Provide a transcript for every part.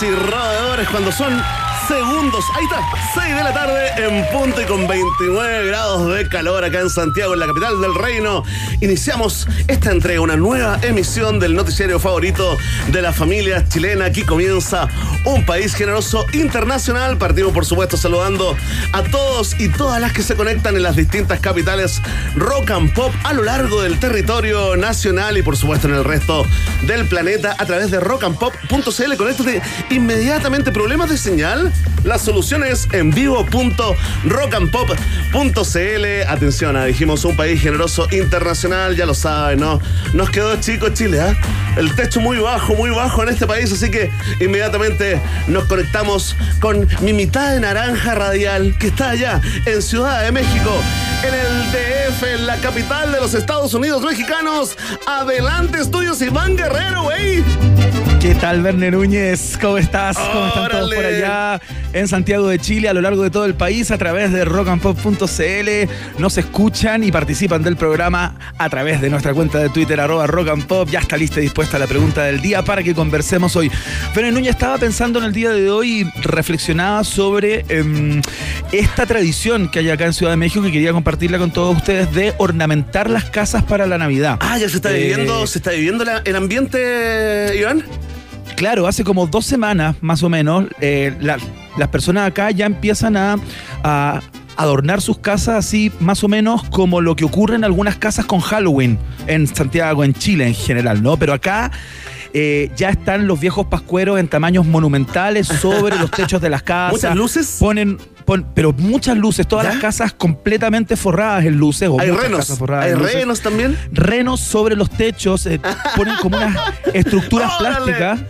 Y roedores cuando son segundos. Ahí está, 6 de la tarde en punto y con 29 grados de calor acá en Santiago, en la capital del reino. Iniciamos esta entrega, una nueva emisión del noticiario favorito de la familia chilena. Aquí comienza un país generoso internacional. Partimos, por supuesto, saludando a todos y todas las que se conectan en las distintas capitales rock and pop a lo largo del territorio nacional y, por supuesto, en el resto del planeta a través de rockandpop.cl. Conéctate inmediatamente. ¿Problemas de señal? La solución es en vivo.rockandpop.cl. Atención, ah, dijimos un país generoso internacional, ya lo saben, ¿no? Nos quedó chico Chile, ¿ah? El techo muy bajo, muy bajo en este país, así que inmediatamente nos conectamos con mi mitad de naranja radial que está allá en Ciudad de México, en el DF, en la capital de los Estados Unidos mexicanos. Adelante, estudios Iván Guerrero, güey. ¿Qué tal, Verne Núñez? ¿Cómo estás? ¿Cómo están todos por allá en Santiago de Chile, a lo largo de todo el país, a través de rockandpop.cl? Nos escuchan y participan del programa a través de nuestra cuenta de Twitter, arroba rockandpop. Ya está lista y dispuesta la pregunta del día para que conversemos hoy. Verne Núñez estaba pensando en el día de hoy y reflexionaba sobre em, esta tradición que hay acá en Ciudad de México y quería compartirla con todos ustedes de ornamentar las casas para la Navidad. Ah, ya se está Eh, viviendo, se está viviendo la- el ambiente, Iván. Claro, hace como dos semanas más o menos, eh, la- las personas acá ya empiezan a, a adornar sus casas así más o menos como lo que ocurre en algunas casas con Halloween en Santiago, en Chile en general, ¿no? Pero acá eh, ya están los viejos pascueros en tamaños monumentales sobre los techos de las casas. ¿Muchas luces? Ponen, pon- pero muchas luces, todas ¿Ya? las casas completamente forradas en luces. o Hay renos. Hay renos también. renos sobre los techos, eh, ponen como unas estructuras ¡Órale! plásticas,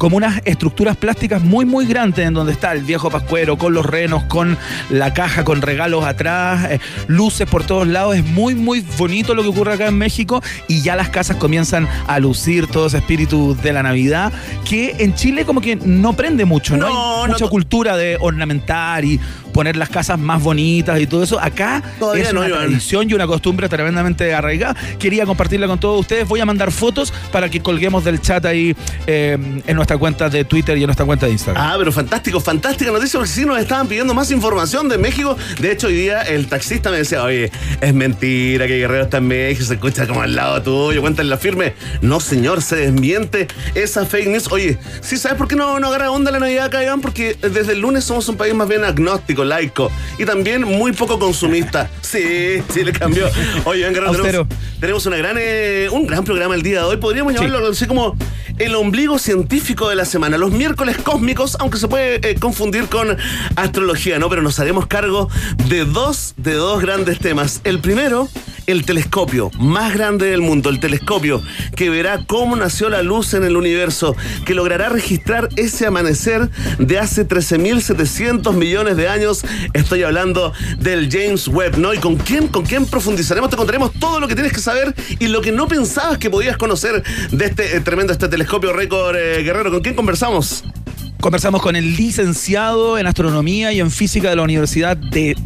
como unas estructuras plásticas muy muy grandes en donde está el viejo pascuero con los renos, con la caja con regalos atrás, eh, luces por todos lados, es muy muy bonito lo que ocurre acá en México y ya las casas comienzan a lucir todo ese espíritu de la Navidad que en Chile como que no prende mucho, no, No, hay mucha cultura de ornamentar y poner las casas más bonitas y todo eso. Acá Todavía es no, una Iván. tradición y una costumbre tremendamente arraigada. Quería compartirla con todos ustedes. Voy a mandar fotos para que colguemos del chat ahí eh, en nuestra cuenta de Twitter y en nuestra cuenta de Instagram. Ah, pero fantástico, fantástica noticia porque sí nos estaban pidiendo más información de México. De hecho, hoy día el taxista me decía, oye, es mentira que Guerrero está en México, se escucha como al lado tuyo, cuéntale la firme. No, señor, se desmiente esa fake news. Oye, ¿sí sabes por qué no, no agarra onda la Navidad acá, Iván? Porque desde el lunes somos un país más bien agnóstico, laico y también muy poco consumista. Sí, sí, le cambió. Oye, Austero. tenemos, tenemos una gran, eh, un gran programa el día de hoy. Podríamos llamarlo así como el ombligo científico de la semana. Los miércoles cósmicos, aunque se puede eh, confundir con astrología, ¿no? Pero nos haremos cargo de dos, de dos grandes temas. El primero, el telescopio más grande del mundo, el telescopio que verá cómo nació la luz en el universo, que logrará registrar ese amanecer de hace 13.700 millones de años. Estoy hablando del James Webb, ¿no? ¿Y con quién, con quién profundizaremos? Te contaremos todo lo que tienes que saber y lo que no pensabas que podías conocer de este eh, tremendo este telescopio récord eh, guerrero. ¿Con quién conversamos? Conversamos con el licenciado en astronomía y en física de la Universidad de,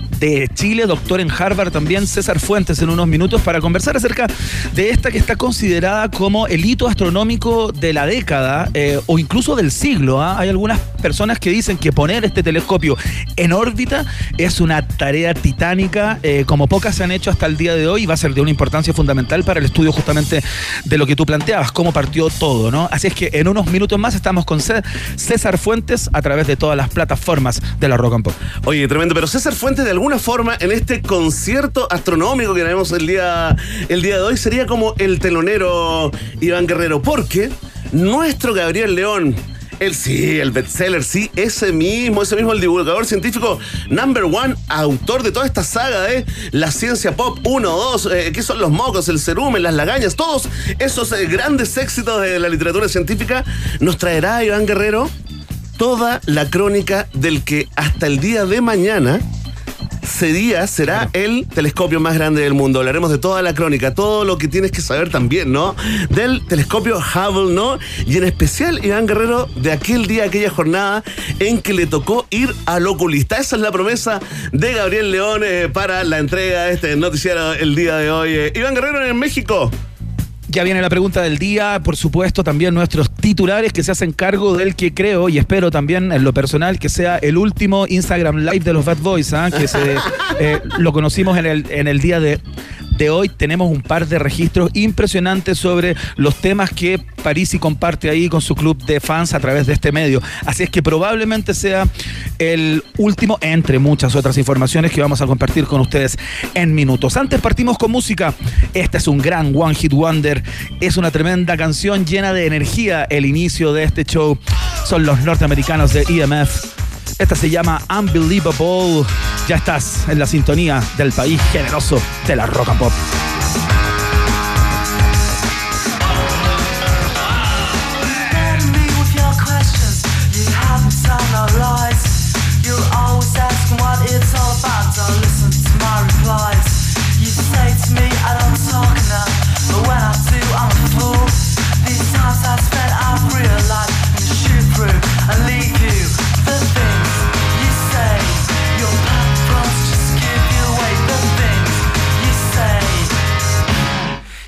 Chile, doctor en Harvard también, César Fuentes, en unos minutos para conversar acerca de esta que está considerada como el hito astronómico de la década eh, o incluso del siglo. ¿ah? Hay algunas personas que dicen que poner este telescopio en órbita es una tarea titánica, eh, como pocas se han hecho hasta el día de hoy y va a ser de una importancia fundamental para el estudio justamente de lo que tú planteabas, cómo partió todo, ¿no? Así es que en unos minutos más estamos con Cé- César Fuentes a través de todas las plataformas de la Rock and Pop. Oye, tremendo, pero César Fuentes de alguna forma en este concierto astronómico que tenemos el día, el día de hoy sería como el telonero Iván Guerrero, porque nuestro Gabriel León el sí, el bestseller, sí, ese mismo, ese mismo, el divulgador científico number one, autor de toda esta saga de la ciencia pop 1, 2, eh, que son los mocos, el cerumen, las lagañas, todos esos eh, grandes éxitos de la literatura científica, nos traerá Iván Guerrero toda la crónica del que hasta el día de mañana día será el telescopio más grande del mundo. Hablaremos de toda la crónica, todo lo que tienes que saber también, ¿no? Del telescopio Hubble, ¿no? Y en especial, Iván Guerrero, de aquel día, aquella jornada en que le tocó ir al oculista. Esa es la promesa de Gabriel León eh, para la entrega de este noticiero el día de hoy. Eh, Iván Guerrero en México. Ya viene la pregunta del día, por supuesto, también nuestros titulares que se hacen cargo del que creo y espero también en lo personal que sea el último Instagram Live de los Bad Boys, ¿ah? que se, eh, lo conocimos en el, en el día de de hoy tenemos un par de registros impresionantes sobre los temas que Parisi comparte ahí con su club de fans a través de este medio. Así es que probablemente sea el último entre muchas otras informaciones que vamos a compartir con ustedes en minutos. Antes partimos con música. Este es un gran One Hit Wonder. Es una tremenda canción llena de energía. El inicio de este show son los norteamericanos de EMF. Esta se llama Unbelievable. Ya estás en la sintonía del país generoso de la rock and pop.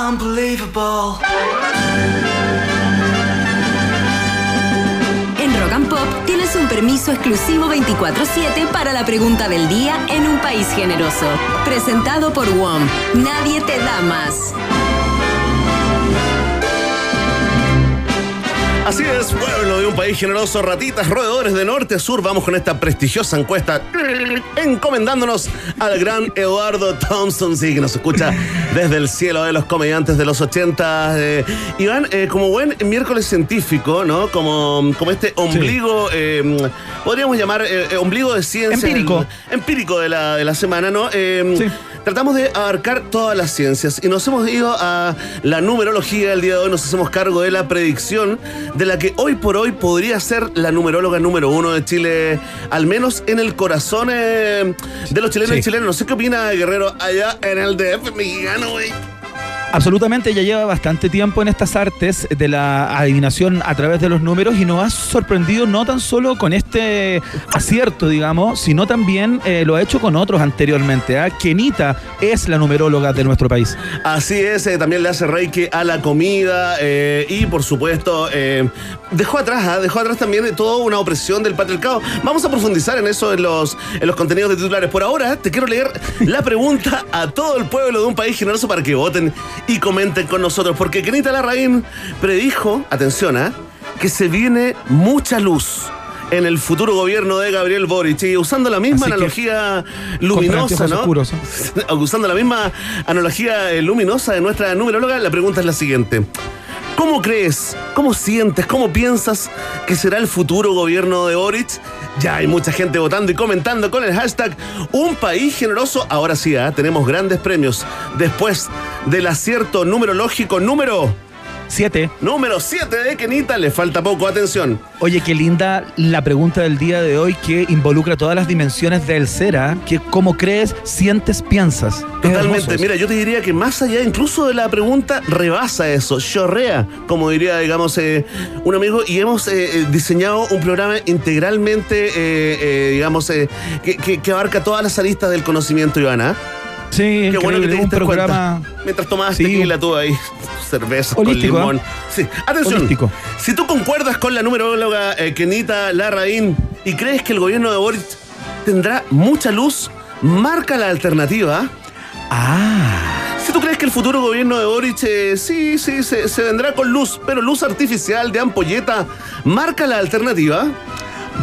Unbelievable. Rock and Pop tienes un permiso exclusivo 24-7 para la pregunta del día en un país generoso. Presentado por WOM. Nadie te da más. Así es, pueblo de un país generoso, ratitas, roedores de norte a sur. Vamos con esta prestigiosa encuesta encomendándonos al gran Eduardo Thompson, sí, que nos escucha desde el cielo de los comediantes de los 80. Eh, Iván, eh, como buen miércoles científico, ¿no? Como, como este ombligo, eh, podríamos llamar eh, ombligo de ciencia. Empírico. empírico de la, de la semana, ¿no? Eh, Sí. Tratamos de abarcar todas las ciencias y nos hemos ido a la numerología. El día de hoy nos hacemos cargo de la predicción de la que hoy por hoy podría ser la numeróloga número uno de Chile, al menos en el corazón eh, de los chilenos Sí. y chilenos. No sé qué opina Guerrero allá en el DF mexicano, güey. Absolutamente, ya lleva bastante tiempo en estas artes de la adivinación a través de los números y nos ha sorprendido no tan solo con este acierto, digamos, sino también eh, lo ha hecho con otros anteriormente. ¿ah? Kenita es la numeróloga de nuestro país. Así es, eh, también le hace reiki a la comida eh, y por supuesto eh, dejó atrás, ah, dejó atrás también de toda una opresión del patriarcado. Vamos a profundizar en eso en los, en los contenidos de titulares. Por ahora te quiero leer la pregunta a todo el pueblo de un país generoso para que voten y comenten con nosotros, porque Kenita Larraín predijo, atención, ah, que se viene mucha luz. En el futuro gobierno de Gabriel Boric, y usando la misma Así analogía luminosa, ¿no? oscuros. Usando la misma analogía eh, luminosa de nuestra numeróloga, la pregunta es la siguiente. ¿Cómo crees, cómo sientes, cómo piensas que será el futuro gobierno de Boric? Ya hay mucha gente votando y comentando con el hashtag Un país generoso. Ahora sí, ¿ah? tenemos grandes premios. Después del acierto numerológico número, Siete. número 7 de Kenita, le falta poco, atención. Oye, qué linda la pregunta del día de hoy que involucra todas las dimensiones del ser, ¿ah? que cómo crees, sientes, piensas. Totalmente. Mira, yo te diría que más allá incluso de la pregunta, rebasa eso, chorrea, como diría, digamos, eh, un amigo. Y hemos eh, eh, diseñado un programa integralmente, eh, eh, digamos, eh, que, que- que abarca todas las aristas del conocimiento, Ivana. Sí, Qué bueno que te un diste programa cuenta. Mientras tomabas Sí. tequila tú ahí, cerveza con limón. Sí. Atención. Holístico. Si tú concuerdas con la numeróloga eh, Kenita Larraín y crees que el gobierno de Boric tendrá mucha luz, marca la alternativa. Ah, Si tú crees que el futuro gobierno de Boric, eh, sí, sí, se, se vendrá con luz, pero luz artificial de ampolleta, marca la alternativa.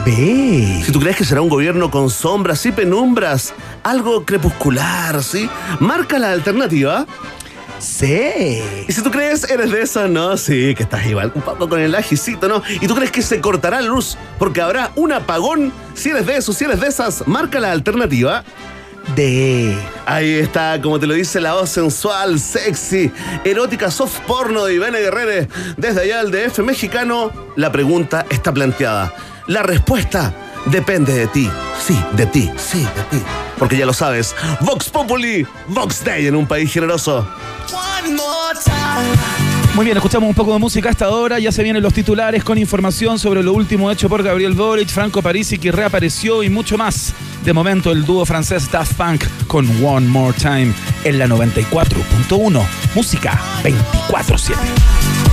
ve. Si tú crees que será un gobierno con sombras y penumbras, algo crepuscular, ¿sí? Marca la alternativa. Sí. Y si tú crees, eres de esos, ¿no? Sí, que estás igual, un poco con el ajicito, ¿no? Y tú crees que se cortará la luz porque habrá un apagón. Si eres de esos, si eres de esas, marca la alternativa. De. Ahí está, como te lo dice la voz sensual, sexy, erótica, soft porno de Ivana Guerrero. Desde allá al DF mexicano, la pregunta está planteada. La respuesta depende de ti. Sí, de ti. Sí, de ti. Porque ya lo sabes, Vox Populi, Vox Day en un país generoso. Muy bien, escuchamos un poco de música hasta ahora. Ya se vienen los titulares con información sobre lo último hecho por Gabriel Boric, Franco Parisi, que reapareció y mucho más. De momento, el dúo francés Daft Punk con One More Time en la 94.1. Música 24-7.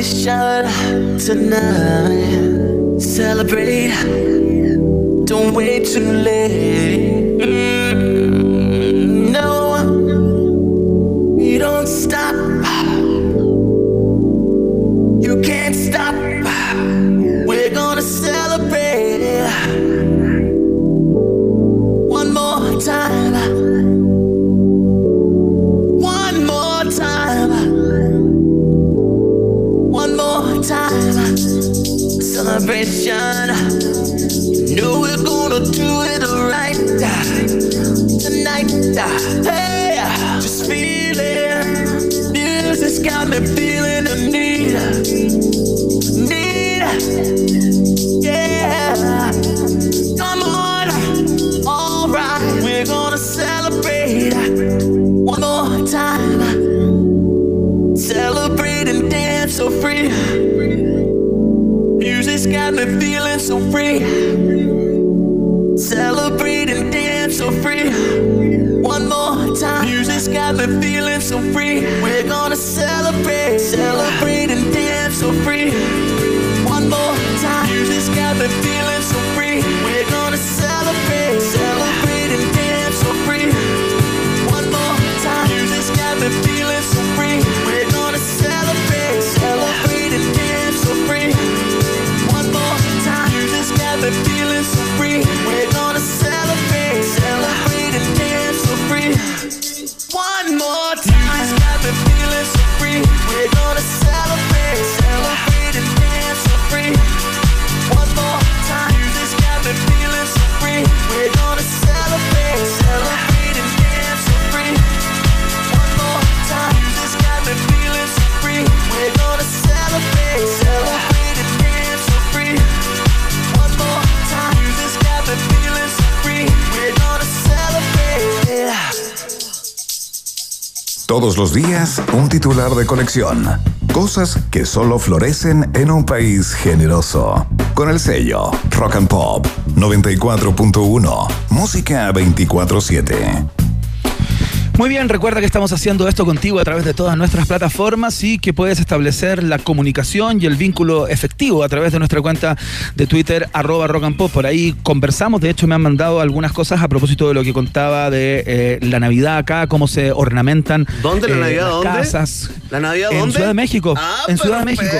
Celebration tonight. Celebrate. Don't wait too late. Titular de colección. Cosas que solo florecen en un país generoso. Con el sello Rock and Pop 94.1. Música 24-7. Muy bien, recuerda que estamos haciendo esto contigo a través de todas nuestras plataformas y que puedes establecer la comunicación y el vínculo efectivo a través de nuestra cuenta de Twitter, arroba rock and pop. Por ahí conversamos, de hecho me han mandado algunas cosas a propósito de lo que contaba de eh, la Navidad acá, cómo se ornamentan ¿Dónde la eh, Navidad? las ¿Dónde? casas. ¿La Navidad En dónde? Ciudad de México, Ah, en Ciudad de México.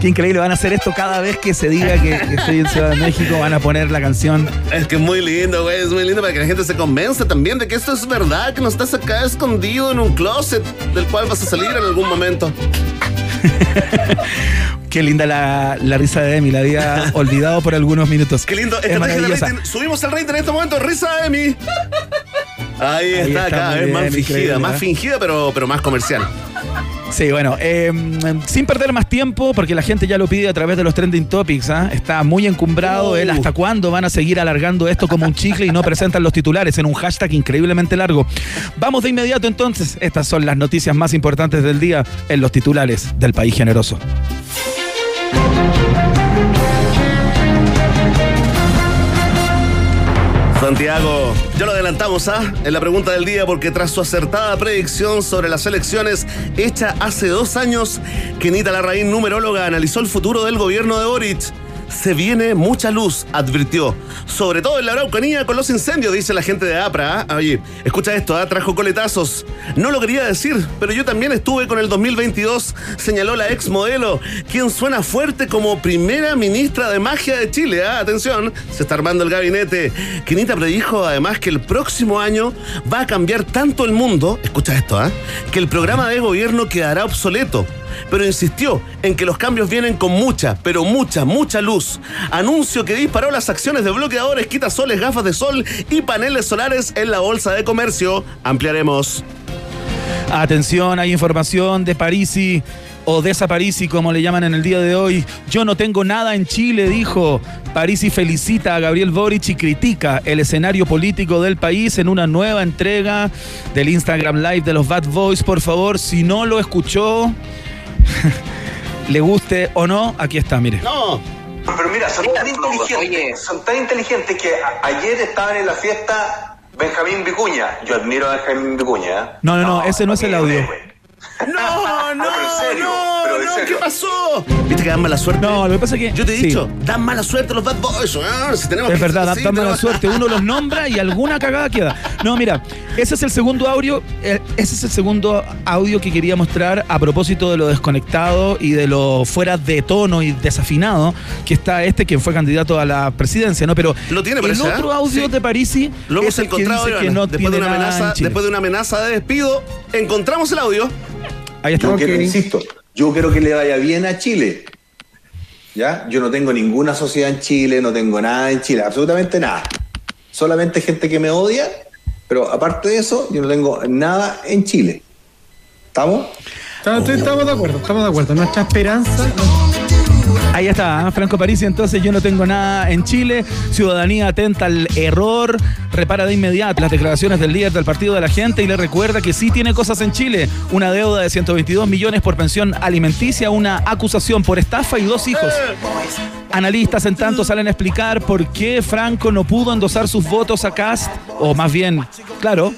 Qué increíble, van a hacer esto cada vez que se diga que, que estoy en Ciudad de México, van a poner la canción. Es que es muy lindo, güey. Es muy lindo para que la gente se convenza también de que esto es verdad, que no estás acá escondido en un closet del cual vas a salir en algún momento. Qué linda la, la risa de Emi, la había olvidado por algunos minutos. Qué lindo. Es maravillosa. Subimos el rating en este momento. Risa de mí. Ahí, está, está, cada vez más fingida. Más ¿eh? fingida, pero, pero más comercial. Sí, bueno, eh, sin perder más tiempo, porque la gente ya lo pide a través de los trending topics, ¿ah? está muy encumbrado Uh. el hasta cuándo van a seguir alargando esto como un chicle y no presentan los titulares en un hashtag increíblemente largo. Vamos de inmediato entonces, estas son las noticias más importantes del día en los titulares del país generoso. Santiago, ya lo adelantamos ¿ah? en la pregunta del día porque tras su acertada predicción sobre las elecciones hecha hace dos años, Kenita Larraín, numeróloga, analizó el futuro del gobierno de Boric. Se viene mucha luz, advirtió. Sobre todo en la Araucanía con los incendios, dice la gente de APRA. ¿ah? Oye, escucha esto, ¿ah? trajo coletazos. No lo quería decir, pero yo también estuve con el 2022, señaló la ex modelo, quien suena fuerte como primera ministra de magia de Chile. ¿ah? Atención, se está armando el gabinete. Quinita predijo además que el próximo año va a cambiar tanto el mundo, escucha esto, que el programa de gobierno quedará obsoleto pero insistió en que los cambios vienen con mucha, pero mucha, mucha luz. Anuncio que disparó las acciones de bloqueadores, quitasoles, gafas de sol y paneles solares en la bolsa de comercio. Ampliaremos. Atención, hay información de Parisi o de como le llaman en el día de hoy. Yo no tengo nada en Chile, dijo. Parisi felicita a Gabriel Boric y critica el escenario político del país en una nueva entrega del Instagram Live de los Bad Boys. Por favor, si no lo escuchó, le guste o no, aquí está, mire. No, Pero mira, son tan inteligentes, son tan inteligentes que ayer estaban en la fiesta Benjamín Vicuña. Yo admiro a Benjamín Vicuña. ¿eh? No, no, no, ese no es el audio. No, no, pero en serio, no, pero en no, serio. ¿qué pasó? ¿Viste que dan mala suerte? No, lo que pasa es que. Yo te he sí. dicho, dan mala suerte los Bad Boys. ah, si tenemos Es que- verdad, da sí, da mala suerte. Uno los nombra y alguna cagada queda. No, mira, ese es el segundo audio. eh, Ese es el segundo audio que quería mostrar a propósito de lo desconectado y de lo fuera de tono y desafinado que está este, quien fue candidato a la presidencia, ¿no? Pero Lo tiene, el parece, otro ¿eh? audio Sí. de Parisi Lo hemos es el que encontrado dice que no después, de tiene una nada amenaza, después de una amenaza de despido, encontramos el audio. Ahí está. Yo quiero, insisto, yo quiero que le vaya bien a Chile. ¿Ya? Yo no tengo ninguna sociedad en Chile, no tengo nada en Chile, absolutamente nada. Solamente gente que me odia, pero aparte de eso, yo no tengo nada en Chile. ¿Estamos? Estamos, estamos de acuerdo, estamos de acuerdo. Nuestra esperanza. Ahí está, ¿eh? Franco Parisi, entonces yo no tengo nada en Chile, ciudadanía atenta al error, repara de inmediato las declaraciones del líder del Partido de la Gente y le recuerda que sí tiene cosas en Chile, una deuda de 122 millones por pensión alimenticia, una acusación por estafa y dos hijos. Analistas en tanto salen a explicar por qué Franco no pudo endosar sus votos a Cast, o más bien, claro,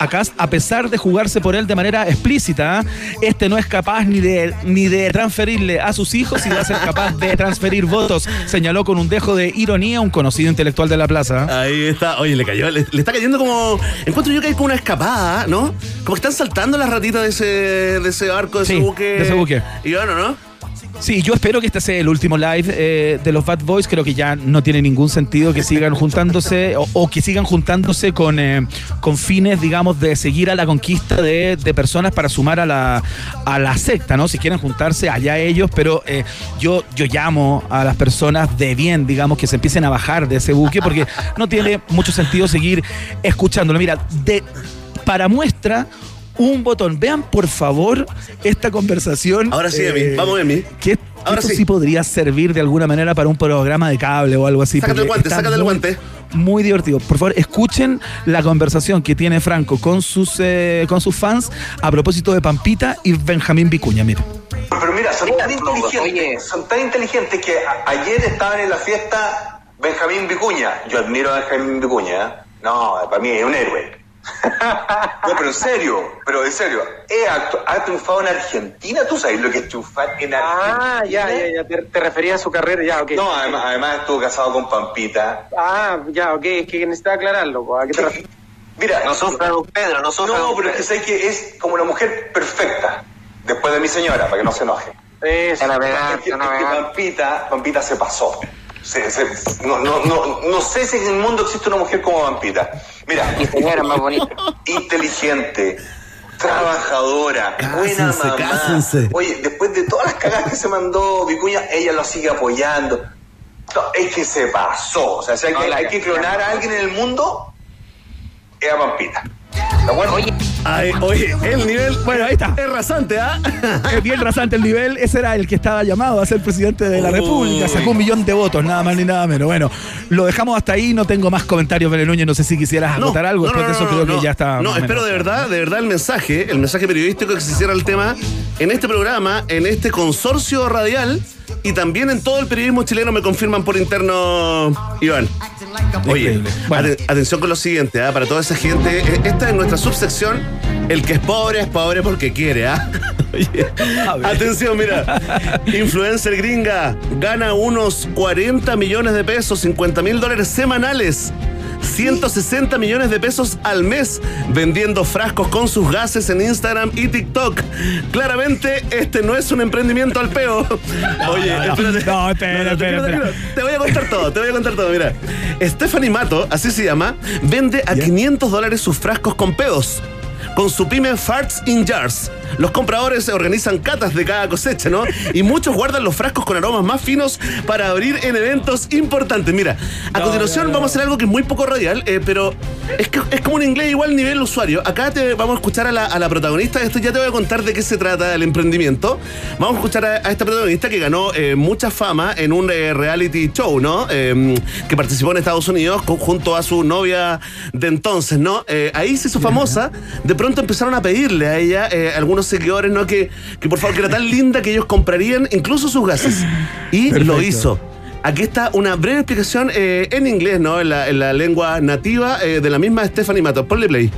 a Cast, a pesar de jugarse por él de manera explícita. Este no es capaz ni de, ni de transferirle a sus hijos y va a ser capaz de transferir votos, señaló con un dejo de ironía un conocido intelectual de la plaza. ¿ah? Ahí está. Oye, le cayó, le, le está cayendo como. Encuentro yo que hay como una escapada, ¿no? Como que están saltando las ratitas de ese, de ese barco, de Sí, ese buque. de ese buque. Y bueno, ¿no? Sí, yo espero que este sea el último live eh, de los Bad Boys. Creo que ya no tiene ningún sentido que sigan juntándose o, que sigan juntándose con, eh, con fines, digamos, de seguir a la conquista de, de personas para sumar a la, a la secta, ¿no? Si quieren juntarse, allá ellos, pero eh, yo, yo llamo a las personas de bien, digamos, que se empiecen a bajar de ese buque porque no tiene mucho sentido seguir escuchándolo. Mira, de, para muestra un botón. Vean, por favor, esta conversación. Ahora sí, eh, Emi. Vamos, Emi. que Ahora esto sí. sí. podría servir de alguna manera para un programa de cable o algo así. Sácate el guante, sácate el guante. Muy divertido. Por favor, escuchen la conversación que tiene Franco con sus, eh, con sus fans a propósito de Pampita y Benjamín Vicuña. Mire. Pero mira, son tan inteligentes, son tan inteligentes que a- ayer estaban en la fiesta Benjamín Vicuña. Yo admiro a Benjamín Vicuña. ¿eh? No, para mí es un héroe. No, pero en serio, pero en serio, ha triunfado en Argentina, ¿tú sabes lo que es triunfar en Argentina? Ah, ya, ya, ya. Te, te refería a su carrera, ya, ok. No, además, además estuvo casado con Pampita. Ah, ya, ok. Es que necesitaba aclararlo. ¿A qué te refieres? Mira, No sufra, don Pedro, no sufra. no, pero es que sé que es como una mujer perfecta, después de mi señora, para que no se enoje. Eso. Es que, es que pegar. Pampita, Pampita se pasó. Se- se- no, no, no, no sé si en el mundo existe una mujer como Pampita. Mira, Mi señora más bonita. inteligente, trabajadora, buena mamá. cásense. Oye, después de todas las cagadas que se mandó Vicuña, ella lo sigue apoyando. No, es que se pasó. O sea, si hay, que, hay que clonar a alguien en el mundo, es a Pampita. ¿De acuerdo? Oye, Ay, oye, el nivel. Bueno, ahí está. Es rasante, ¿ah? Es bien rasante el nivel. Ese era el que estaba llamado a ser presidente de la Uy. República. Sacó un millón de votos, nada más ni nada menos. Bueno, lo dejamos hasta ahí. No tengo más comentarios, Belén Núñez. No sé si quisieras acotar algo. Después de eso creo que ya está. No, espero de verdad, de verdad el mensaje, el mensaje periodístico que se hiciera el tema en este programa, en este consorcio radial y también en todo el periodismo chileno me confirman por interno, Iván. Oye, Increíble. Bueno. aten- atención con lo siguiente, ¿ah? para toda esa gente, eh, esta es nuestra subsección, el que es pobre es pobre porque quiere, ¿ah? Ver. atención, mira, influencer gringa gana unos 40 millones de pesos, 50 mil dólares semanales. 160 millones de pesos al mes vendiendo frascos con sus gases en Instagram y TikTok. Claramente, este no es un emprendimiento al peo. Oye, no, no. espérate. No, espera, espera. Te voy a contar todo, te voy a contar todo. Mira, Stephanie Mato, así se llama, vende a 500 dólares sus frascos con pedos. Con su pyme Farts in Jars. Los compradores organizan catas de cada cosecha, ¿no? Y muchos guardan los frascos con aromas más finos para abrir en eventos importantes. Mira, a No, continuación no, no. vamos a hacer algo que es muy poco radial, eh, pero es, que, es como un inglés igual nivel usuario. Acá te vamos a escuchar a la, a la protagonista. Esto ya te voy a contar de qué se trata el emprendimiento. Vamos a escuchar a, a esta protagonista que ganó eh, mucha fama en un eh, reality show, ¿no? Eh, que participó en Estados Unidos con- junto a su novia de entonces, ¿no? Ahí se hizo famosa. De pronto empezaron a pedirle a ella eh, algunos seguidores, ¿no? Que, que por favor, que era tan linda que ellos comprarían incluso sus gases. Y lo hizo. Aquí está una breve explicación eh, en inglés, ¿no? En la, en la lengua nativa eh, de la misma Stephanie Matos. Ponle play.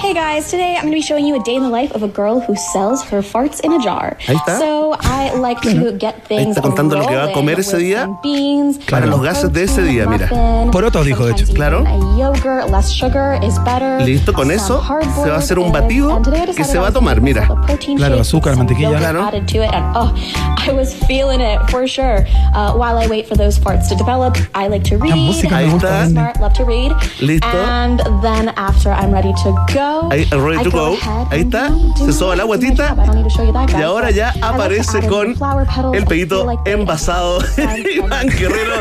Hey guys, today I'm going to be showing you a day in the life of a girl who sells her farts in a jar. Ahí está. So I like to get things está contando lo que va a rolling comer ese with día some beans, para los gases de ese día, mira. muffin, Porotos dijo, de hecho. sometimes Claro. even a yogurt, less sugar is better. Listo, con Some eso hard-boiled se va a hacer un eggs, batido and today I que decided se va I a was tomar, gonna mira. make myself a protein Claro, shake, azúcar, some mantequilla. yogurt Claro. added to it, and oh, I was feeling it for sure. Uh, while I wait for those farts to develop, I like to read. música me Ahí gusta, está. Smart, love to read. Listo. And then after I'm ready to go, Ahí, ready to go Ahí está. Se soba la guatita. Y ahora ya aparece con el pedito envasado. Iván Guerrero,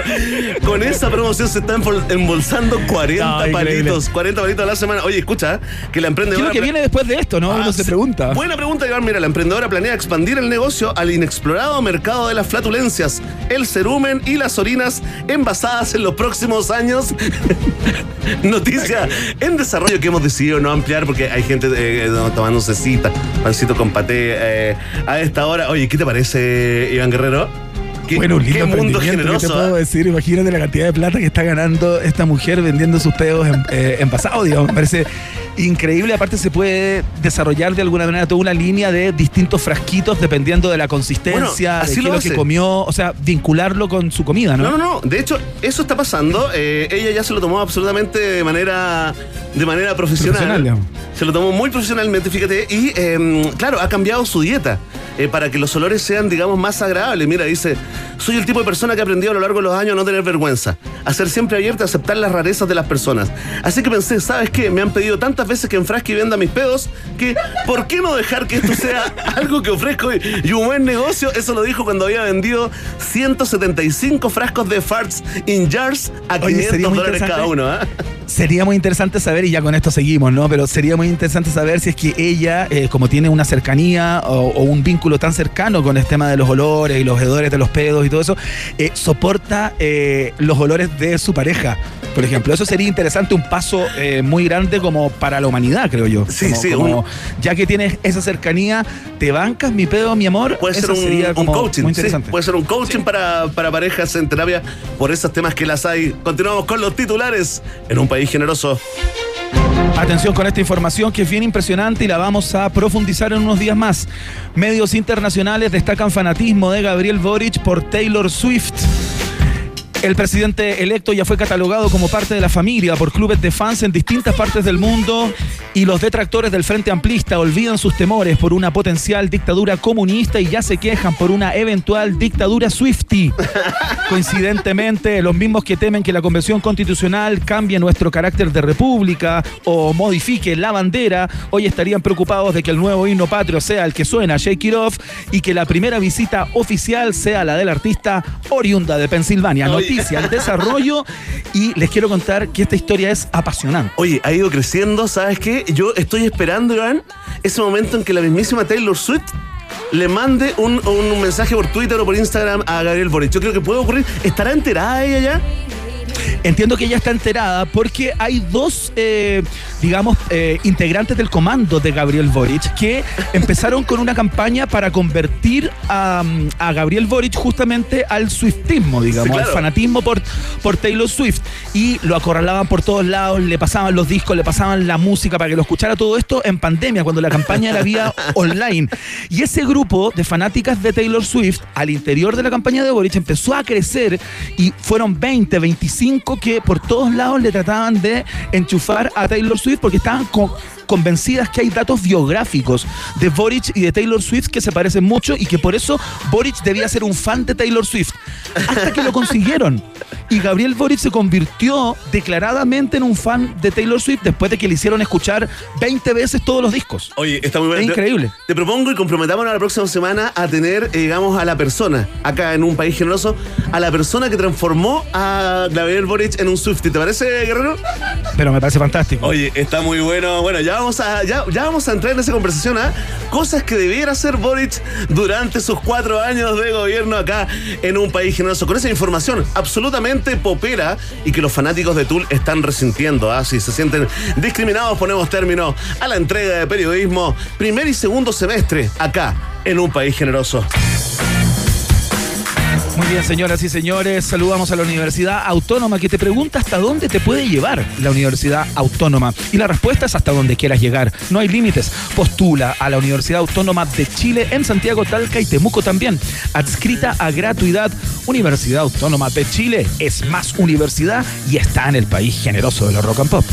con esa promoción se está embol- embolsando 40 No, increíble. palitos. 40 palitos a la semana. Oye, escucha, que la ¿Qué es emprendedora. lo que viene después de esto, no? Ah, Uno se pregunta. Buena pregunta, Iván. Mira, la emprendedora planea expandir el negocio al inexplorado mercado de las flatulencias, el cerumen y las orinas envasadas en los próximos años. Noticia en desarrollo que hemos decidido no ampliar porque hay gente eh, tomando cecita, pancito con paté eh, a esta hora. Oye, ¿qué te parece, Iván Guerrero? ¿Qué, Bueno, un lindo qué mundo emprendimiento, ¿qué te generoso. puedo ¿ah? decir? Imagínate la cantidad de plata que está ganando esta mujer vendiendo sus pedos en, eh, envasados, digamos. Me parece increíble. Aparte se puede desarrollar de alguna manera toda una línea de distintos frasquitos dependiendo de la consistencia, Bueno, así de qué lo que comió. O sea, vincularlo con su comida, ¿no? No, no, no. De hecho, eso está pasando. Eh, ella ya se lo tomó absolutamente de manera, de manera profesional. Se lo tomó muy profesionalmente, fíjate. Y eh, claro, ha cambiado su dieta eh, para que los olores sean, digamos, más agradables. Mira, dice, soy el tipo de persona que ha aprendido a lo largo de los años a no tener vergüenza, a ser siempre abierta, a aceptar las rarezas de las personas. Así que pensé, ¿sabes qué? Me han pedido tantas veces que enfrasque y venda mis pedos que, ¿por qué no dejar que esto sea algo que ofrezco y, un buen negocio? Eso lo dijo cuando había vendido 175 frascos de farts in jars a Oye, 500 sería muy dólares cada uno. ¿ah? Sería muy interesante saber, y ya con esto seguimos, ¿no? Pero sería muy interesante saber si es que ella, eh, como tiene una cercanía o, o un vínculo tan cercano con el tema de los olores y los hedores de los pedos y todo eso, eh, soporta eh, los olores de su pareja, por ejemplo. Eso sería interesante, un paso eh, muy grande como para la humanidad, creo yo. Sí, Como- sí, como un- ya que tienes esa cercanía, ¿te bancas mi pedo, mi amor? Puede ser un, sería un como coaching, muy sí, interesante. puede ser un coaching para, para parejas en terapia por esos temas que las hay. Continuamos con los titulares en un país generoso. Atención con esta información que es bien impresionante y la vamos a profundizar en unos días más. Medios internacionales destacan fanatismo de Gabriel Boric por Taylor Swift. El presidente electo ya fue catalogado como parte de la familia por clubes de fans en distintas partes del mundo y los detractores del Frente Amplista olvidan sus temores por una potencial dictadura comunista y ya se quejan por una eventual dictadura Swifty. Coincidentemente, los mismos que temen que la Convención Constitucional cambie nuestro carácter de república o modifique la bandera, hoy estarían preocupados de que el nuevo himno patrio sea el que suena Shake It Off y que la primera visita oficial sea la del artista oriunda de Pensilvania. Noticia, desarrollo y les quiero contar que esta historia es apasionante. Oye, ha ido creciendo, ¿sabes qué? Yo estoy esperando, Iván, ese momento en que la mismísima Taylor Swift le mande un, un mensaje por Twitter o por Instagram a Gabriel Boric. Yo creo que puede ocurrir. ¿Estará enterada ella ya? Entiendo que ella está enterada porque hay dos, eh, digamos, eh, integrantes del comando de Gabriel Boric que empezaron con una campaña para convertir a, a Gabriel Boric justamente al swiftismo, digamos, Sí, claro. al fanatismo por, por Taylor Swift. Y lo acorralaban por todos lados, le pasaban los discos, le pasaban la música para que lo escuchara todo esto en pandemia, cuando la campaña era vía online. Y ese grupo de fanáticas de Taylor Swift al interior de la campaña de Boric empezó a crecer y fueron 20, 25 que por todos lados le trataban de enchufar a Taylor Swift porque estaban co- convencidas que hay datos biográficos de Boric y de Taylor Swift que se parecen mucho y que por eso Boric debía ser un fan de Taylor Swift. Hasta que lo consiguieron. Y Gabriel Boric se convirtió declaradamente en un fan de Taylor Swift después de que le hicieron escuchar 20 veces todos los discos. Oye, está muy bueno. Es increíble. Te, propongo y comprometámonos la próxima semana a tener, eh, digamos, a la persona, acá en un país generoso, a la persona que transformó a Gabriel Boric en un Swiftie. ¿Te parece, Guerrero? Pero me parece fantástico. Oye, está muy bueno. Bueno, ya vamos a, ya, vamos a entrar en esa conversación a cosas que debiera hacer Boric durante sus cuatro años de gobierno acá en un país generoso. Con esa información absolutamente popera y que los fanáticos de Tool están resintiendo. ¿ah? Si se sienten discriminados, ponemos término a la entrega de periodismo primer y segundo semestre acá en un país generoso. Muy bien, señoras y señores, saludamos a la Universidad Autónoma que te pregunta hasta dónde te puede llevar la Universidad Autónoma. Y la respuesta es hasta donde quieras llegar. No hay límites. Postula a la Universidad Autónoma de Chile en Santiago, Talca y Temuco también. Adscrita a gratuidad, Universidad Autónoma de Chile es más universidad y está en el país generoso de los rock and pop.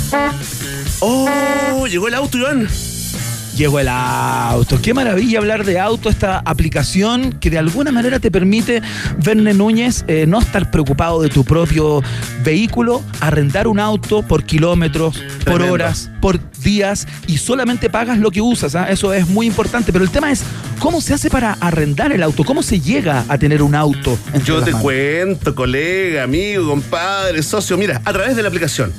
Oh, llegó el auto, Iván. Llegó el auto. Qué maravilla hablar de auto, esta aplicación que de alguna manera te permite, Verne Núñez, eh, no estar preocupado de tu propio vehículo, arrendar un auto por kilómetros, por horas, por días y solamente pagas lo que usas. ¿ah? Eso es muy importante. Pero el tema es, ¿cómo se hace para arrendar el auto? ¿Cómo se llega a tener un auto? Yo te manos? cuento, colega, amigo, compadre, socio. Mira, a través de la aplicación.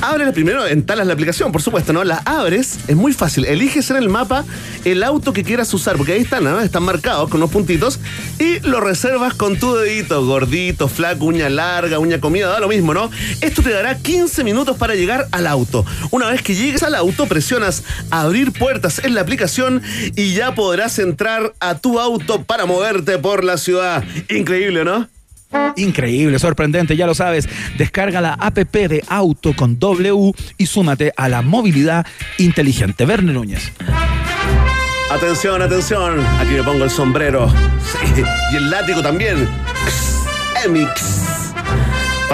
Ábrela primero, entalas la aplicación, por supuesto, ¿no? La abres, es muy fácil. Eliges en el mapa el auto que quieras usar, porque ahí están, ¿no? Están marcados con unos puntitos y lo reservas con tu dedito, gordito, flaco, uña larga, uña comida, da lo mismo, ¿no? Esto te dará 15 minutos para llegar al auto. Una vez que llegues al auto, presionas abrir puertas en la aplicación y ya podrás entrar a tu auto para moverte por la ciudad. Increíble, ¿no? Increíble, sorprendente, ya lo sabes. Descarga la app de auto con W y súmate a la movilidad inteligente. Verne Núñez. Atención, atención. Aquí me pongo el sombrero. Y el látigo también. Emix.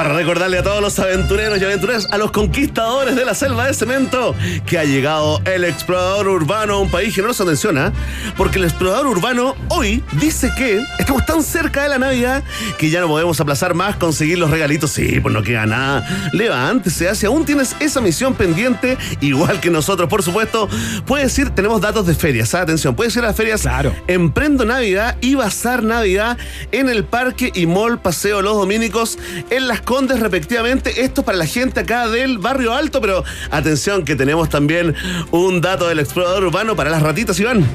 Para recordarle a todos los aventureros y aventureras, a los conquistadores de la selva de cemento, que ha llegado el explorador urbano a un país generoso. Atención, ¿ah? Porque el explorador urbano hoy dice que estamos tan cerca de la Navidad que ya no podemos aplazar más conseguir los regalitos. Sí, pues no queda nada. Levántese, si aún tienes esa misión pendiente, igual que nosotros, por supuesto, puedes ir, tenemos datos de ferias, ¿ah? atención, puedes ir a las ferias Claro. Emprendo Navidad y Bazar Navidad en el Parque y Mall Paseo Los Dominicos en Las Condes respectivamente. Esto para la gente acá del barrio alto, pero atención que tenemos también un dato del explorador urbano para las ratitas, Iván.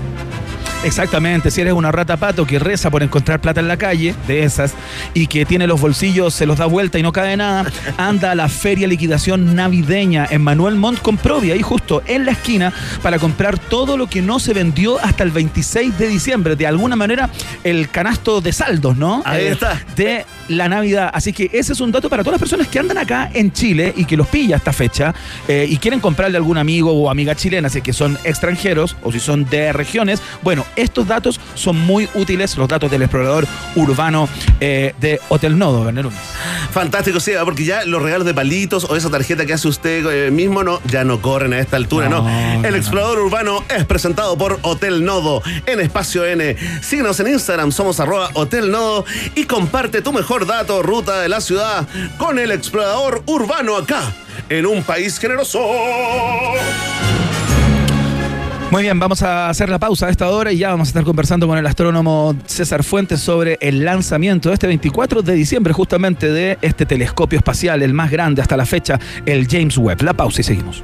Exactamente, si eres una rata pato que reza por encontrar plata en la calle, de esas, y que tiene los bolsillos, se los da vuelta y no cae nada, anda a la feria liquidación navideña en Manuel Montt con Provi, ahí justo en la esquina, para comprar todo lo que no se vendió hasta el 26 de diciembre. De alguna manera, el canasto de saldos, ¿no? Ahí Eh, está. De la Navidad. Así que ese es un dato para todas las personas que andan acá en Chile y que los pilla esta fecha eh, y quieren comprarle a algún amigo o amiga chilena, si que son extranjeros o si son de regiones. Bueno, estos datos son muy útiles, los datos del explorador urbano eh, de Hotel Nodo, Núñez. Fantástico, sí, porque ya los regalos de palitos o esa tarjeta que hace usted eh, mismo no, ya no corren a esta altura, ¿no? No, El no, explorador urbano es presentado por Hotel Nodo en Espacio N. Síguenos en Instagram, somos arroba Hotel Nodo y comparte tu mejor dato, ruta de la ciudad con el explorador urbano acá, en un país generoso. Muy bien, vamos a hacer la pausa a esta hora y ya vamos a estar conversando con el astrónomo César Fuentes sobre el lanzamiento este 24 de diciembre justamente de este telescopio espacial, el más grande hasta la fecha, el James Webb. La pausa y seguimos.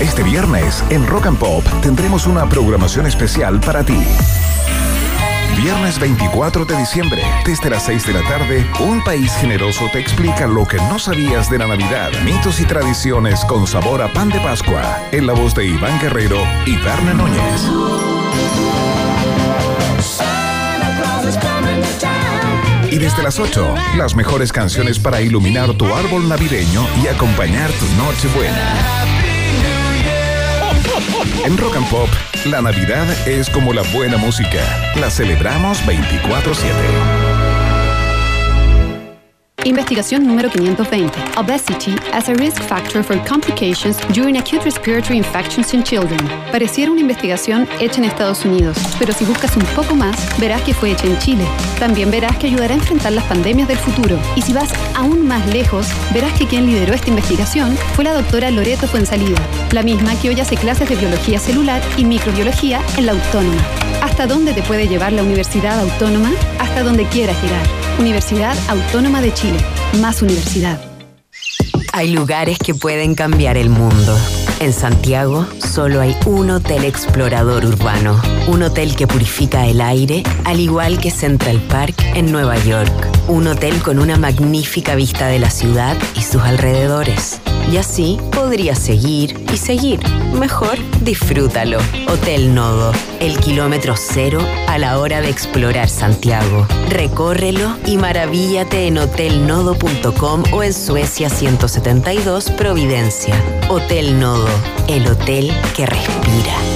Este viernes en Rock and Pop tendremos una programación especial para ti. Viernes 24 de diciembre, desde las 6 de la tarde, Un País Generoso te explica lo que no sabías de la Navidad, mitos y tradiciones con sabor a pan de Pascua, en la voz de Iván Guerrero y Verne Núñez. Y desde las 8, las mejores canciones para iluminar tu árbol navideño y acompañar tu noche buena. En Rock and Pop, la Navidad es como la buena música. La celebramos 24-7. Investigación número 520. Obesity as a risk factor for complications during acute respiratory infections in children. Pareciera una investigación hecha en Estados Unidos, pero si buscas un poco más, verás que fue hecha en Chile. También verás que ayudará a enfrentar las pandemias del futuro. Y si vas aún más lejos, verás que quien lideró esta investigación fue la doctora Loreto Fuensalida, la misma que hoy hace clases de biología celular y microbiología en la Autónoma. ¿Hasta dónde te puede llevar la Universidad Autónoma? Hasta donde quieras llegar. Universidad Autónoma de Chile. Más universidad. Hay lugares que pueden cambiar el mundo. En Santiago solo hay un hotel explorador urbano, un hotel que purifica el aire, al igual que Central Park en Nueva York, un hotel con una magnífica vista de la ciudad y sus alrededores. Y así podría seguir y seguir. Mejor disfrútalo. Hotel Nodo, el kilómetro cero a la hora de explorar Santiago. Recórrelo y maravíllate en hotelnodo.com o en Suecia 172 Providencia. Hotel Nodo, el hotel que respira.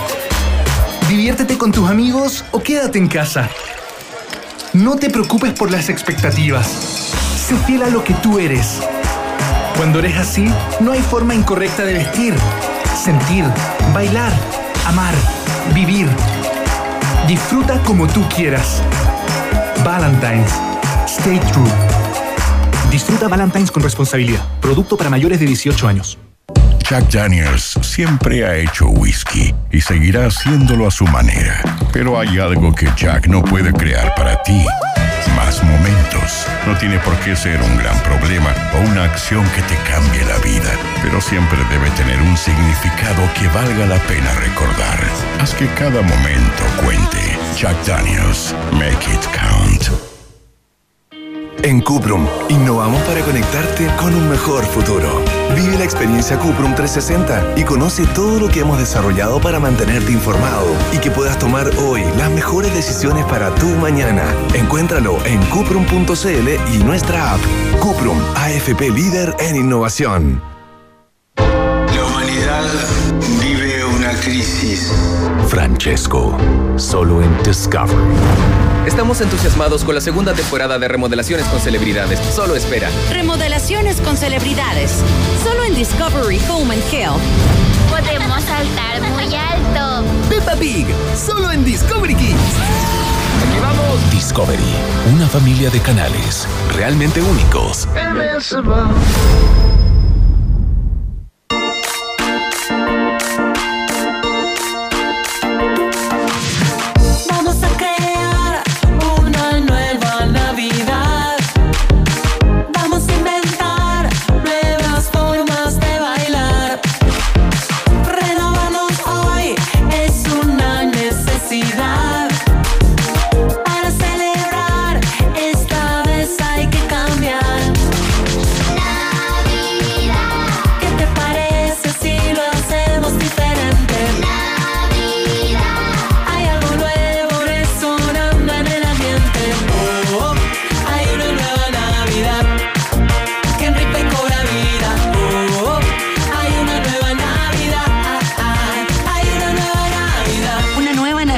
Diviértete con tus amigos o quédate en casa. No te preocupes por las expectativas. Sé fiel a lo que tú eres. Cuando eres así, no hay forma incorrecta de vestir, sentir, bailar, amar, vivir. Disfruta como tú quieras. Valentine's. Stay true. Disfruta Valentine's con responsabilidad. Producto para mayores de 18 años. Jack Daniels siempre ha hecho whisky y seguirá haciéndolo a su manera. Pero hay algo que Jack no puede crear para ti. Más momentos. No tiene por qué ser un gran problema o una acción que te cambie la vida, pero siempre debe tener un significado que valga la pena recordar. Haz que cada momento cuente. Jack Daniels, make it count. En Cuprum, innovamos para conectarte con un mejor futuro. Vive la experiencia Cuprum 360 y conoce todo lo que hemos desarrollado para mantenerte informado y que puedas tomar hoy las mejores decisiones para tu mañana. Encuéntralo en cuprum.cl y nuestra app. Cuprum, AFP líder en innovación. La humanidad vive una crisis. Francesco, solo en Discovery. Estamos entusiasmados con la segunda temporada de Remodelaciones con Celebridades. Solo espera. Remodelaciones con celebridades. Solo en Discovery Home and Health. Podemos saltar muy alto. Peppa Pig. Solo en Discovery Kids. Aquí vamos. Discovery. Una familia de canales realmente únicos. Vamos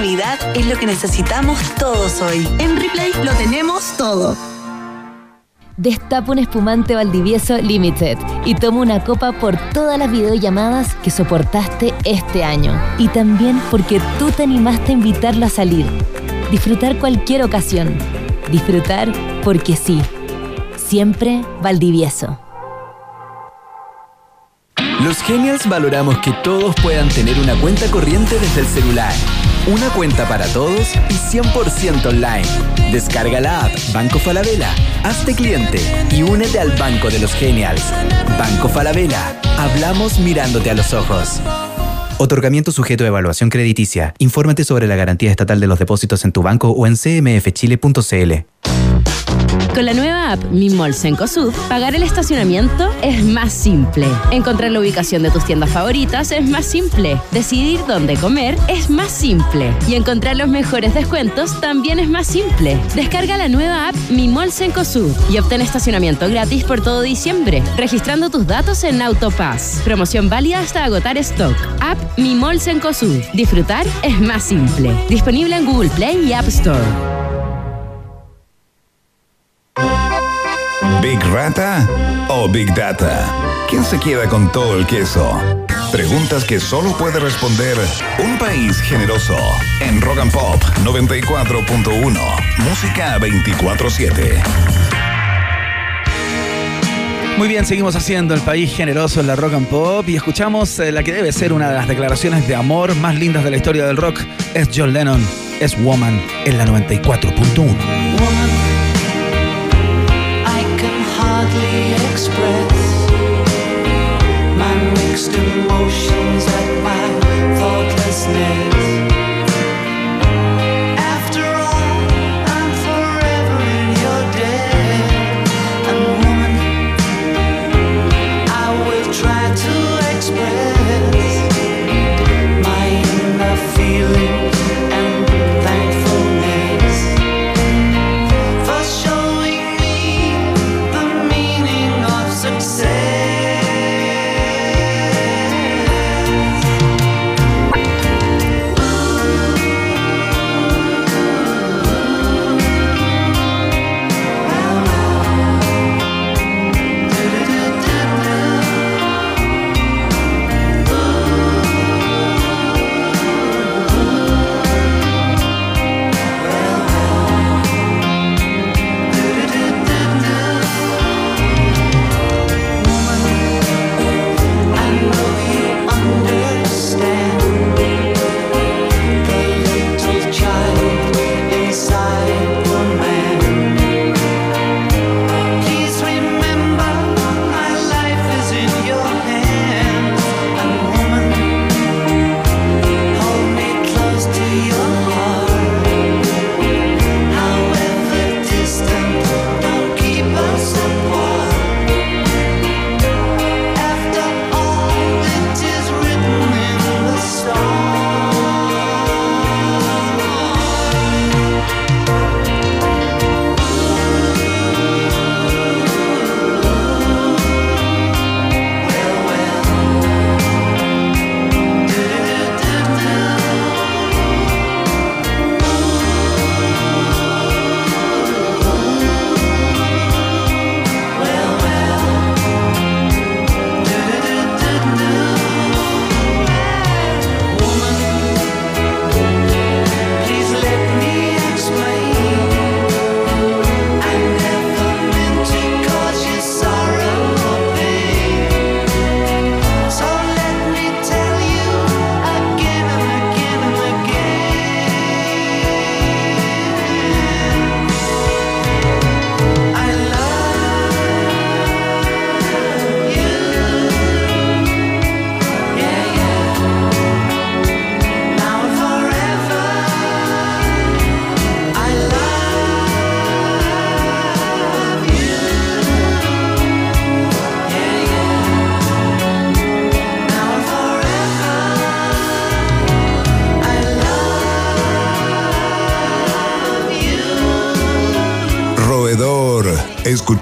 Es lo que necesitamos todos hoy. En Replay lo tenemos todo. Destapa un espumante Valdivieso Limited y toma una copa por todas las videollamadas que soportaste este año. Y también porque tú te animaste a invitarlo a salir. Disfrutar cualquier ocasión. Disfrutar porque sí. Siempre Valdivieso. Los Genials valoramos que todos puedan tener una cuenta corriente desde el celular. Una cuenta para todos y 100% online. Descarga la app Banco Falabella, hazte cliente y únete al Banco de los Genials. Banco Falabella, hablamos mirándote a los ojos. Otorgamiento sujeto a evaluación crediticia. Infórmate sobre la garantía estatal de los depósitos en tu banco o en cmfchile.cl. Con la nueva app Mi Mall Cencosud, pagar el estacionamiento es más simple. Encontrar la ubicación de tus tiendas favoritas es más simple. Decidir dónde comer es más simple. Y encontrar los mejores descuentos también es más simple. Descarga la nueva app Mi Mall Cencosud y obtén estacionamiento gratis por todo diciembre, registrando tus datos en Autopass. Promoción válida hasta agotar stock. App Mi Mall Cencosud. Disfrutar es más simple. Disponible en Google Play y App Store. Big ¿Rata o Big Data? ¿Quién se queda con todo el queso? Preguntas que solo puede responder un país generoso. En Rock and Pop 94.1. Música 24-7. Muy bien, seguimos haciendo el país generoso en la rock and pop y escuchamos eh, la que debe ser una de las declaraciones de amor más lindas de la historia del rock. Es John Lennon, es Woman en la 94.1. express. My mixed emotions at my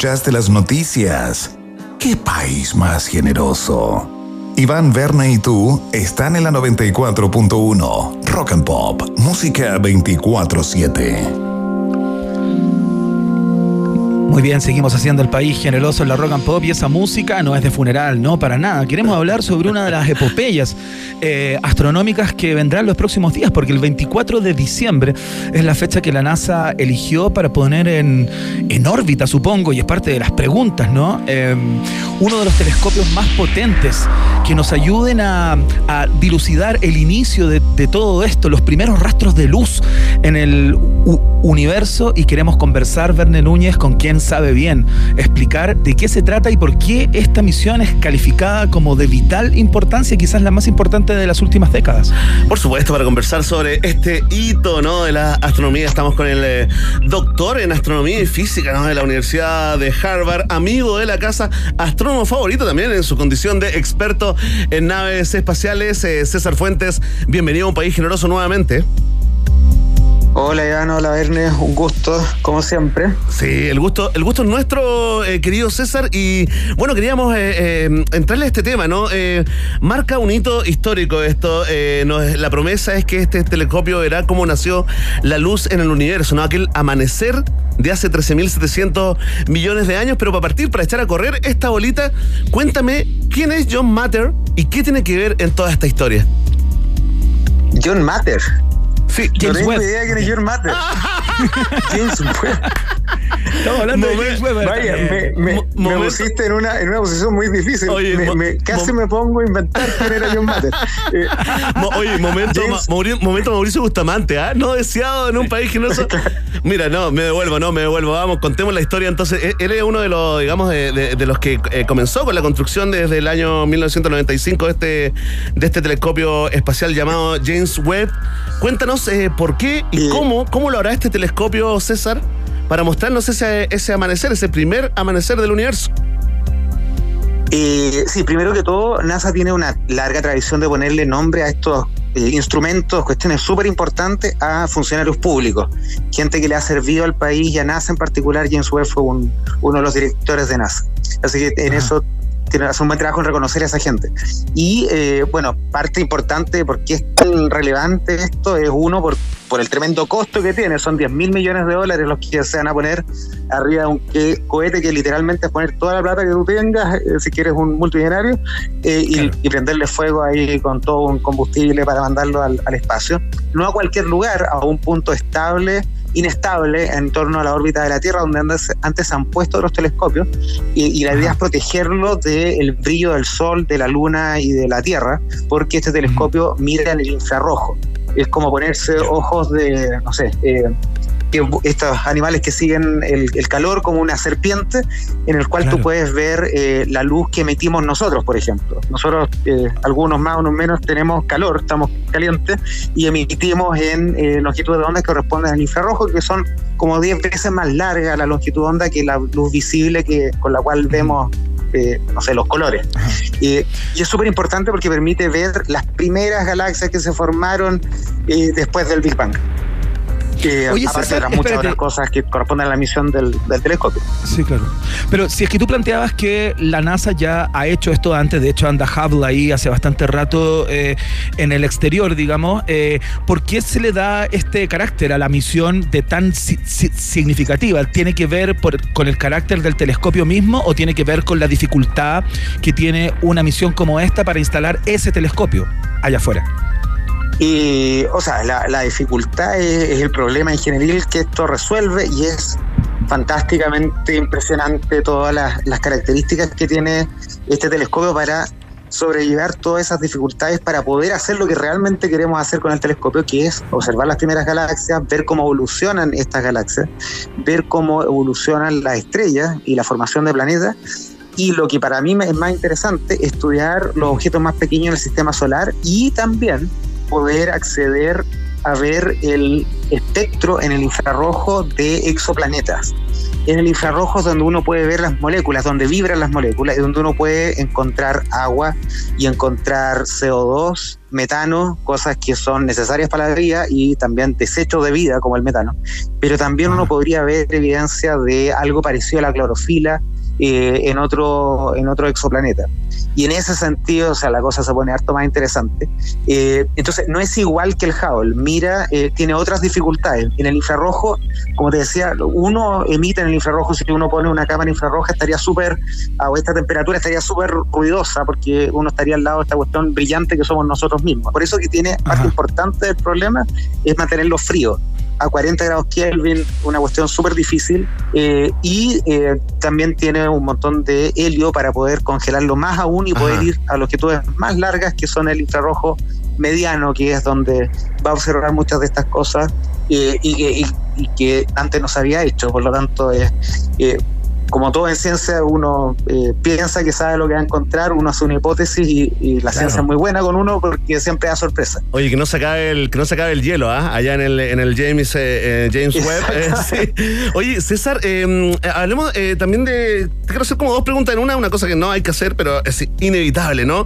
¿escuchaste las noticias? ¿Qué país más generoso? Iván, Verne y tú están en la 94.1 Rock and Pop, música 24-7. Muy bien, seguimos haciendo el país generoso en la rock and pop y esa música no es de funeral, no, para nada. Queremos hablar sobre una de las epopeyas eh, astronómicas que vendrán los próximos días, porque el 24 de diciembre es la fecha que la NASA eligió para poner en, en órbita, supongo, y es parte de las preguntas, ¿no? Eh, uno de los telescopios más potentes que nos ayuden a, dilucidar el inicio de, todo esto, los primeros rastros de luz en el universo y queremos conversar, Verne Núñez, con quien sabe bien, explicar de qué se trata y por qué esta misión es calificada como de vital importancia, quizás la más importante de las últimas décadas. Por supuesto, para conversar sobre este hito ¿no? de la astronomía, estamos con el eh, doctor en astronomía y física de la Universidad de Harvard, amigo de la casa, astrónomo favorito también en su condición de experto en naves espaciales. eh, César Fuentes, bienvenido a un país generoso nuevamente. Hola Iván, hola Verne, un gusto, como siempre. Sí, el gusto, el gusto es nuestro, eh, querido César. Y bueno, queríamos eh, eh, entrarle a este tema, ¿no? Marca un hito histórico esto. la promesa es que este telescopio verá cómo nació la luz en el universo, ¿no? Aquel amanecer de hace 13.700 millones de años. Pero para partir, para echar a correr esta bolita, cuéntame quién es John Matter y qué tiene que ver en toda esta historia. John Matter. Sí, no James tengo Webb. idea quién es John Matter. James Webb. Estamos hablando de James. Vaya, me, me, pusiste en una, en una posición muy difícil. Oye, me, mo- me- casi me pongo a inventar quién era John Matter. Eh, Oye, momento, James- Ma- Mauri- momento Mauricio Bustamante, ¿ah? No deseado en un país que no so- Mira, no, me devuelvo, no, me devuelvo. Vamos, contemos la historia. Entonces, él- él es uno de los, digamos, de, de- de los que eh, comenzó con la construcción desde el año 1995 de este, de este telescopio espacial llamado James Webb. Cuéntanos eh, por qué y cómo, cómo lo hará este telescopio, César, para mostrarnos ese, ese amanecer, ese primer amanecer del universo. Eh, sí, primero que todo, NASA tiene una larga tradición de ponerle nombre a estos eh, instrumentos, cuestiones súper importantes a funcionarios públicos, gente que le ha servido al país y a NASA en particular. James Webb fue un- uno de los directores de NASA. Así que en eso tiene hace un buen trabajo en reconocer a esa gente. Y eh, bueno, parte importante de por qué es tan relevante esto es uno, por, por el tremendo costo que tiene. Son 10 mil millones de dólares los que se van a poner arriba de un que- cohete que literalmente es poner toda la plata que tú tengas, eh, si quieres un multimillonario, eh, y, y prenderle fuego ahí con todo un combustible para mandarlo al, al espacio. No a cualquier lugar, a un punto estable inestable en torno a la órbita de la Tierra, donde antes, antes se han puesto los telescopios, y, y la idea es protegerlo del brillo del Sol, de la Luna y de la Tierra, porque este telescopio mira en el infrarrojo. Es como ponerse ojos de, no sé, eh, que estos animales que siguen el, el calor como una serpiente, en el cual tú puedes ver eh, la luz que emitimos nosotros, por ejemplo. Nosotros, eh, algunos más, unos menos, tenemos calor, estamos calientes, y emitimos en eh, longitudes de onda que corresponden al infrarrojo, que son como 10 veces más larga la longitud de onda que la luz visible que, con la cual vemos eh, no sé, los colores. Eh, y es súper importante porque permite ver las primeras galaxias que se formaron eh, después del Big Bang. Eh, Oye, aparte César, de las muchas otras cosas que corresponden a la misión del, del telescopio. Sí, claro. Pero si es que tú planteabas que la NASA ya ha hecho esto antes, de hecho anda Hubble ahí hace bastante rato eh, en el exterior, digamos, eh, ¿por qué se le da este carácter a la misión de tan si- si- significativa? ¿Tiene que ver por- con el carácter del telescopio mismo o tiene que ver con la dificultad que tiene una misión como esta para instalar ese telescopio allá afuera? Y, o sea, la, dificultad es, el problema ingenieril que esto resuelve y es fantásticamente impresionante todas las, las características que tiene este telescopio para sobrellevar todas esas dificultades para poder hacer lo que realmente queremos hacer con el telescopio, que es observar las primeras galaxias, ver cómo evolucionan estas galaxias, ver cómo evolucionan las estrellas y la formación de planetas. Y lo que para mí es más interesante, estudiar los objetos más pequeños del sistema solar y también poder acceder a ver el espectro en el infrarrojo de exoplanetas. En el infrarrojo es donde uno puede ver las moléculas, donde vibran las moléculas y donde uno puede encontrar agua y encontrar CO2, metano, cosas que son necesarias para la vida y también desechos de vida como el metano. Pero también uno podría ver evidencia de algo parecido a la clorofila eh, en, otro, en otro exoplaneta. Y en ese sentido, o sea, la cosa se pone harto más interesante. Eh, entonces, no es igual que el Hubble. Mira, eh, tiene otras dificultades. En el infrarrojo, como te decía, uno emite en el infrarrojo, si uno pone una cámara infrarroja, estaría súper, a esta temperatura, estaría súper ruidosa, porque uno estaría al lado de esta cuestión brillante que somos nosotros mismos. Por eso que tiene parte importante del problema es mantenerlo frío a 40 grados Kelvin, una cuestión súper difícil, eh, y eh, también tiene un montón de helio para poder congelarlo más aún y poder ir a longitudes más largas, que son el infrarrojo mediano, que es donde va a observar muchas de estas cosas eh, y, que- y- y que antes no se había hecho, por lo tanto es... como todo en ciencia, uno eh, piensa que sabe lo que va a encontrar, uno hace una hipótesis y, y la Claro. ciencia es muy buena con uno porque siempre da sorpresa. Oye, que no se acabe el, que no se acabe el hielo, ¿ah? Allá en el, en el James, eh, eh, James Webb. eh, sí. Oye, César, eh, hablemos también de. Te quiero hacer como dos preguntas en una, una cosa que no hay que hacer, pero es inevitable, ¿no?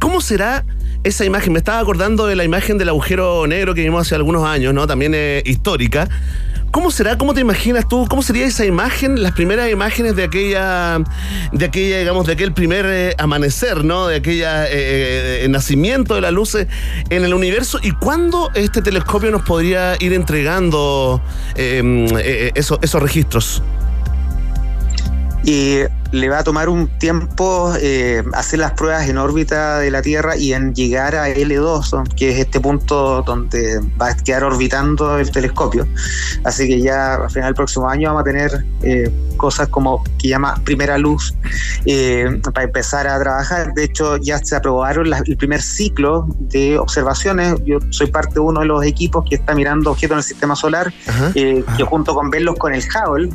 ¿Cómo será esa imagen? Me estaba acordando de la imagen del agujero negro que vimos hace algunos años, ¿no? También eh, histórica. ¿Cómo será? ¿Cómo te imaginas tú? ¿Cómo sería esa imagen, las primeras imágenes de aquella, de aquella, digamos, de aquel primer eh, amanecer, ¿no? De aquella eh, eh, nacimiento de las luces en el universo. ¿Y cuándo este telescopio nos podría ir entregando esos, esos registros? Y le va a tomar un tiempo eh, hacer las pruebas en órbita de la Tierra y en llegar a L2, que es este punto donde va a quedar orbitando el telescopio. Así que ya a final del próximo año vamos a tener eh, cosas como que llama primera luz eh, para empezar a trabajar. De hecho, ya se aprobaron la- el primer ciclo de observaciones. Yo soy parte de uno de los equipos que está mirando objetos en el sistema solar, eh, que junto con verlos con el Hubble,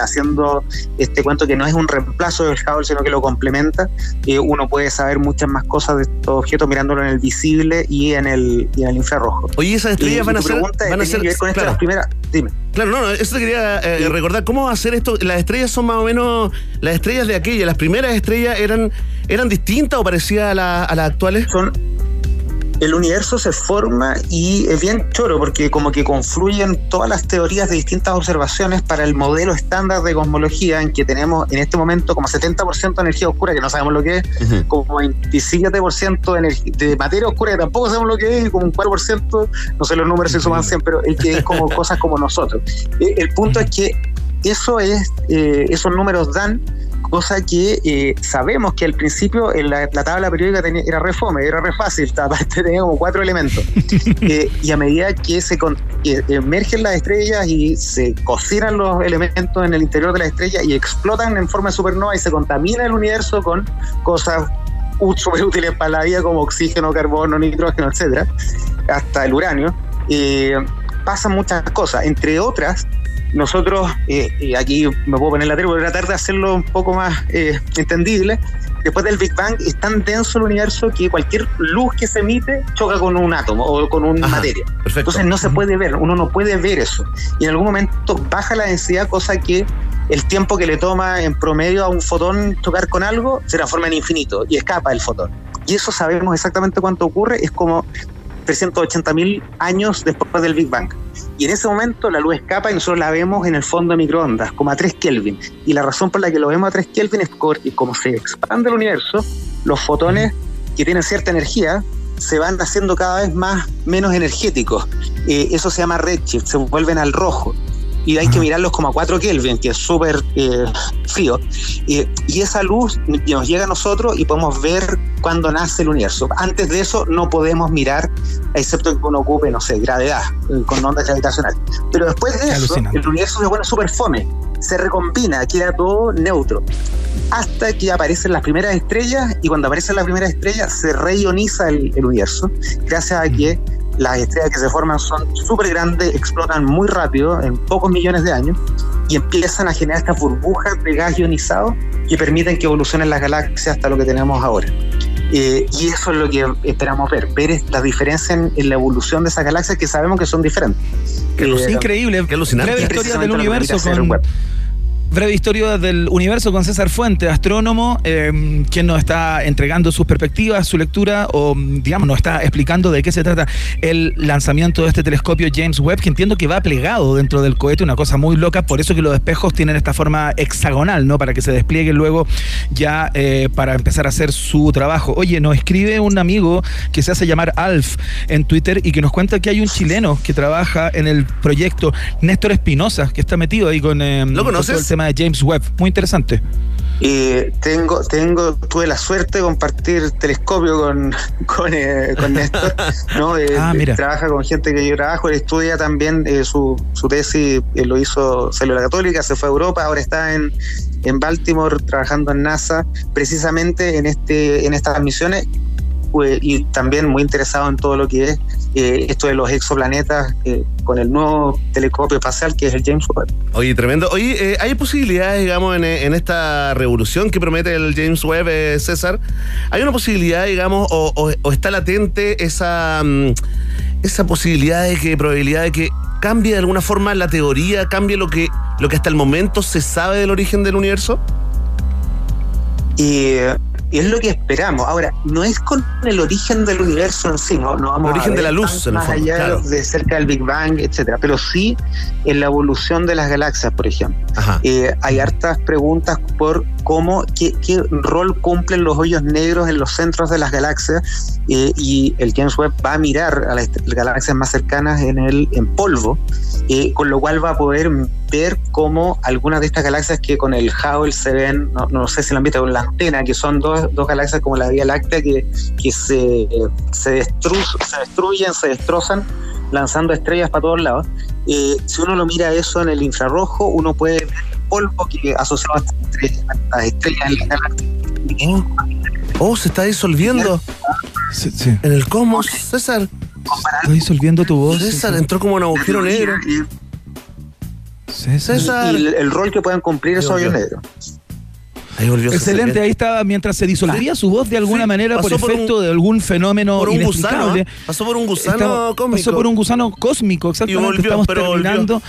haciendo este cuento que no es un reemplazo del Hubble, sino que lo complementa, eh, uno puede saber muchas más cosas de estos objetos mirándolo en el visible y en el, y en el infrarrojo. Oye, esas estrellas Y van a ser. Van a ser que ver con claro. las primeras. Dime. Claro, no, no, eso te quería eh, recordar. ¿Cómo va a ser esto? Las estrellas son más o menos. Las estrellas de aquella, las primeras estrellas eran, eran distintas o parecidas a, la- a las actuales? Son. El universo se forma y es bien choro porque como que confluyen todas las teorías de distintas observaciones para el modelo estándar de cosmología en que tenemos en este momento como 70% de energía oscura, que no sabemos lo que es, como 27% de, de materia oscura, que tampoco sabemos lo que es, y como un 4%, no sé los números se suman 100, pero el que es como cosas como nosotros. Eh, El punto es que eso es, eh, esos números dan cosa que eh, sabemos que al principio en la, la tabla periódica tenía- era re fome, era re fácil, aparte tenía como cuatro elementos. Eh, y a medida que se con- que emergen las estrellas y se cocinan los elementos en el interior de la estrella y explotan en forma de supernova y se contamina el universo con cosas súper útiles para la vida como oxígeno, carbono, nitrógeno, etcétera, hasta el uranio, eh, pasan muchas cosas, entre otras nosotros, eh, y aquí me puedo poner la tele, voy a tratar de hacerlo un poco más eh, entendible. Después del Big Bang es tan denso el universo que cualquier luz que se emite choca con un átomo o con una materia. Entonces no se puede ver, uno no puede ver eso. Y en algún momento baja la densidad, cosa que el tiempo que le toma en promedio a un fotón chocar con algo se transforma en infinito y escapa el fotón. Y eso sabemos exactamente cuánto ocurre, es como 380 mil años después del Big Bang. Y en ese momento la luz escapa y nosotros la vemos en el fondo de microondas, como a 3 Kelvin. Y la razón por la que lo vemos a 3 Kelvin es porque como se expande el universo, los fotones que tienen cierta energía se van haciendo cada vez más menos energéticos. Eh, eso se llama redshift, se vuelven al rojo. Y hay que mirarlos como a 4 Kelvin, que es súper eh, frío. Eh, y esa luz nos llega a nosotros y podemos ver cuando nace el universo. Antes de eso no podemos mirar, excepto que uno ocupe, no sé, gravedad, eh, con ondas gravitacionales. Pero después de eso, el universo se pone súper fome, se recombina, queda todo neutro. Hasta que aparecen las primeras estrellas y cuando aparecen las primeras estrellas se reioniza el, el universo, gracias a que las estrellas que se forman son súper grandes, explotan muy rápido, en pocos millones de años, y empiezan a generar estas burbujas de gas ionizado que permiten que evolucionen las galaxias hasta lo que tenemos ahora. Eh, y eso es lo que esperamos ver, ver es la diferencia en, en la evolución de esas galaxias que sabemos que son diferentes. Eh, Increíble. Qué alucinante. Breve Y historia del que universo con. Breve historia del universo con César Fuente, astrónomo, eh, quien nos está entregando sus perspectivas, su lectura, o digamos, nos está explicando de qué se trata el lanzamiento de este telescopio James Webb, que entiendo que va plegado dentro del cohete, una cosa muy loca, por eso que los espejos tienen esta forma hexagonal, ¿no? Para que se despliegue luego ya eh, para empezar a hacer su trabajo. Oye, nos escribe un amigo que se hace llamar Alf en Twitter y que nos cuenta que hay un chileno que trabaja en el proyecto, Néstor Espinosa, que está metido ahí con, eh, ¿Lo con conoces? Tema de James Webb. Muy interesante. Eh, tengo, tengo, tuve la suerte de compartir telescopio con, con, eh, con Néstor, ¿no? Eh, Ah, mira. Trabaja con gente que yo trabajo, él estudia también eh, su, su tesis, lo hizo Célula Católica, se fue a Europa, ahora está en, en Baltimore trabajando en NASA, precisamente en este, en estas misiones, pues, y también muy interesado en todo lo que es eh, esto de los exoplanetas eh, con el nuevo telescopio espacial que es el James Webb. Oye, tremendo. Oye, eh, ¿hay posibilidades, digamos, en, en esta revolución que promete el James Webb, César? ¿Hay una posibilidad, digamos, o, o- o está latente esa, mm, esa posibilidad de que, probabilidad de que cambie de alguna forma la teoría, cambie lo que, lo que hasta el momento se sabe del origen del universo? Y eh, es lo que esperamos. Ahora, no es con el origen del universo en sí, no, no vamos El origen a de ver la luz, más fondo, allá claro. de cerca del Big Bang, etcétera, pero sí en la evolución de las galaxias, por ejemplo. Eh, hay hartas preguntas por cómo, qué, qué rol cumplen los hoyos negros en los centros de las galaxias eh, y el James Webb va a mirar a las galaxias más cercanas en el en polvo, eh, con lo cual va a poder ver cómo algunas de estas galaxias que con el Hubble se ven, no, no sé si lo han visto, con la antena, que son dos, dos galaxias como la Vía Láctea que, que se, se, destru- se destruyen, se destrozan lanzando estrellas para todos lados. Eh, si uno lo mira eso en el infrarrojo, uno puede ver el polvo que asociado a estas estrellas, a estas estrellas en la galaxia. Oh, se está disolviendo Sí, sí. en el cosmos. César, Está disolviendo tu voz. César entró como un agujero negro. César. César. Y el, el rol que pueden cumplir esos hoyos negros. Ahí volvió César. Excelente, ahí estaba mientras se disolvía su voz de alguna Sí, manera por efecto un- de algún fenómeno Por un inexplicable. gusano. ¿ah? Pasó por un gusano Estaba- cósmico. Pasó por un gusano cósmico, exactamente. Y volvió, Estamos pero volvió. terminando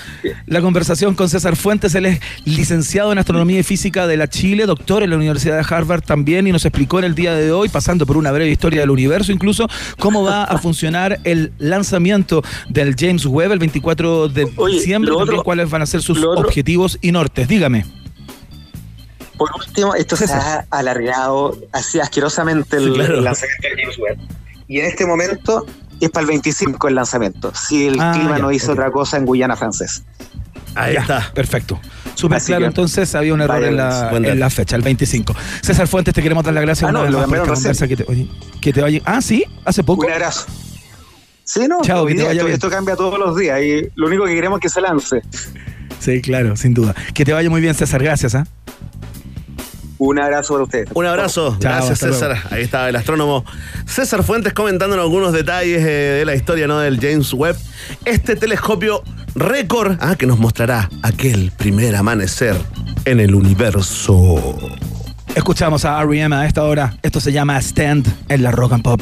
la conversación con César Fuentes. Él es licenciado en Astronomía y Física de la Chile, doctor en la Universidad de Harvard también, y nos explicó en el día de hoy, pasando por una breve historia del universo, incluso cómo va a funcionar el lanzamiento del James Webb el 24 de Oye, diciembre, también otro- cuáles van a ser sus objetivos y nortes. Dígame. Por último, esto se ha alargado así asquerosamente el, Sí, claro. el lanzamiento del James Webb. Y en este momento es para el 25 el lanzamiento, si el Ah, clima ya, no hizo otra cosa en Guyana francesa. Ahí Ya, está. Perfecto. Súper claro, que- entonces había un error en la, en la fecha, el 25. César Fuentes, te queremos dar las gracias Ah, una no, vez lo más por esta cambiaron conversa que te, oye, que te vaya. Ah, sí, hace poco. Un abrazo. Sí, no, Chao, que te esto, vaya bien. esto cambia todos los días y lo único que queremos es que se lance. Sí, claro, sin duda. Que te vaya muy bien, César. Gracias. ¿ah? Un abrazo para ustedes. Un abrazo. Chao, Gracias, César. Ahí estaba el astrónomo César Fuentes comentándonos algunos detalles eh, de la historia ¿no? del James Webb. Este telescopio récord ah, que nos mostrará aquel primer amanecer en el universo. Escuchamos a R.E.M. a esta hora. Esto se llama Stand en la Rock and Pop.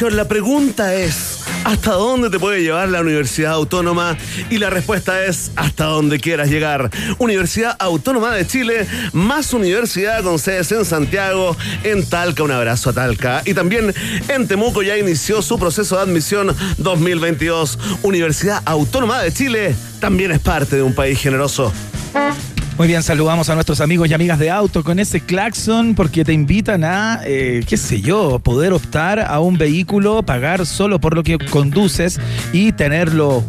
La pregunta es, ¿hasta dónde te puede llevar la Universidad Autónoma? Y la respuesta es, hasta donde quieras llegar. Universidad Autónoma de Chile, más universidad con sedes en Santiago, en Talca, un abrazo a Talca. Y también en Temuco ya inició su proceso de admisión 2022. Universidad Autónoma de Chile también es parte de un país generoso. Muy bien, saludamos a nuestros amigos y amigas de auto con ese claxon porque te invitan a, eh, qué sé yo, poder optar a un vehículo, pagar solo por lo que conduces y tenerlo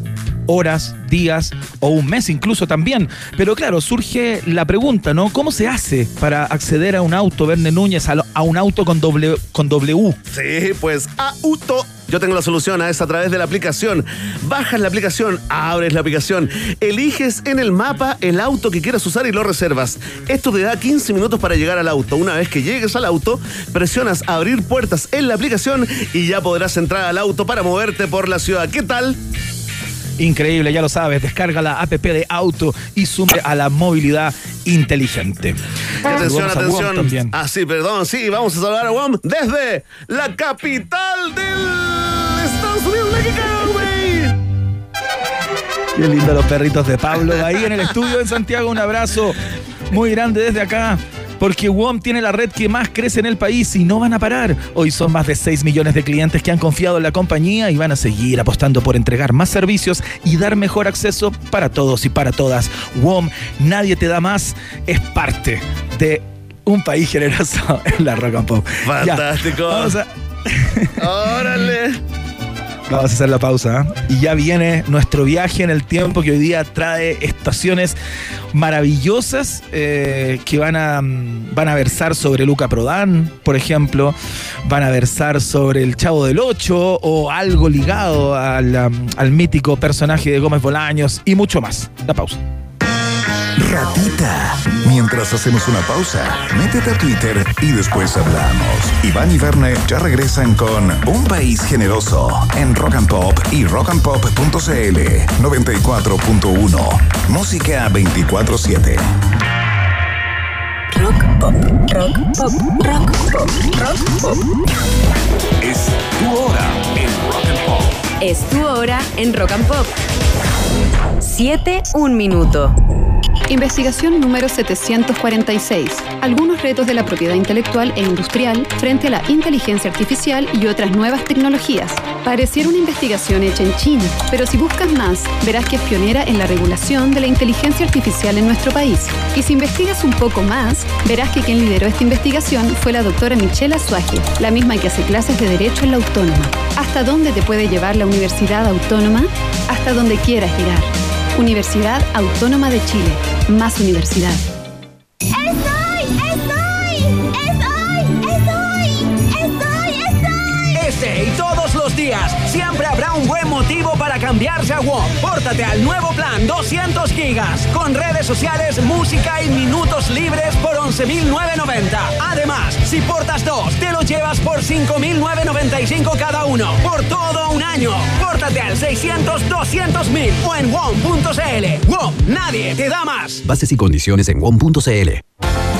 horas, días o un mes incluso también. Pero claro, surge la pregunta, ¿no? ¿Cómo se hace para acceder a un auto, Verne Núñez, a, a un auto con, doble, con W? Sí, pues auto. Yo tengo la solución a eso a través de la aplicación. Bajas la aplicación, abres la aplicación, eliges en el mapa el auto que quieras usar y lo reservas. Esto te da 15 minutos para llegar al auto. Una vez que llegues al auto, presionas abrir puertas en la aplicación y ya podrás entrar al auto para moverte por la ciudad. ¿Qué tal? Increíble, ya lo sabes, descarga la app de auto y sume a la movilidad inteligente. Atención, atención. Ah, sí, perdón, sí, vamos a saludar a WOM desde la capital del Estados Unidos, México, güey. Qué lindo los perritos de Pablo. Ahí en el estudio en Santiago, un abrazo muy grande desde acá. Porque WOM tiene la red que más crece en el país y no van a parar. Hoy son más de 6 millones de clientes que han confiado en la compañía y van a seguir apostando por entregar más servicios y dar mejor acceso para todos y para todas. WOM, nadie te da más, es parte de un país generoso en la Rock and Pop. Ya, Fantástico. vamos a- Órale. Vamos a hacer la pausa. ¿eh? Y ya viene nuestro viaje en el tiempo que hoy día trae estaciones maravillosas eh, que van a, mm, van a versar sobre Luca Prodan, por ejemplo. Van a versar sobre el Chavo del Ocho o algo ligado al, um, al mítico personaje de Gómez Bolaños y mucho más. La pausa. Ratita. Mientras hacemos una pausa, métete a Twitter y después hablamos. Iván y Verne ya regresan con Un País Generoso en Rock and Pop y rockandpop.cl 94.1. Música 24-7. Rock pop, rock pop, rock pop, rock pop. Es tu hora en Rock and Pop. Es tu hora en Rock and Pop. 7, un minuto. Investigación número 746. Algunos retos de la propiedad intelectual e industrial frente a la inteligencia artificial y otras nuevas tecnologías. Pareciera una investigación hecha en China, pero si buscas más, verás que es pionera en la regulación de la inteligencia artificial en nuestro país. Y si investigas un poco más, verás que quien lideró esta investigación fue la doctora Michelle Azuaje, la misma que hace clases de Derecho en la Autónoma. ¿Hasta dónde te puede llevar la Universidad Autónoma? Hasta donde quieras llegar. Universidad Autónoma de Chile. Más universidad. Este y todos los días siempre habrá un buen cambiarse a WOM. Pórtate al nuevo plan 200 gigas con redes sociales, música y minutos libres por 11.990. Además, si portas dos, te lo llevas por 5.995 cada uno por todo un año. Pórtate al 600 200 mil o en WOM.cl. WOM, nadie te da más. Bases y condiciones en WOM.cl.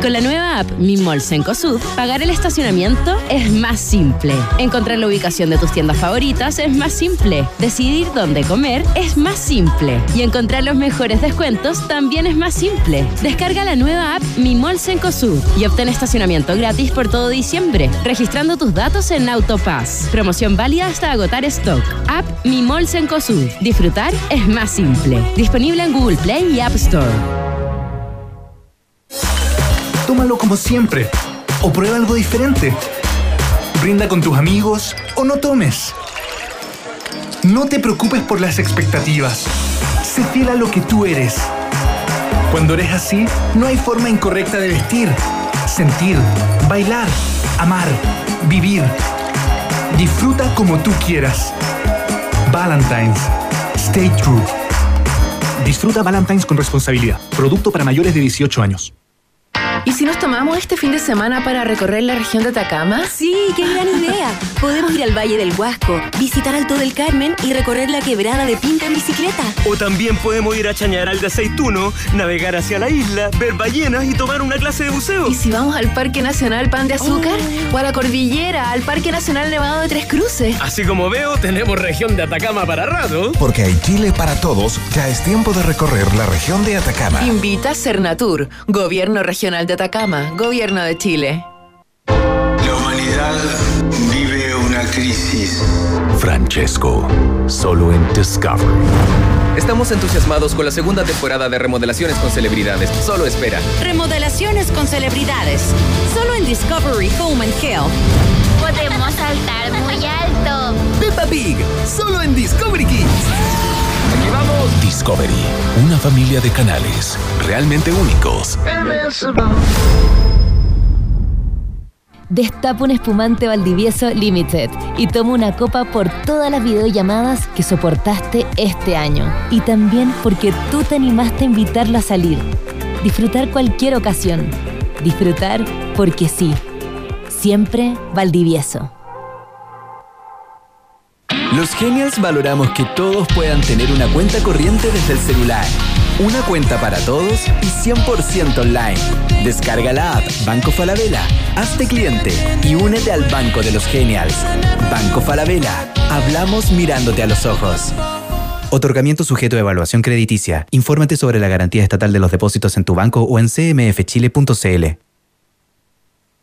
Con la nueva app Mi pagar el estacionamiento es más simple. Encontrar la ubicación de tus tiendas favoritas es más simple. Decidir dónde comer es más simple. Y encontrar los mejores descuentos también es más simple. Descarga la nueva app Mi y obtén estacionamiento gratis por todo diciembre, registrando tus datos en Autopass. Promoción válida hasta agotar stock. App Mi. Disfrutar es más simple. Disponible en Google Play y App Store. Como siempre. O prueba algo diferente. Brinda con tus amigos o no tomes. No te preocupes por las expectativas. Sé fiel a lo que tú eres. Cuando eres así, no hay forma incorrecta de vestir, sentir, bailar, amar, vivir. Disfruta como tú quieras. Valentine's. Stay true. Disfruta Valentine's con responsabilidad. Producto para mayores de 18 años. ¿Y si nos tomamos este fin de semana para recorrer la región de Atacama? Sí, qué gran idea. Podemos ir al Valle del Huasco, visitar Alto del Carmen y recorrer la quebrada de Pinta en bicicleta. O también podemos ir a Chañaral de Aceituno, navegar hacia la isla, ver ballenas y tomar una clase de buceo. ¿Y si vamos al Parque Nacional Pan de Azúcar? O a la Cordillera, al Parque Nacional Nevado de Tres Cruces. Así como veo, tenemos región de Atacama para rato. Porque hay Chile para todos, ya es tiempo de recorrer la región de Atacama. Invita Cernatur, Gobierno Regional de Atacama, Gobierno de Chile. La humanidad vive una crisis. Francesco, solo en Discovery. Estamos entusiasmados con la segunda temporada de Remodelaciones con Celebridades. Solo espera. Remodelaciones con celebridades. Solo en Discovery Home and Health. Podemos saltar muy alto. Peppa Pig, solo en Discovery Kids. Aquí vamos. Discovery, una familia de canales realmente únicos. Destapa un espumante Valdivieso Limited y toma una copa por todas las videollamadas que soportaste este año. Y también porque tú te animaste a invitarlo a salir. Disfrutar cualquier ocasión. Disfrutar porque sí. Siempre Valdivieso. Los Genials valoramos que todos puedan tener una cuenta corriente desde el celular. Una cuenta para todos y 100% online. Descarga la app Banco Falabella, hazte cliente y únete al Banco de los Genials. Banco Falabella, hablamos mirándote a los ojos. Otorgamiento sujeto a evaluación crediticia. Infórmate sobre la garantía estatal de los depósitos en tu banco o en cmfchile.cl.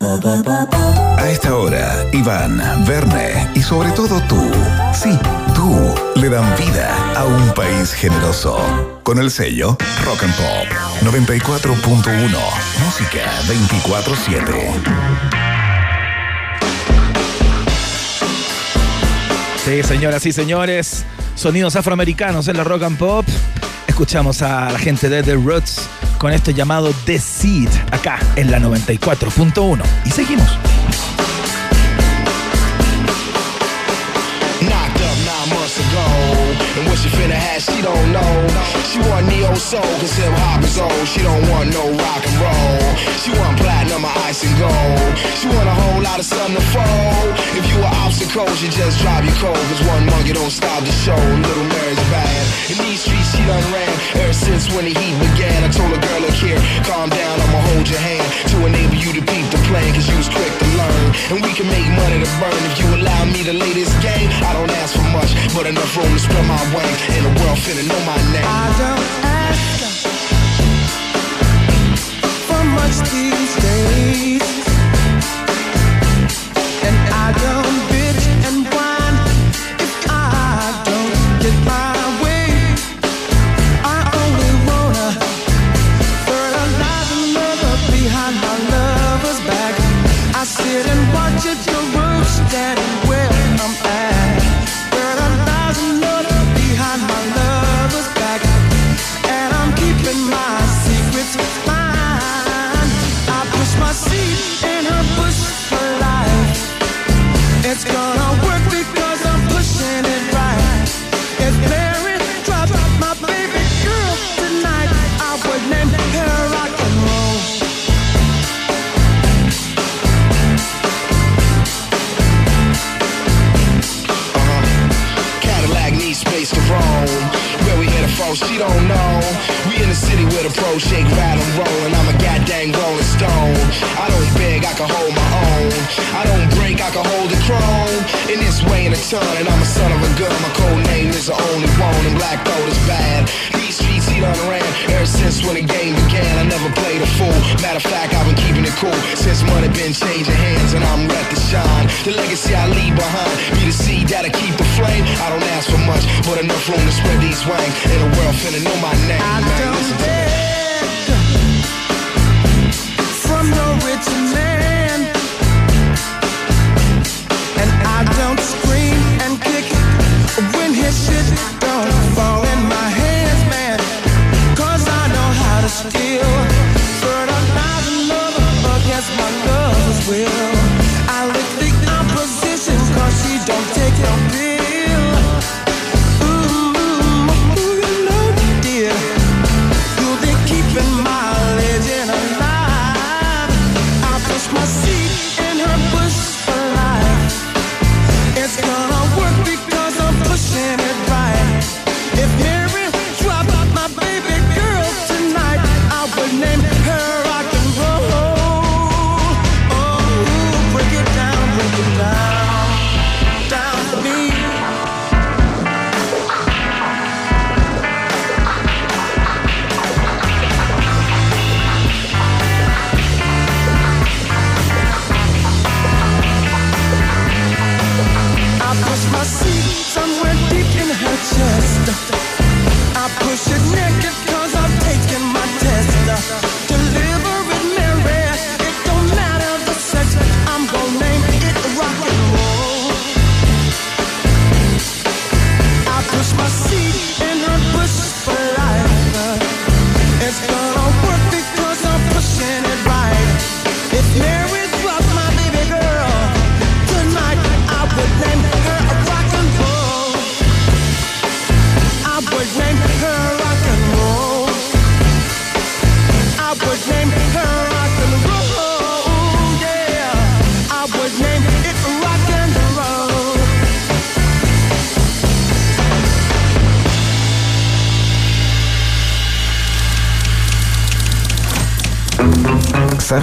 A esta hora, Iván, Verne y sobre todo tú, sí, tú, le dan vida a un país generoso. Con el sello Rock and Pop 94.1, música 24-7. Sí, señoras y señores, sonidos afroamericanos en la rock and pop. Escuchamos a la gente de The Roots con esto llamado The Seed, acá en la 94.1. Y seguimos. She finna have, she don't know. She want neo soul, cause hip hop is old. She don't want no rock and roll. She want platinum or ice and gold. She want a whole lot of sun to fold. If you were obstacle, she just drive you cold. Cause one monkey don't stop the show. Little Mary's bad. In these streets, she done ran. Ever since when the heat began, I told a girl, look here, calm down, I'ma hold your hand. To enable you to beat the plan, cause you was quick to learn. And we can make money to burn if you allow me to lay this game. I don't ask for much, but enough room to spread my wings. And the world finna know my name. I don't ask for much these days. And I don't bitch and whine if I don't get my she don't know. We in the city where the pro shake, rattle, roll, and I'm a goddamn rolling stone. I don't beg, I can hold my own. I don't break, I can hold the chrome. In this way in a ton, and I'm a son of a gun. My code name is the only one, and black gold is bad. These streets he ran ever since when the game began. I never played a fool. Matter of fact, I've been keeping it cool since money been changing hands, and I'm ready to shine. The legacy I leave behind be the seed that'll keep the flame. I don't ask for much, but enough room to spread these wings. And the world finna know my name. man. Listen to me. from no rich man. And I don't scream and kick when his shit don't fall still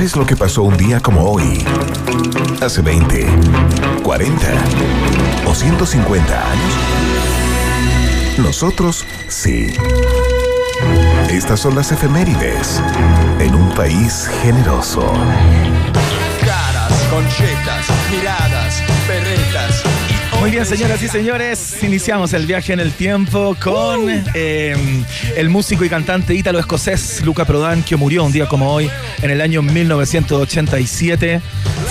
¿Sabes lo que pasó un día como hoy? Hace 20, 40 o 150 años. Nosotros sí. Estas son las efemérides en un país generoso. Caras, conchetas, miradas, perretas. Muy bien, señoras y señores, iniciamos el viaje en el tiempo con eh, el músico y cantante ítalo-escocés Luca Prodan, que murió un día como hoy, en el año 1987,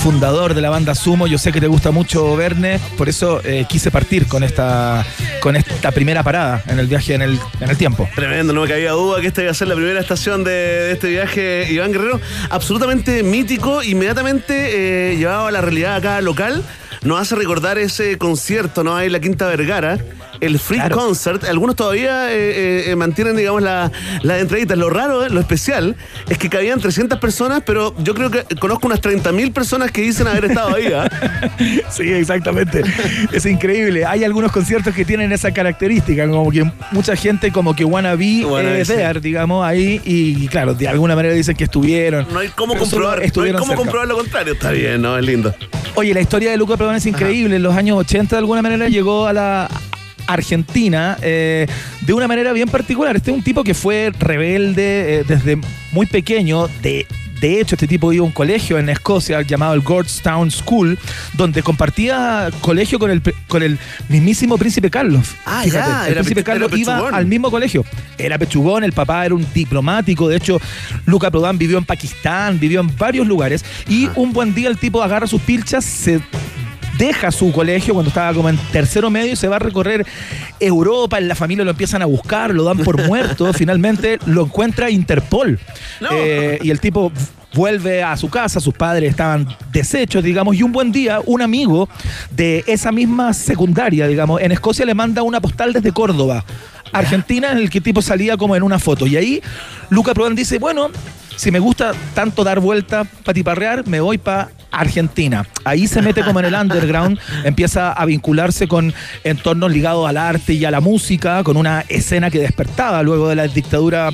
fundador de la banda Sumo. Yo sé que te gusta mucho Verne, por eso eh, quise partir con esta, con esta primera parada en el viaje en el, en el tiempo. Tremendo, no me cabía duda que esta iba a ser la primera estación de, este viaje, Iván Guerrero. Absolutamente mítico, inmediatamente eh, llevado a la realidad acá local. Nos hace recordar ese concierto, ¿no? Ahí en la Quinta Vergara, el Free Concert. Algunos todavía eh, eh, mantienen, digamos, la- las entrevistas. Lo raro, eh, lo especial, es que cabían 300 personas, pero yo creo que conozco unas 30.000 personas que dicen haber estado ahí, ¿ah? Sí, exactamente. Es increíble. Hay algunos conciertos que tienen esa característica, como que mucha gente como que wannabe Wannabe, eh, sí. there, digamos, ahí y, claro, de alguna manera dicen que estuvieron. No hay cómo comprobar, no hay cómo cerca. comprobar lo contrario. Está bien, ¿no? Es lindo. Oye, la historia de Luca Prodan es increíble. En los años 80, de alguna manera, llegó a la Argentina eh, de una manera bien particular. Este es un tipo que fue rebelde eh, desde muy pequeño. De, de hecho, este tipo iba a un colegio en Escocia llamado el Gordstown School, donde compartía colegio con el, con el mismísimo príncipe Carlos. Ah, Fíjate, ya, el príncipe Carlos iba al mismo colegio. Era pechugón, el papá era un diplomático. De hecho, Luca Prodan vivió en Pakistán, vivió en varios lugares. Y un buen día el tipo agarra sus pilchas, se deja su colegio cuando estaba como en tercero medio y se va a recorrer Europa, en la familia lo empiezan a buscar, lo dan por muerto, finalmente lo encuentra Interpol. Eh, y el tipo vuelve a su casa, sus padres estaban deshechos, digamos, y un buen día un amigo de esa misma secundaria, digamos, en Escocia le manda una postal desde Córdoba. Argentina en el que el tipo salía como en una foto. Y ahí Luca Prodan dice, bueno, si me gusta tanto dar vuelta, patiparrear, me voy para Argentina. Ahí se mete como en el underground, empieza a vincularse con entornos ligados al arte y a la música, con una escena que despertaba luego de la dictadura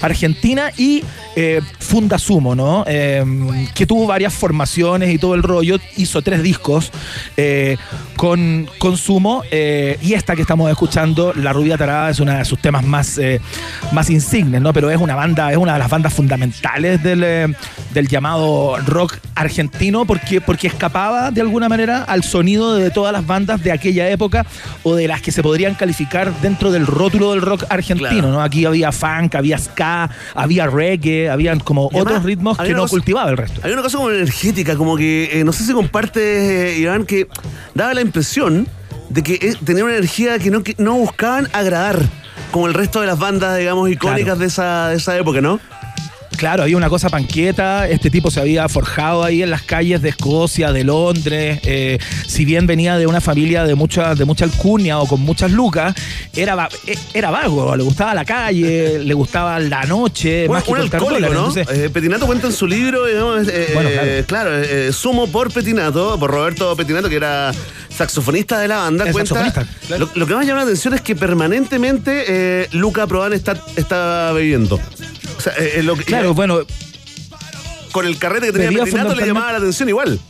argentina y eh, funda Sumo, ¿no? Eh, que tuvo varias formaciones y todo el rollo, hizo tres discos eh, con, con Sumo eh, y esta que estamos escuchando, La Rubia Tarada, es uno de sus temas más, más insignes, ¿no? Pero es una banda, es una de las bandas fundamentales del, eh, del llamado rock argentino porque, porque escapaba de alguna manera al sonido de todas las bandas de aquella época o de las que se podrían calificar dentro del rótulo del rock argentino, ¿no? Aquí había funk, había ska, había reggae, habían como además, otros ritmos había que no cosa- cultivaba el resto. Hay una cosa como energética, como que, eh, no sé si comparte, Iván, que daba la impresión de que eh, tenía una energía que no, que no buscaban agradar, como el resto de las bandas, digamos, icónicas de, esa, de esa época, ¿no? Claro, había una cosa panqueta, este tipo se había forjado ahí en las calles de Escocia, de Londres, eh, si bien venía de una familia de mucha, de mucha alcurnia o con muchas lucas, era, eh, era vago, le gustaba la calle, le gustaba la noche, Un, más que un alcohólico, dólares. ¿no? Entonces, Eh, Petinato cuenta en su libro, digamos, eh, Bueno, claro, Sumo por Petinato, por Roberto Petinato, que era saxofonista de la banda, El cuenta. lo, lo que más llama la atención es que permanentemente Luca Prodan está, está bebiendo. O sea, eh, eh, lo que- claro, bueno, con el carrete que tenía Petinato le llamaba la atención igual.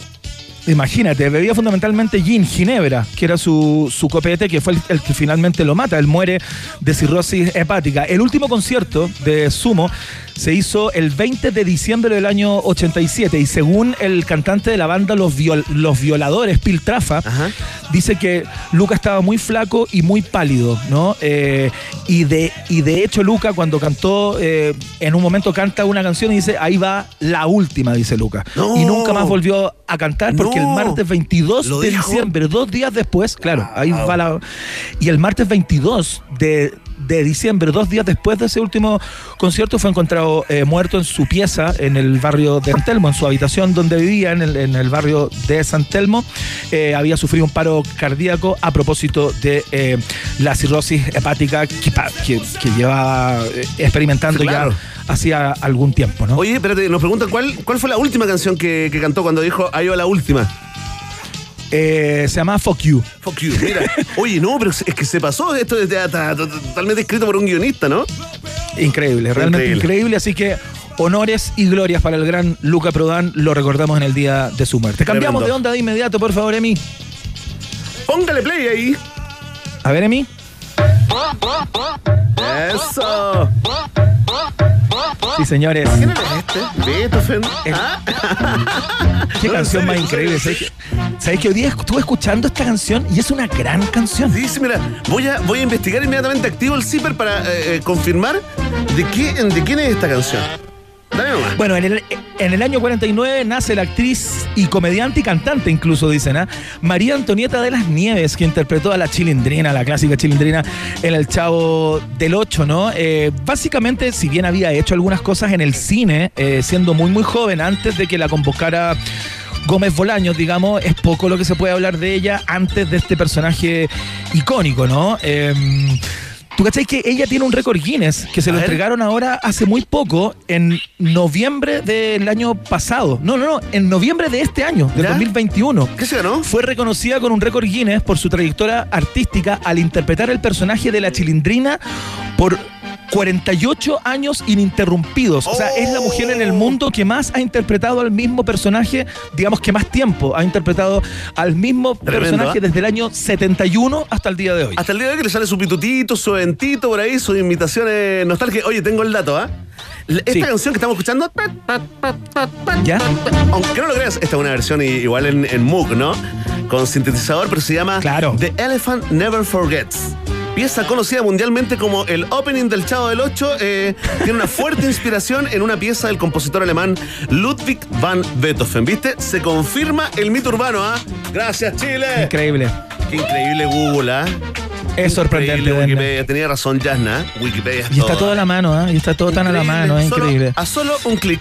Imagínate, bebía fundamentalmente gin, ginebra, que era su, su copete, que fue el, el que finalmente lo mata. Él muere de cirrosis hepática. El último concierto de Sumo se hizo el 20 de diciembre del año 87 y según el cantante de la banda Los, Viol- Los Violadores, Piltrafa, dice que Luca estaba muy flaco y muy pálido, ¿no? Eh, y, de, y de hecho Luca cuando cantó, eh, en un momento canta una canción y dice, ahí va la última, dice Luca. No. Y nunca más volvió a cantar porque No. el martes 22 ¿Lo de dijo? diciembre, dos días después, claro, ahí va la... Y el martes 22 de, de diciembre, dos días después de ese último concierto, fue encontrado eh, muerto en su pieza en el barrio de San Telmo, en su habitación donde vivía, en el, en el barrio de San Telmo. Eh, había sufrido un paro cardíaco a propósito de eh, la cirrosis hepática que, que- que llevaba experimentando Claro. ya hacía algún tiempo, ¿no? Oye, espérate, nos preguntan cuál, cuál fue la última canción que, que cantó cuando dijo ahí va la última. Eh, se llama Fuck You. Fuck you, mira. Oye, no, pero es que se pasó, esto está, totalmente escrito por un guionista, ¿no? Increíble, realmente Increíble. increíble. Así que honores y glorias para el gran Luca Prodan, lo recordamos en el día de su muerte. Cambiamos Tremendo. de onda de inmediato, por favor, Emi. Póngale play ahí. A ver, Emi. Eso. Sí, señores. ¿Quién era este? Beethoven. ¿Ah? Qué No, canción más increíble. ¿Sabes que, hoy día estuve escuchando esta canción y es una gran canción? Sí, sí, mira, voy a, voy a investigar inmediatamente, activo el zipper para eh, eh, confirmar de, qué, de quién es esta canción. Bueno, en el, en el año 49 nace la actriz y comediante y cantante, incluso dicen, ¿ah? María Antonieta de las Nieves, que interpretó a la chilindrina, la clásica chilindrina, en El Chavo del Ocho, ¿no? Eh, básicamente, si bien había hecho algunas cosas en el cine, eh, siendo muy, muy joven, antes de que la convocara. Gómez Bolaños, digamos, es poco lo que se puede hablar de ella antes de este personaje icónico, ¿no? ¿Tú cachai que ella tiene un récord Guinness que se A lo ver. entregaron ahora hace muy poco, en noviembre del año pasado? No, no, no, en noviembre de este año, del ¿Ya? 2021. ¿Qué se ganó? Fue reconocida con un récord Guinness por su trayectoria artística al interpretar el personaje de la chilindrina por 48 años ininterrumpidos. O sea, es la mujer en el mundo que más ha interpretado al mismo personaje, digamos que más tiempo ha interpretado al mismo Tremendo, personaje ¿ah? desde el año 71 hasta el día de hoy. Hasta el día de hoy que le sale su pitutito, su eventito por ahí, sus imitaciones nostálgicas. Oye, tengo el dato, ¿ah? L- Esta Sí. canción que estamos escuchando, ¿Ya? aunque no lo creas, esta es una versión igual en, en Moog, ¿no? Con sintetizador, pero se llama Claro. The Elephant Never Forgets. Pieza conocida mundialmente como el opening del Chavo del Ocho, eh, tiene una fuerte inspiración en una pieza del compositor alemán Ludwig van Beethoven. ¿Viste? Se confirma el mito urbano, ¿ah? Gracias, Chile. Increíble. Qué increíble Google, ¿ah? Es sorprendente. Wikipedia. Tenía razón Jasna. Wikipedia es Y está todo. todo a la mano, ¿ah? Y está todo tan a la mano, es Solo- increíble. A solo un clic.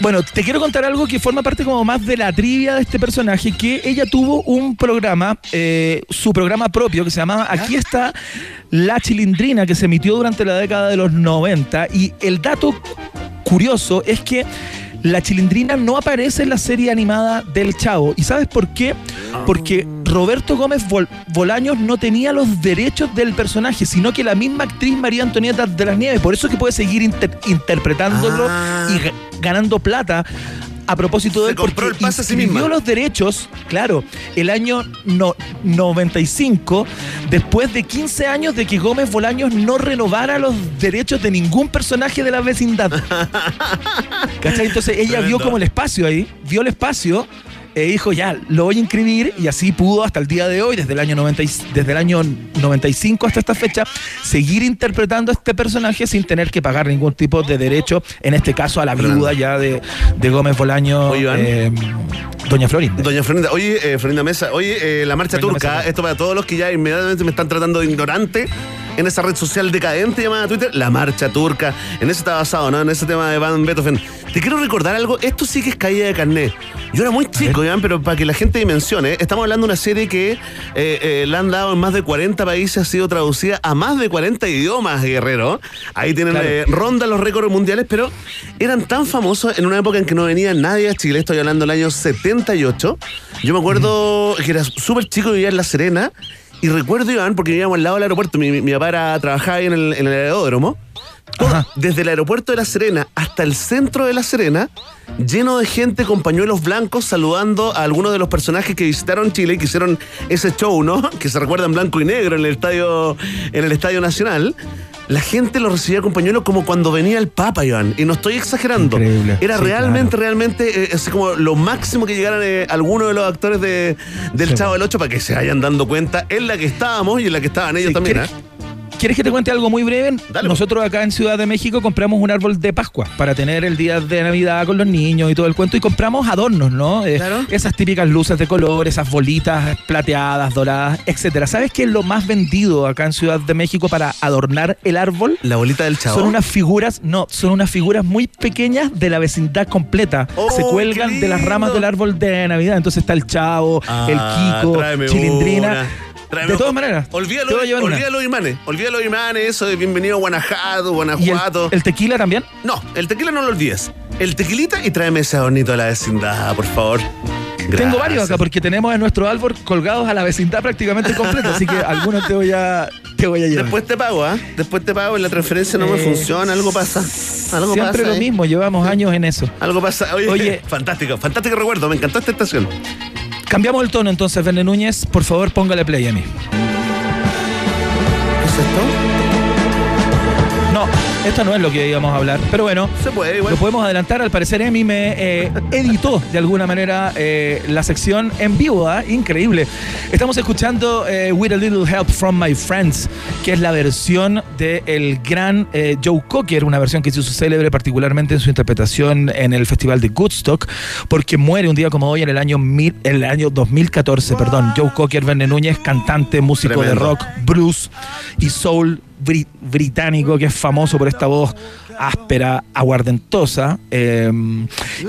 Bueno, te quiero contar algo que forma parte como más de la trivia de este personaje, que ella tuvo un programa, eh, su programa propio, que se llamaba Aquí está la chilindrina, que se emitió durante la década de los 90. Y el dato curioso es que la chilindrina no aparece en la serie animada del Chavo. ¿Y sabes por qué? Porque Roberto Gómez Bol- Bolaños no tenía los derechos del personaje, sino que la misma actriz María Antonieta de las Nieves. Por eso es que puede seguir inter- interpretándolo Ah. y ga- ganando plata. A propósito de Se él, porque el pase a sí misma. los derechos, claro, el año no- 95, después de 15 años de que Gómez Bolaños no renovara los derechos de ningún personaje de la vecindad. ¿Cachai? Entonces ella vio como el espacio ahí, vio el espacio e dijo, ya, lo voy a inscribir y así pudo hasta el día de hoy, desde el año 90 y- desde el año 95 hasta esta fecha, seguir interpretando a este personaje sin tener que pagar ningún tipo de derecho, en este caso a la viuda ya de, de Gómez Bolaño, Oye, eh, Doña Florinda. Doña Florinda, oye, eh, Florinda Mesa, oye, eh, la marcha Florinda turca, Mesa. esto para todos los que ya inmediatamente me están tratando de ignorante en esa red social decadente llamada Twitter, la marcha turca, en eso está basado, ¿no? En ese tema de Van Beethoven. Te quiero recordar algo, esto sí que es caída de carnet. Yo era muy chico, Iván, pero para que la gente dimensione, estamos hablando de una serie que eh, eh, la han dado en más de 40 países, ha sido traducida a más de 40 idiomas, guerrero. Ahí tienen, Claro. eh, ronda los récords mundiales, pero eran tan famosos en una época en que no venía nadie a Chile, estoy hablando del año 78. Yo me acuerdo que era súper chico, vivía en La Serena, y recuerdo, Iván, porque vivíamos al lado del aeropuerto, mi, mi- mi papá era- trabajaba ahí en el, en el aeródromo, todo- desde el aeropuerto de La Serena hasta el centro de La Serena, lleno de gente con pañuelos blancos saludando a algunos de los personajes que visitaron Chile y que hicieron ese show, ¿no? Que se recuerda en blanco y negro en el estadio, en el estadio nacional. La gente lo recibía con pañuelos como cuando venía el Papa, Iván. Y no estoy exagerando. Increíble. Era Sí, realmente, realmente, eh, así como lo máximo que llegaran eh, algunos de los actores de, del Sí. Chavo del Ocho para que se vayan dando cuenta en la que estábamos y en la que estaban ellos Sí, también. ¿quieres- ¿eh? ¿Quieres que te cuente algo muy breve? Dale. Nosotros acá en Ciudad de México compramos un árbol de Pascua para tener el día de Navidad con los niños y todo el cuento y compramos adornos, ¿no? Eh, Claro. Esas típicas luces de color, esas bolitas plateadas, doradas, etcétera. ¿Sabes qué es lo más vendido acá en Ciudad de México para adornar el árbol? La bolita del Chavo. Son unas figuras, no, son unas figuras muy pequeñas de la vecindad completa. ¡Oh, Se cuelgan de las ramas del árbol de Navidad. Entonces está el chavo, Ah, el Kiko, tráeme Chilindrina. una. Tráeme De todas maneras, Olvídalo, a olvídalo los imanes. Olvídalo los imanes, eso de bienvenido a Guanajuato, ¿Y el, Guanajuato. el tequila también? No, el tequila no lo olvides. El tequilita y tráeme ese adornito de la vecindad, por favor. Tengo varios acá porque tenemos en nuestro árbol colgados a la vecindad prácticamente completa, así que algunos te voy a Te voy a llevar. Después te pago, ¿ah? Después te pago y la transferencia no me Eh, funciona, algo pasa. Algo Siempre pasa. lo mismo, llevamos años en eso. Algo pasa. Oye, Oye. fantástico, fantástico recuerdo. Me encantó esta estación. Cambiamos el tono entonces, Verne Núñez. Por favor, póngale play a mí. ¿Qué es esto? Esto no es lo que íbamos a hablar, pero bueno, Se puede, igual. lo podemos adelantar. Al parecer, Emi me eh, editó de alguna manera eh, la sección en vivo, ¿ah? increíble. Estamos escuchando eh, With a Little Help from My Friends, que es la versión del gran eh, Joe Cocker, una versión que se hizo célebre particularmente en su interpretación en el Festival de Woodstock, porque muere un día como hoy en el año, mil- en el año 2014, perdón. Joe Cocker, Verne Núñez, cantante, músico de rock, blues y soul bri- británico que es famoso por esta voz áspera, aguardentosa eh,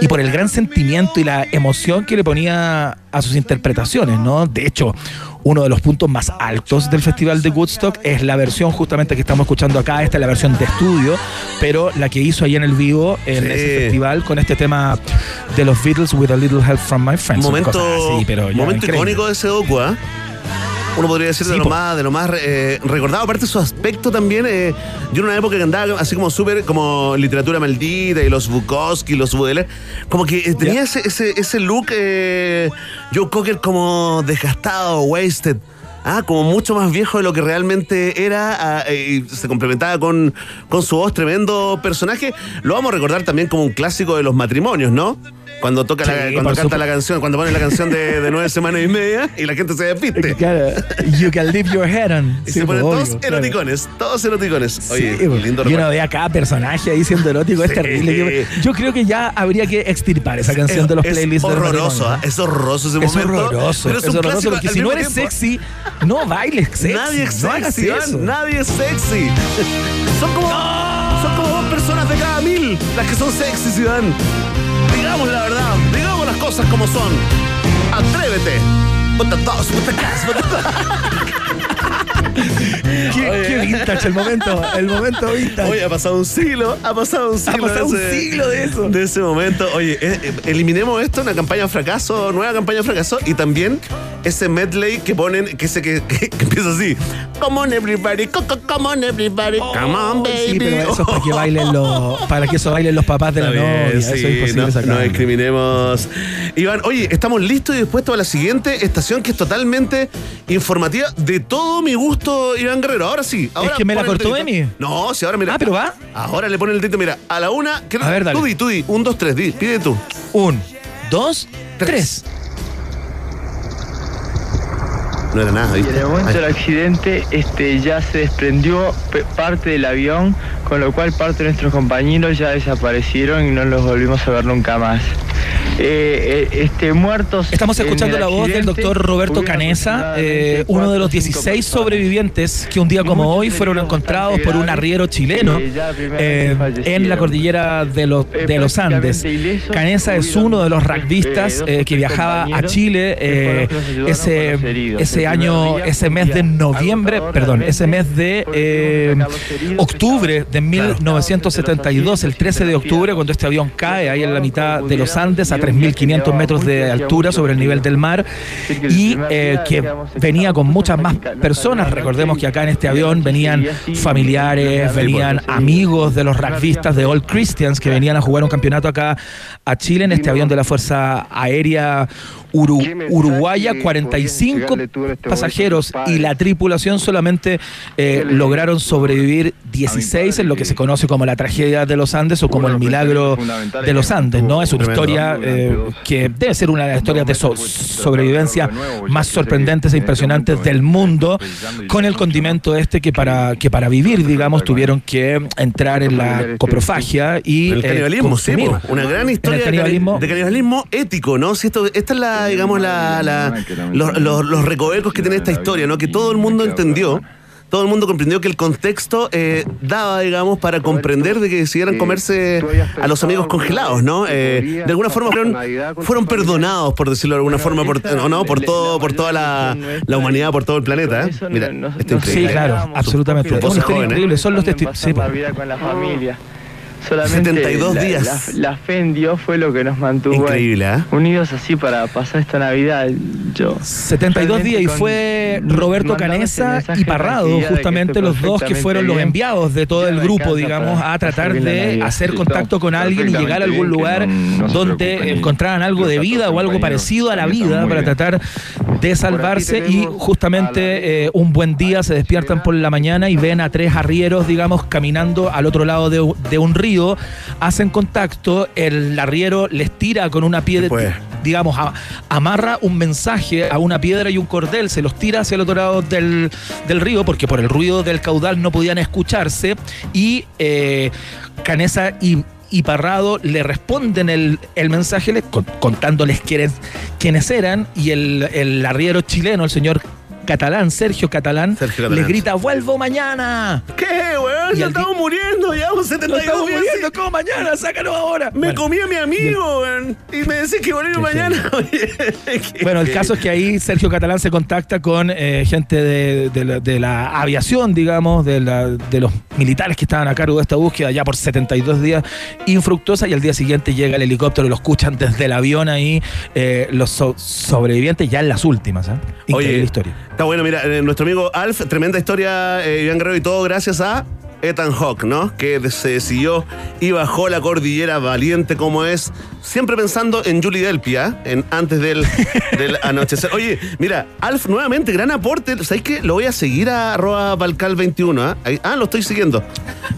y por el gran sentimiento y la emoción que le ponía a sus interpretaciones, ¿no? De hecho, uno de los puntos más altos del Festival de Woodstock es la versión justamente que estamos escuchando acá, esta es la versión de estudio, pero la que hizo ahí en el vivo en Sí. ese festival con este tema de los Beatles with a little help from my friends. momento así, pero momento icónico de ese docu, ¿ah? Uno podría decir de lo más, de lo más eh, recordado, aparte su aspecto también. eh, yo en una época que andaba así como súper como literatura maldita y los Bukowski, los Baudelaire, como que eh, tenía ese, ese, ese look eh, Joe Cocker como desgastado, wasted. Ah, como mucho más viejo de lo que realmente era ah, eh, y se complementaba con, con su voz, tremendo personaje. Lo vamos a recordar también como un clásico de los matrimonios, ¿no? Cuando toca la, cuando canta supuesto. la canción, cuando pone la canción de, de nueve semanas y media y la gente se despiste. Claro, you can leave your head on. Y Sí, se ponen pues, todos claro. eroticones, todos eroticones. Oye, Sí, pues, lindo y uno ve a cada personaje ahí siendo erótico, es terrible. Yo, creo que ya habría que extirpar esa canción Es- de los es playlists. de los horroroso, matrimonios. ¿ah? es horroroso ese Es momento. horroroso, pero es, es, un horroroso clásico porque si no eres tiempo. sexy, no bailes sexy. Nadie es no sexy, eso. Nadie es sexy. Son como, son como dos personas de cada mil las que son sexy, Iván. Digamos la verdad, digamos las cosas como son. Atrévete. Put the dos, put the gas, put the- ¿Qué, qué vintage el momento, el momento vintage. Oye, ha pasado un siglo, ha pasado un siglo. pasado de un siglo de eso. De ese momento. Oye, eh, eh, eliminemos esto, una campaña fracaso, nueva campaña fracaso, y también ese medley que ponen, que, ese que, que- que empieza así. Come on everybody, co- co- come on everybody, come on baby. Sí, pero eso es para que bailen los, para que eso bailen los papás de la novia. eso es imposible no, sacarlo. no discriminemos. Iván, oye, estamos listos y dispuestos a la siguiente estación que es totalmente informativa de todo mi gusto, Iván Guerrero. Ahora sí. Ahora que me la cortó. Emi. No, si ahora mira. Ah, pero va. Ahora le pone el dedito, mira, a la una. ¿qué- A ver, dale. Tú di, tú di. Un, dos, tres, di. Pide tú. Un, dos, tres. No era nada, Y ¿viste? en el momento Ay. del accidente este, ya se desprendió parte del avión, con lo cual parte de nuestros compañeros ya desaparecieron y no los volvimos a ver nunca más. Eh, eh, este, muertos. Estamos escuchando la voz del doctor Roberto Canesa, eh, uno de los o cinco 16 personas. sobrevivientes que un día como hoy fueron encontrados por un arriero chileno eh, en la cordillera de los, de los Andes. Canesa es uno de los rugbyistas que viajaba a Chile ese, ese año, ese mes de noviembre, perdón, ese mes de octubre de 1972, el 13 de octubre, cuando este avión cae ahí en la mitad de los Andes a 3.500 metros de altura sobre el nivel del mar y eh, que venía con muchas más personas. Recordemos que acá en este avión venían familiares, venían amigos de los rugbyistas de All Christians que venían a jugar un campeonato acá a Chile en este avión de la Fuerza Aérea Uru- Uruguaya. 45 pasajeros y la tripulación solamente eh, lograron sobrevivir 16 en lo que se conoce como la tragedia de los Andes o como el milagro de los Andes, ¿no? Es una historia eh, que debe ser una de las historias de so- sobrevivencia más sorprendentes e impresionantes del mundo, con el condimento este que para, que para vivir, digamos, tuvieron que entrar en la coprofagia y El eh, canibalismo, po. una gran historia de, canibalismo. cani- de canibalismo ético, ¿no? Si esto, esta es la, digamos, la, la- los, los- los recovecos que tiene esta historia, ¿no? Que todo el mundo entendió, todo el mundo comprendió que el contexto eh, daba, digamos, para comprender de que decidieran comerse a los amigos congelados, ¿no? Eh, de alguna forma fueron, fueron perdonados, por decirlo de alguna forma, por, o no, por todo, por toda la, la humanidad, por todo el planeta, ¿eh? Mira, esto es Sí, increíble. claro, absolutamente. Es increíble. Son los testigos. Solamente 72 la- días. La, la fe en Dios fue lo que nos mantuvo Increíble, ¿eh? unidos así para pasar esta Navidad. Yo 72 días y fue Roberto Canesa y Parrado, justamente los dos que fueron los enviados de todo Ya el grupo, digamos, a tratar de hacer contacto con alguien y llegar a algún lugar no- no donde encontraran algo de vida o algo parecido a la vida para bien. tratar de salvarse y justamente eh, un buen día se despiertan por la mañana y ven a tres arrieros, digamos, caminando al otro lado de un río, hacen contacto, el arriero les tira con una piedra, digamos, a- amarra un mensaje a una piedra y un cordel, se los tira hacia el otro lado del, del río, porque por el ruido del caudal no podían escucharse, y eh, Canesa y, y Parrado le responden el, el mensaje les- con- contándoles quiénes, quiénes eran, y el, el arriero chileno, el señor catalán, Sergio Catalán, Catalán, les grita, vuelvo mañana. ¿Qué, weón? Ya estamos muriendo, llevamos Nos 72 estamos días. muriendo, ¿cómo mañana? Sácalo ahora. Me Bueno. comí a mi amigo, weón. Y me decís que volvemos mañana. Bueno, el caso es que ahí Sergio Catalán se contacta con eh, gente de, de la, de la aviación, digamos, de, la- de los militares que estaban a cargo de esta búsqueda ya por 72 días infructuosa y al día siguiente llega el helicóptero, lo escuchan desde el avión ahí, eh, los so- sobrevivientes ya en las últimas. ¿eh? Increíble Oye, historia. Está bueno, mira, eh, nuestro amigo Alf, tremenda historia, eh, Iván Guerrero, y todo gracias a Ethan Hawke, ¿no? Que se decidió y bajó la cordillera valiente como es, siempre pensando en Julie Delpia, en antes del, del anochecer. Oye, mira, Alf, nuevamente, gran aporte. ¿Sabéis qué? Lo voy a seguir a arroba Valcal21, ¿ah? Ahí- Ah, lo estoy siguiendo.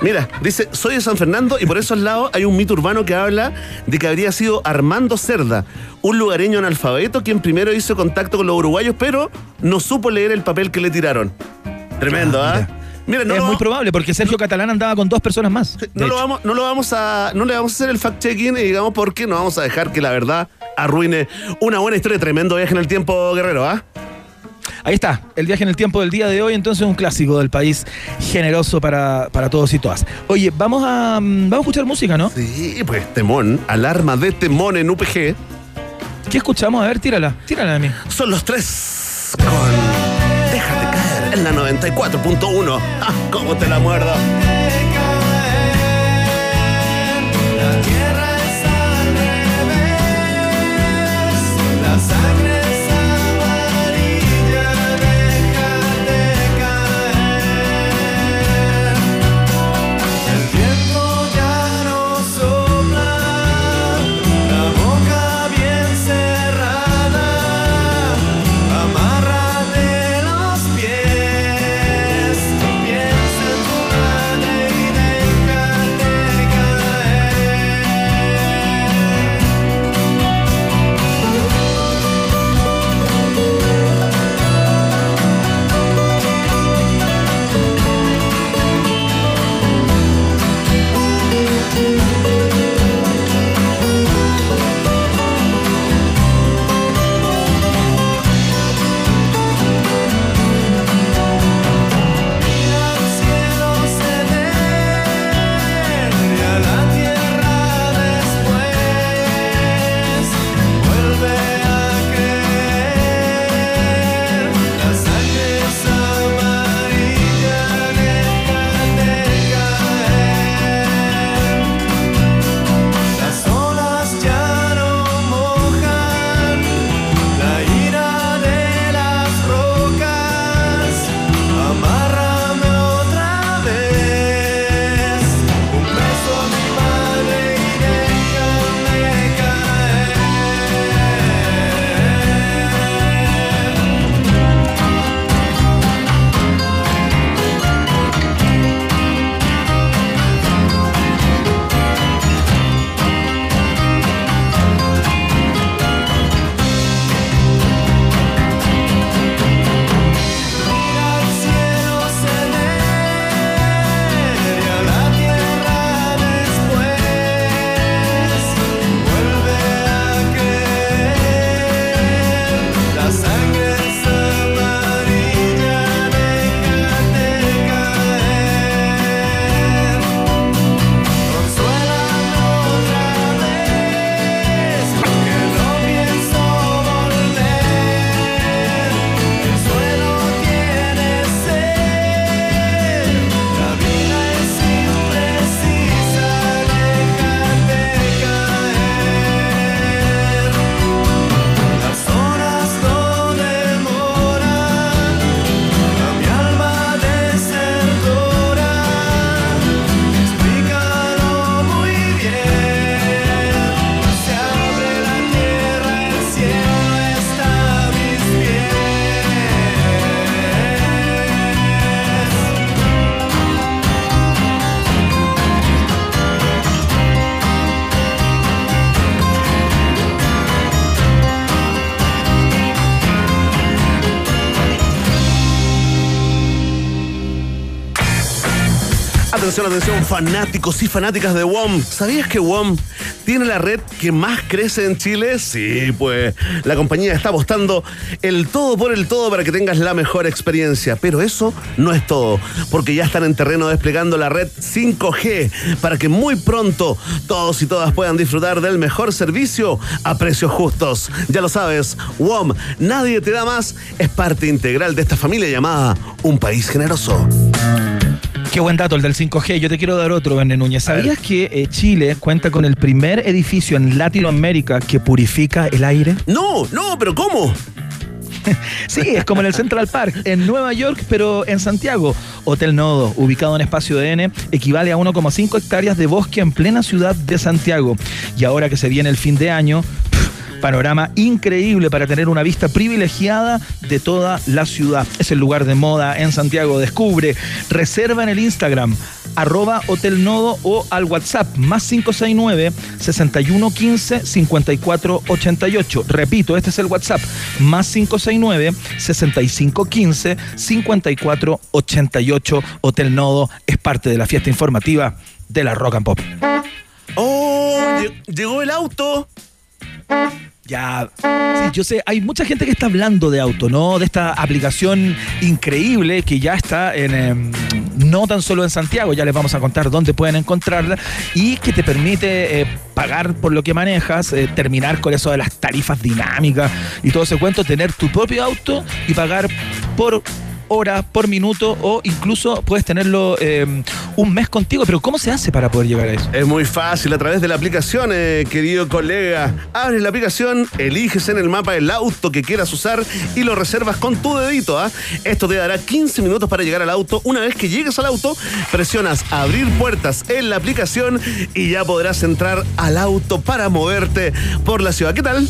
Mira, dice, soy de San Fernando y por esos lados hay un mito urbano que habla de que habría sido Armando Cerda, un lugareño analfabeto quien primero hizo contacto con los uruguayos, pero no supo leer el papel que le tiraron. Tremendo, ¿ah? Mira, no es muy probable porque Sergio Catalán andaba con dos personas más. no lo vamos, no lo vamos a, no le vamos a hacer el fact checking y digamos porque no vamos a dejar que la verdad arruine una buena historia, tremendo viaje en el tiempo, guerrero, ¿ah? Ahí está, el viaje en el tiempo del día de hoy, entonces un clásico del país generoso para, para todos y todas. Oye, vamos a, mm, vamos a escuchar música, ¿no? Sí, pues temón, alarma de temón en UPG. ¿Qué escuchamos? A ver, tírala, tírala a mí. Son los tres con en la 94.1. ¡Ah, cómo te la muerdo! Atención, atención, fanáticos y fanáticas de WOM. ¿Sabías que WOM tiene la red que más crece en Chile? Sí, pues la compañía está apostando el todo por el todo para que tengas la mejor experiencia. Pero eso no es todo, porque ya están en terreno desplegando la red 5G para que muy pronto todos y todas puedan disfrutar del mejor servicio a precios justos. Ya lo sabes, WOM, nadie te da más, es parte integral de esta familia llamada Un País Generoso. Qué buen dato el del 5G. Yo te quiero dar otro, Verne Núñez. ¿Sabías que eh, Chile cuenta con el primer edificio en Latinoamérica que purifica el aire? No, no, pero ¿cómo? Sí, es como en el Central Park, en Nueva York, pero en Santiago. Hotel Nodo, ubicado en espacio de N, equivale a 1,5 hectáreas de bosque en plena ciudad de Santiago. Y ahora que se viene el fin de año, pff, panorama increíble para tener una vista privilegiada de toda la ciudad. Es el lugar de moda en Santiago. Descubre, reserva en el Instagram arroba Hotel Nodo o al WhatsApp más 569 6115 5488. Repito, este es el WhatsApp más 569 6515 5488. Hotel Nodo es parte de la fiesta informativa de la Rock and Pop. ¡Oh! lle- Llegó el auto. Ya, yo sé, hay mucha gente que está hablando de auto, ¿no? De esta aplicación increíble que ya está en, em, no tan solo en Santiago, ya les vamos a contar dónde pueden encontrarla, y que te permite eh, pagar por lo que manejas, eh, terminar con eso de las tarifas dinámicas y todo ese cuento, tener tu propio auto y pagar por hora, por minuto, o incluso puedes tenerlo em, un mes contigo, pero ¿cómo se hace para poder llegar a eso? Es muy fácil a través de la aplicación, eh, querido colega. Abres la aplicación, eliges en el mapa el auto que quieras usar y lo reservas con tu dedito. ¿ah? Esto te dará 15 minutos para llegar al auto. Una vez que llegues al auto, presionas abrir puertas en la aplicación y ya podrás entrar al auto para moverte por la ciudad. ¿Qué tal?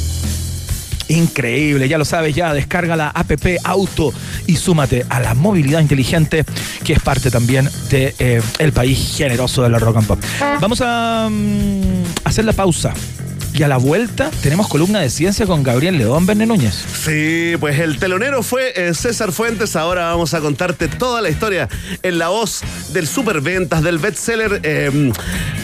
Increíble, ya lo sabes, ya descarga la app Auto y súmate a la movilidad inteligente que es parte también de eh, el país generoso de la rock and pop. Vamos a mm, hacer la pausa. Y a la vuelta tenemos columna de ciencia con Gabriel León Verne Núñez. Sí, pues el telonero fue eh, César Fuentes. Ahora vamos a contarte toda la historia en la voz del superventas, del bestseller. eh,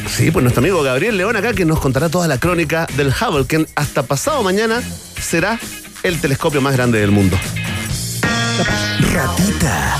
sí, pues nuestro amigo Gabriel León acá que nos contará toda la crónica del Hubble, que hasta pasado mañana será el telescopio más grande del mundo. Ratita.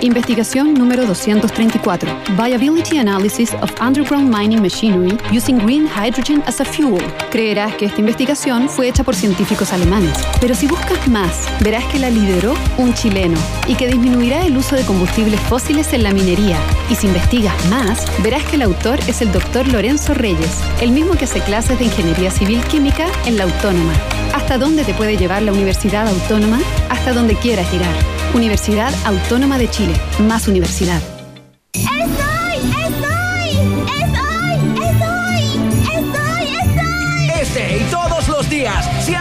Investigación número 234. Viability Analysis of Underground Mining Machinery Using Green Hydrogen as a Fuel. Creerás que esta investigación fue hecha por científicos alemanes, pero si buscas más, verás que la lideró un chileno y que disminuirá el uso de combustibles fósiles en la minería. Y si investigas más, verás que el autor es el doctor Lorenzo Reyes, el mismo que hace clases de Ingeniería Civil Química en la Autónoma. ¿Hasta dónde te puede llevar la Universidad Autónoma? Hasta donde quieras llegar. Universidad Autónoma de Chile. Más universidad. ¡Estoy! ¡Estoy!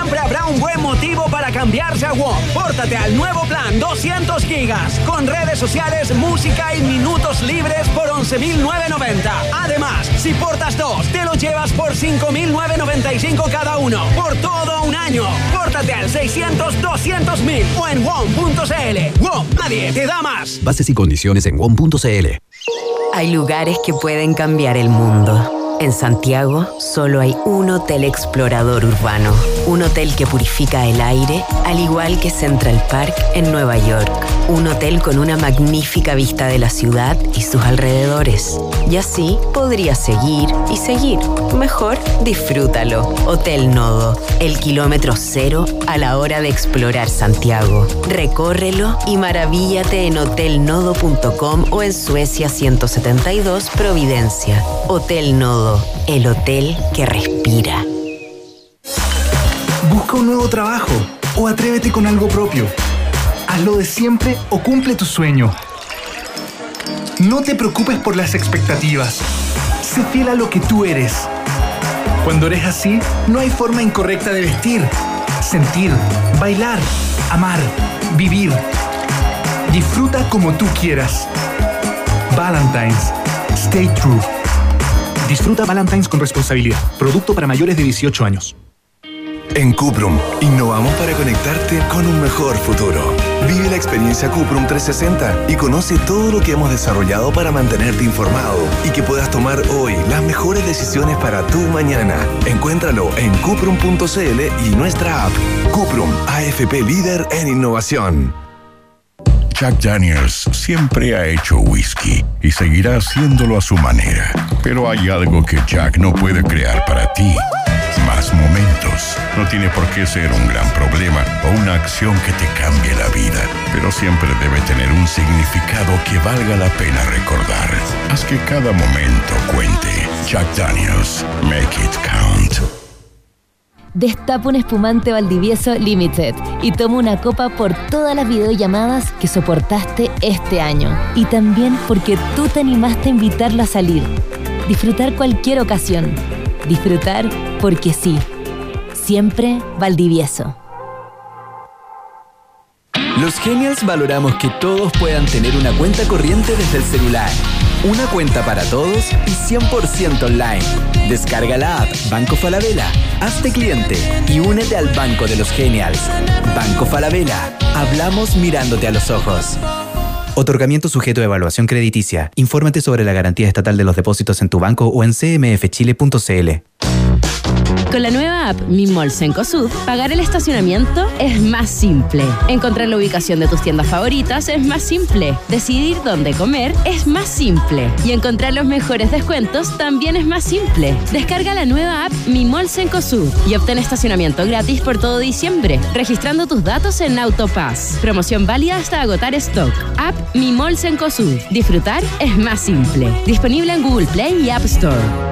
Siempre habrá un buen motivo para cambiarse a WOM. Pórtate al nuevo plan 200 gigas, con redes sociales, música y minutos libres por 11.990. Además, si portas dos, te lo llevas por 5.995 cada uno, por todo un año. Pórtate al 600 200 mil o en WOM.cl. WOM, nadie te da más. Bases y condiciones en WOM.cl. Hay lugares que pueden cambiar el mundo. En Santiago solo hay un hotel explorador urbano, un hotel que purifica el aire, al igual que Central Park en Nueva York, un hotel con una magnífica vista de la ciudad y sus alrededores. Y así podrías seguir y seguir. Mejor disfrútalo. Hotel Nodo, el kilómetro cero a la hora de explorar Santiago. Recórrelo y maravíllate en hotelnodo.com o en Suecia 172 Providencia. Hotel Nodo, el hotel que respira. Busca un nuevo trabajo o atrévete con algo propio. Hazlo de siempre o cumple tu sueño. No te preocupes por las expectativas. Sé fiel a lo que tú eres. Cuando eres así, no hay forma incorrecta de vestir, sentir, bailar, amar, vivir. Disfruta como tú quieras. Valentine's. Stay true. Disfruta Valentine's con responsabilidad. Producto para mayores de 18 años. En Cuprum, innovamos para conectarte con un mejor futuro. Vive la experiencia Cuprum 360 y conoce todo lo que hemos desarrollado para mantenerte informado y que puedas tomar hoy las mejores decisiones para tu mañana. Encuéntralo en cuprum.cl y nuestra app. Cuprum, AFP líder en innovación. Jack Daniels siempre ha hecho whisky y seguirá haciéndolo a su manera. Pero hay algo que Jack no puede crear para ti. Más momentos. No tiene por qué ser un gran problema o una acción que te cambie la vida, pero siempre debe tener un significado que valga la pena recordar. Haz que cada momento cuente. Jack Daniels, make it count. Destapa un espumante Valdivieso Limited y toma una copa por todas las videollamadas que soportaste este año. Y también porque tú te animaste a invitarlo a salir. Disfrutar cualquier ocasión. Disfrutar porque sí. Siempre Valdivieso. Los Genials valoramos que todos puedan tener una cuenta corriente desde el celular. Una cuenta para todos y 100% online. Descarga la app Banco Falabella, hazte cliente y únete al Banco de los Genials. Banco Falabella, hablamos mirándote a los ojos. Otorgamiento sujeto a evaluación crediticia. Infórmate sobre la garantía estatal de los depósitos en tu banco o en cmfchile.cl. Con la nueva app Mi Mall pagar el estacionamiento es más simple. Encontrar la ubicación de tus tiendas favoritas es más simple. Decidir dónde comer es más simple. Y encontrar los mejores descuentos también es más simple. Descarga la nueva app Mi Mall y obtén estacionamiento gratis por todo diciembre, registrando tus datos en Autopass. Promoción válida hasta agotar stock. App Mi Mall. Disfrutar es más simple. Disponible en Google Play y App Store.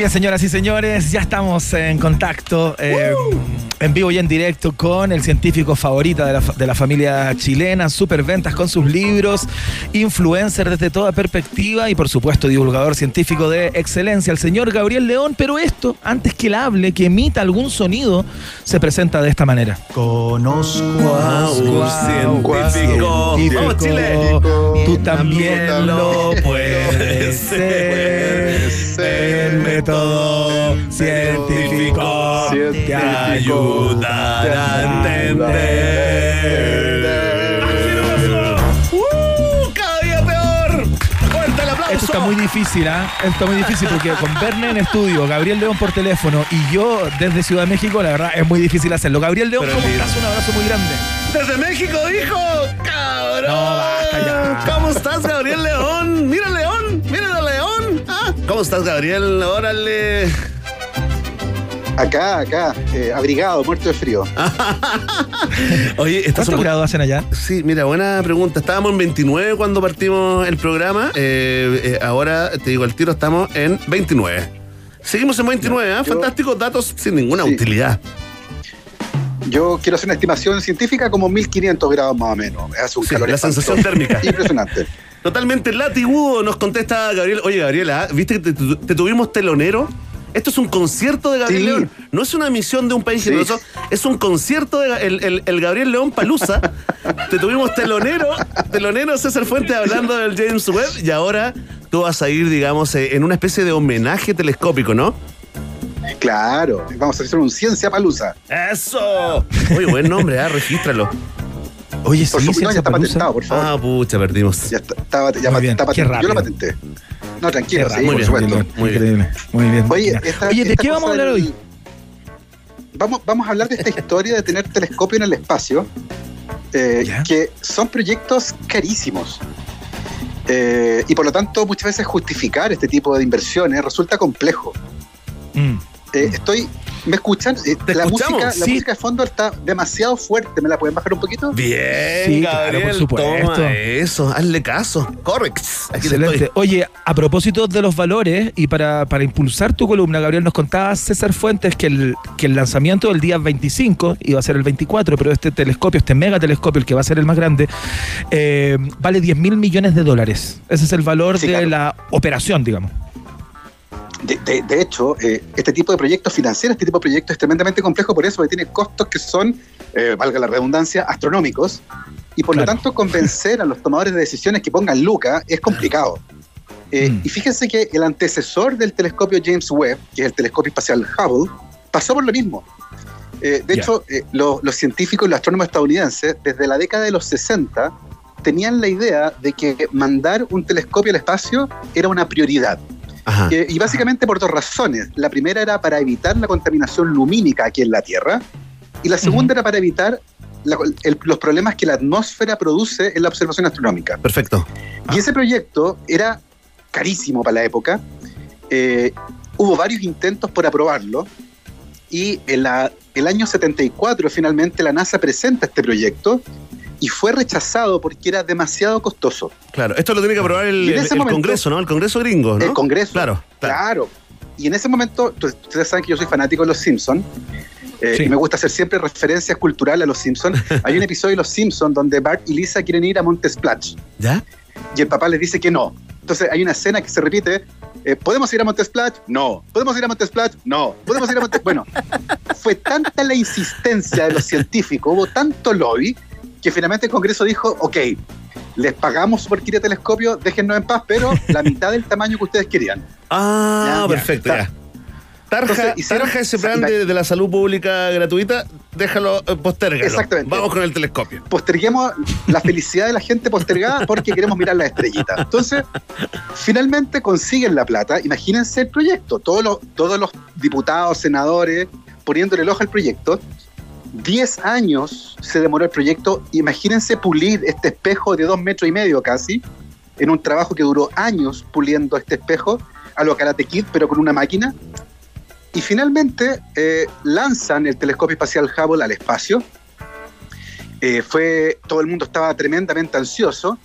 Bien, señoras y señores, ya estamos en contacto, eh, en vivo y en directo con el científico favorito de la, de la familia chilena, superventas con sus libros, influencer desde toda perspectiva y por supuesto divulgador científico de excelencia, el señor Gabriel León, pero esto, antes que él hable, que emita algún sonido, se presenta de esta manera. Conozco a un científico. ¡Vamos, Chile! Tú también lo puedes ser. El método científico te ayudará a entender. ¡Uh! ¡Cada día peor! ¡Fuerte el aplauso! Esto está muy difícil, ¿ah? Esto está muy difícil porque con Verne en estudio, Gabriel León por teléfono y yo desde Ciudad de México, la verdad es muy difícil hacerlo. Gabriel León, ¿cómo estás? Un abrazo muy grande. Desde México, dijo. ¡Cabrón! No, basta ya. ¿Cómo estás, Gabriel León. ¿Cómo estás, Gabriel? Órale. Acá, acá, eh, abrigado, muerto de frío. Oye, ¿estás ¿Cuántos grados hacen allá? Sí, mira, buena pregunta. Estábamos en 29 cuando partimos el programa. Eh, eh, ahora, te digo, el tiro estamos en 29. Seguimos en 29, ¿ah? Yo- Fantásticos datos sin ninguna Sí. utilidad. Yo quiero hacer una estimación científica como 1500 grados más o menos. Hace un Sí, calor la espantoso. sensación térmica. Impresionante. Totalmente latigudo, nos contesta Gabriel. Oye, Gabriela, ¿viste que te, te tuvimos telonero? Esto es un concierto de Gabriel Sí. León. No es una misión de un país Sí. generoso, es un concierto de el, el- el Gabriel León Palusa. te tuvimos telonero, telonero César Fuentes hablando del James Webb y ahora tú vas a ir, digamos, eh, en una especie de homenaje telescópico, ¿no? Claro, vamos a hacer un ciencia palusa. ¡Eso! Muy buen nombre, ¿ah? Regístralo. Oye, Por sí, supuesto, Ciencia ya está patentado, por favor. Ah, pucha, perdimos. Ya está, ya Muy pa- bien, está patentado. Yo lo patenté. No, tranquilo, sí, muy por bien, supuesto. muy bien. Increíble. Muy bien. Oye, esta- Oye, ¿de qué vamos a hablar del- hoy? vamos, vamos a hablar de esta historia de tener telescopio en el espacio, eh, que son proyectos carísimos. Eh, y por lo tanto, muchas veces justificar este tipo de inversiones resulta complejo. Mm. Eh, estoy. ¿Me escuchan? Eh, la escuchamos, música, la música de fondo está demasiado fuerte. ¿Me la pueden bajar un poquito? Bien, Sí, claro, por supuesto. toma eso, hazle caso. Correcto. Aquí te Excelente. estoy. Oye, a propósito de los valores y para, para impulsar tu columna, Gabriel, nos contaba César Fuentes que el, que el lanzamiento del día 25 iba a ser el 24, pero este telescopio, este mega telescopio, el que va a ser el más grande, eh, vale 10 mil millones de dólares. Ese es el valor Sí, de claro. la operación, digamos. De, de- de hecho, eh, este tipo de proyectos financieros, este tipo de proyectos es tremendamente complejo por eso, porque tiene costos que son, eh, valga la redundancia, astronómicos. Y por lo tanto, convencer a los tomadores de decisiones que pongan Luca es complicado. Eh, Mm. Y fíjense que el antecesor del telescopio James Webb, que es el telescopio espacial Hubble, pasó por lo mismo. Eh, de hecho, eh, lo- los científicos y los astrónomos estadounidenses, desde la década de los 60, tenían la idea de que mandar un telescopio al espacio era una prioridad. Y básicamente por dos razones. La primera era para evitar la contaminación lumínica aquí en la Tierra. Y la segunda era para evitar la- el- los problemas que la atmósfera produce en la observación astronómica. Perfecto. Y ese proyecto era carísimo para la época. Eh, hubo varios intentos por aprobarlo. Y en la- el año 74 finalmente la NASA presenta este proyecto y fue rechazado porque era demasiado costoso. Claro, esto lo tiene que aprobar el, momento- Congreso, ¿no? El Congreso gringo, ¿no? El Congreso. Claro, claro. Claro. Y en ese momento, ustedes saben que yo soy fanático de los Simpsons. Sí. Y me gusta hacer siempre referencias culturales a los Simpsons. Hay un episodio de Los Simpsons donde Bart y Lisa quieren ir a Monte Splash ¿Ya? y el papá les dice que no. Entonces hay una escena que se repite. eh, ¿Podemos ir a Monte Splash? No. ¿Podemos ir a Monte Splash? No. ¿Podemos ir a Monte Bueno, fue tanta la insistencia de los científicos, hubo tanto lobby, que finalmente el Congreso dijo, ok, les pagamos por ir a telescopio, déjennos en paz, pero la mitad del tamaño que ustedes querían. Ah, Ya, ya. perfecto, ya. Tarja, Entonces, hicieron- tarja ese plan de, de la salud pública gratuita, déjalo, eh, postérgalo. Exactamente. Vamos con el telescopio. posterguemos la felicidad de la gente postergada porque queremos mirar las estrellitas. Entonces, finalmente consiguen la plata. Imagínense el proyecto. Todos los, todos los diputados, senadores, poniéndole el ojo al proyecto. Diez años se demoró el proyecto. Imagínense pulir este espejo de dos metros y medio casi, en un trabajo que duró años puliendo este espejo, a lo Karate Kid, pero con una máquina. Y finalmente eh, lanzan el telescopio espacial Hubble al espacio. Eh, fue, todo el mundo estaba tremendamente ansioso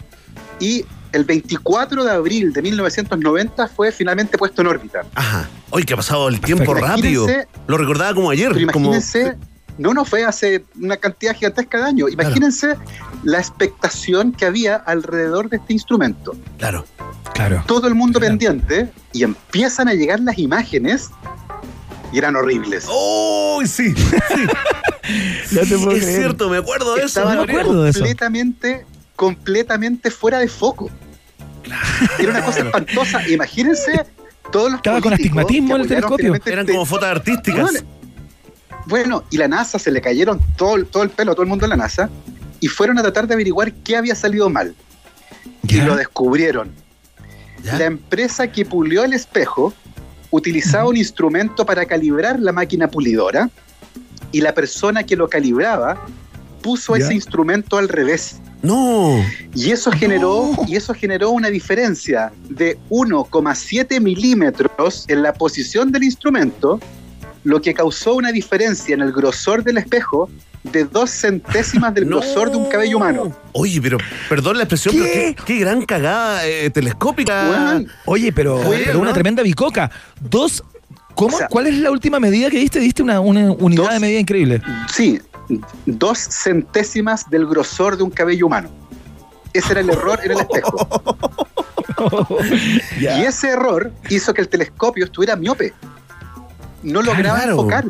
y el 24 de abril de 1990 fue finalmente puesto en órbita. Ajá. Hoy que ha pasado el tiempo rápido. Imagínense- Lo recordaba como ayer. Pero como- imagínense, no, no fue hace una cantidad gigantesca de años. Imagínense la expectación que había alrededor de este instrumento. Claro. Claro. Todo el mundo pendiente y empiezan a llegar las imágenes y eran horribles. ¡Oh, sí! No te puedo es creer. cierto, me acuerdo de eso. Me acuerdo de eso. completamente, completamente fuera de foco. Era una cosa espantosa. Imagínense todos los Estaba con astigmatismo el telescopio. Eran este- como fotos artísticas. Bueno, y la NASA se le cayeron todo, el- todo el pelo a todo el mundo de la NASA y fueron a tratar de averiguar qué había salido mal. Y lo descubrieron. ¿Ya? La empresa que pulió el espejo utilizaba un instrumento para calibrar la máquina pulidora y la persona que lo calibraba puso Ya. ese instrumento al revés. No. Y eso generó, y eso generó una diferencia de 1,7 milímetros en la posición del instrumento, lo que causó una diferencia en el grosor del espejo de dos centésimas del No. grosor de un cabello humano. Oye, pero perdón la expresión, ¿Qué? pero qué, qué gran cagada eh, telescópica. Weón, Oye, pero, una ¿no? tremenda bicoca. Dos. ¿Cómo? O sea, ¿Cuál es la última medida que diste? Diste una, una unidad dos- de medida increíble. Sí, dos centésimas del grosor de un cabello humano. Ese era el error en el espejo. Y ese error hizo que el telescopio estuviera miope. No lograba Claro. enfocar.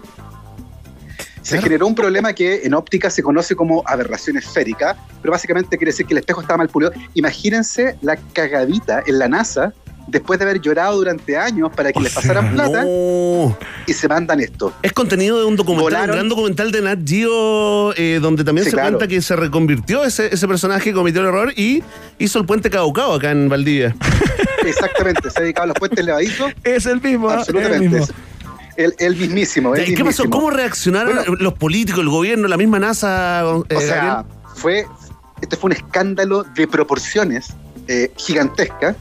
Se Claro. generó un problema que en óptica se conoce como aberración esférica, pero básicamente quiere decir que el espejo estaba mal pulido. Imagínense la cagadita en la NASA después de haber llorado durante años para que O les sea, pasaran plata No. y se mandan esto. Es contenido de un documental, Volaron. un gran documental de Nat Geo, eh, donde también Sí, se claro. cuenta que se reconvirtió ese, ese personaje, cometió el error y hizo el puente Caucao acá en Valdivia. Exactamente, se ha dedicado a los puentes levadizos Es el mismo. Es el Absolutamente. mismo. El, el mismísimo. el ¿Y qué pasó? ¿Cómo reaccionaron los políticos, el gobierno, la misma NASA? eh, O sea, Gabriel? fue, este fue un escándalo de proporciones eh, gigantescas.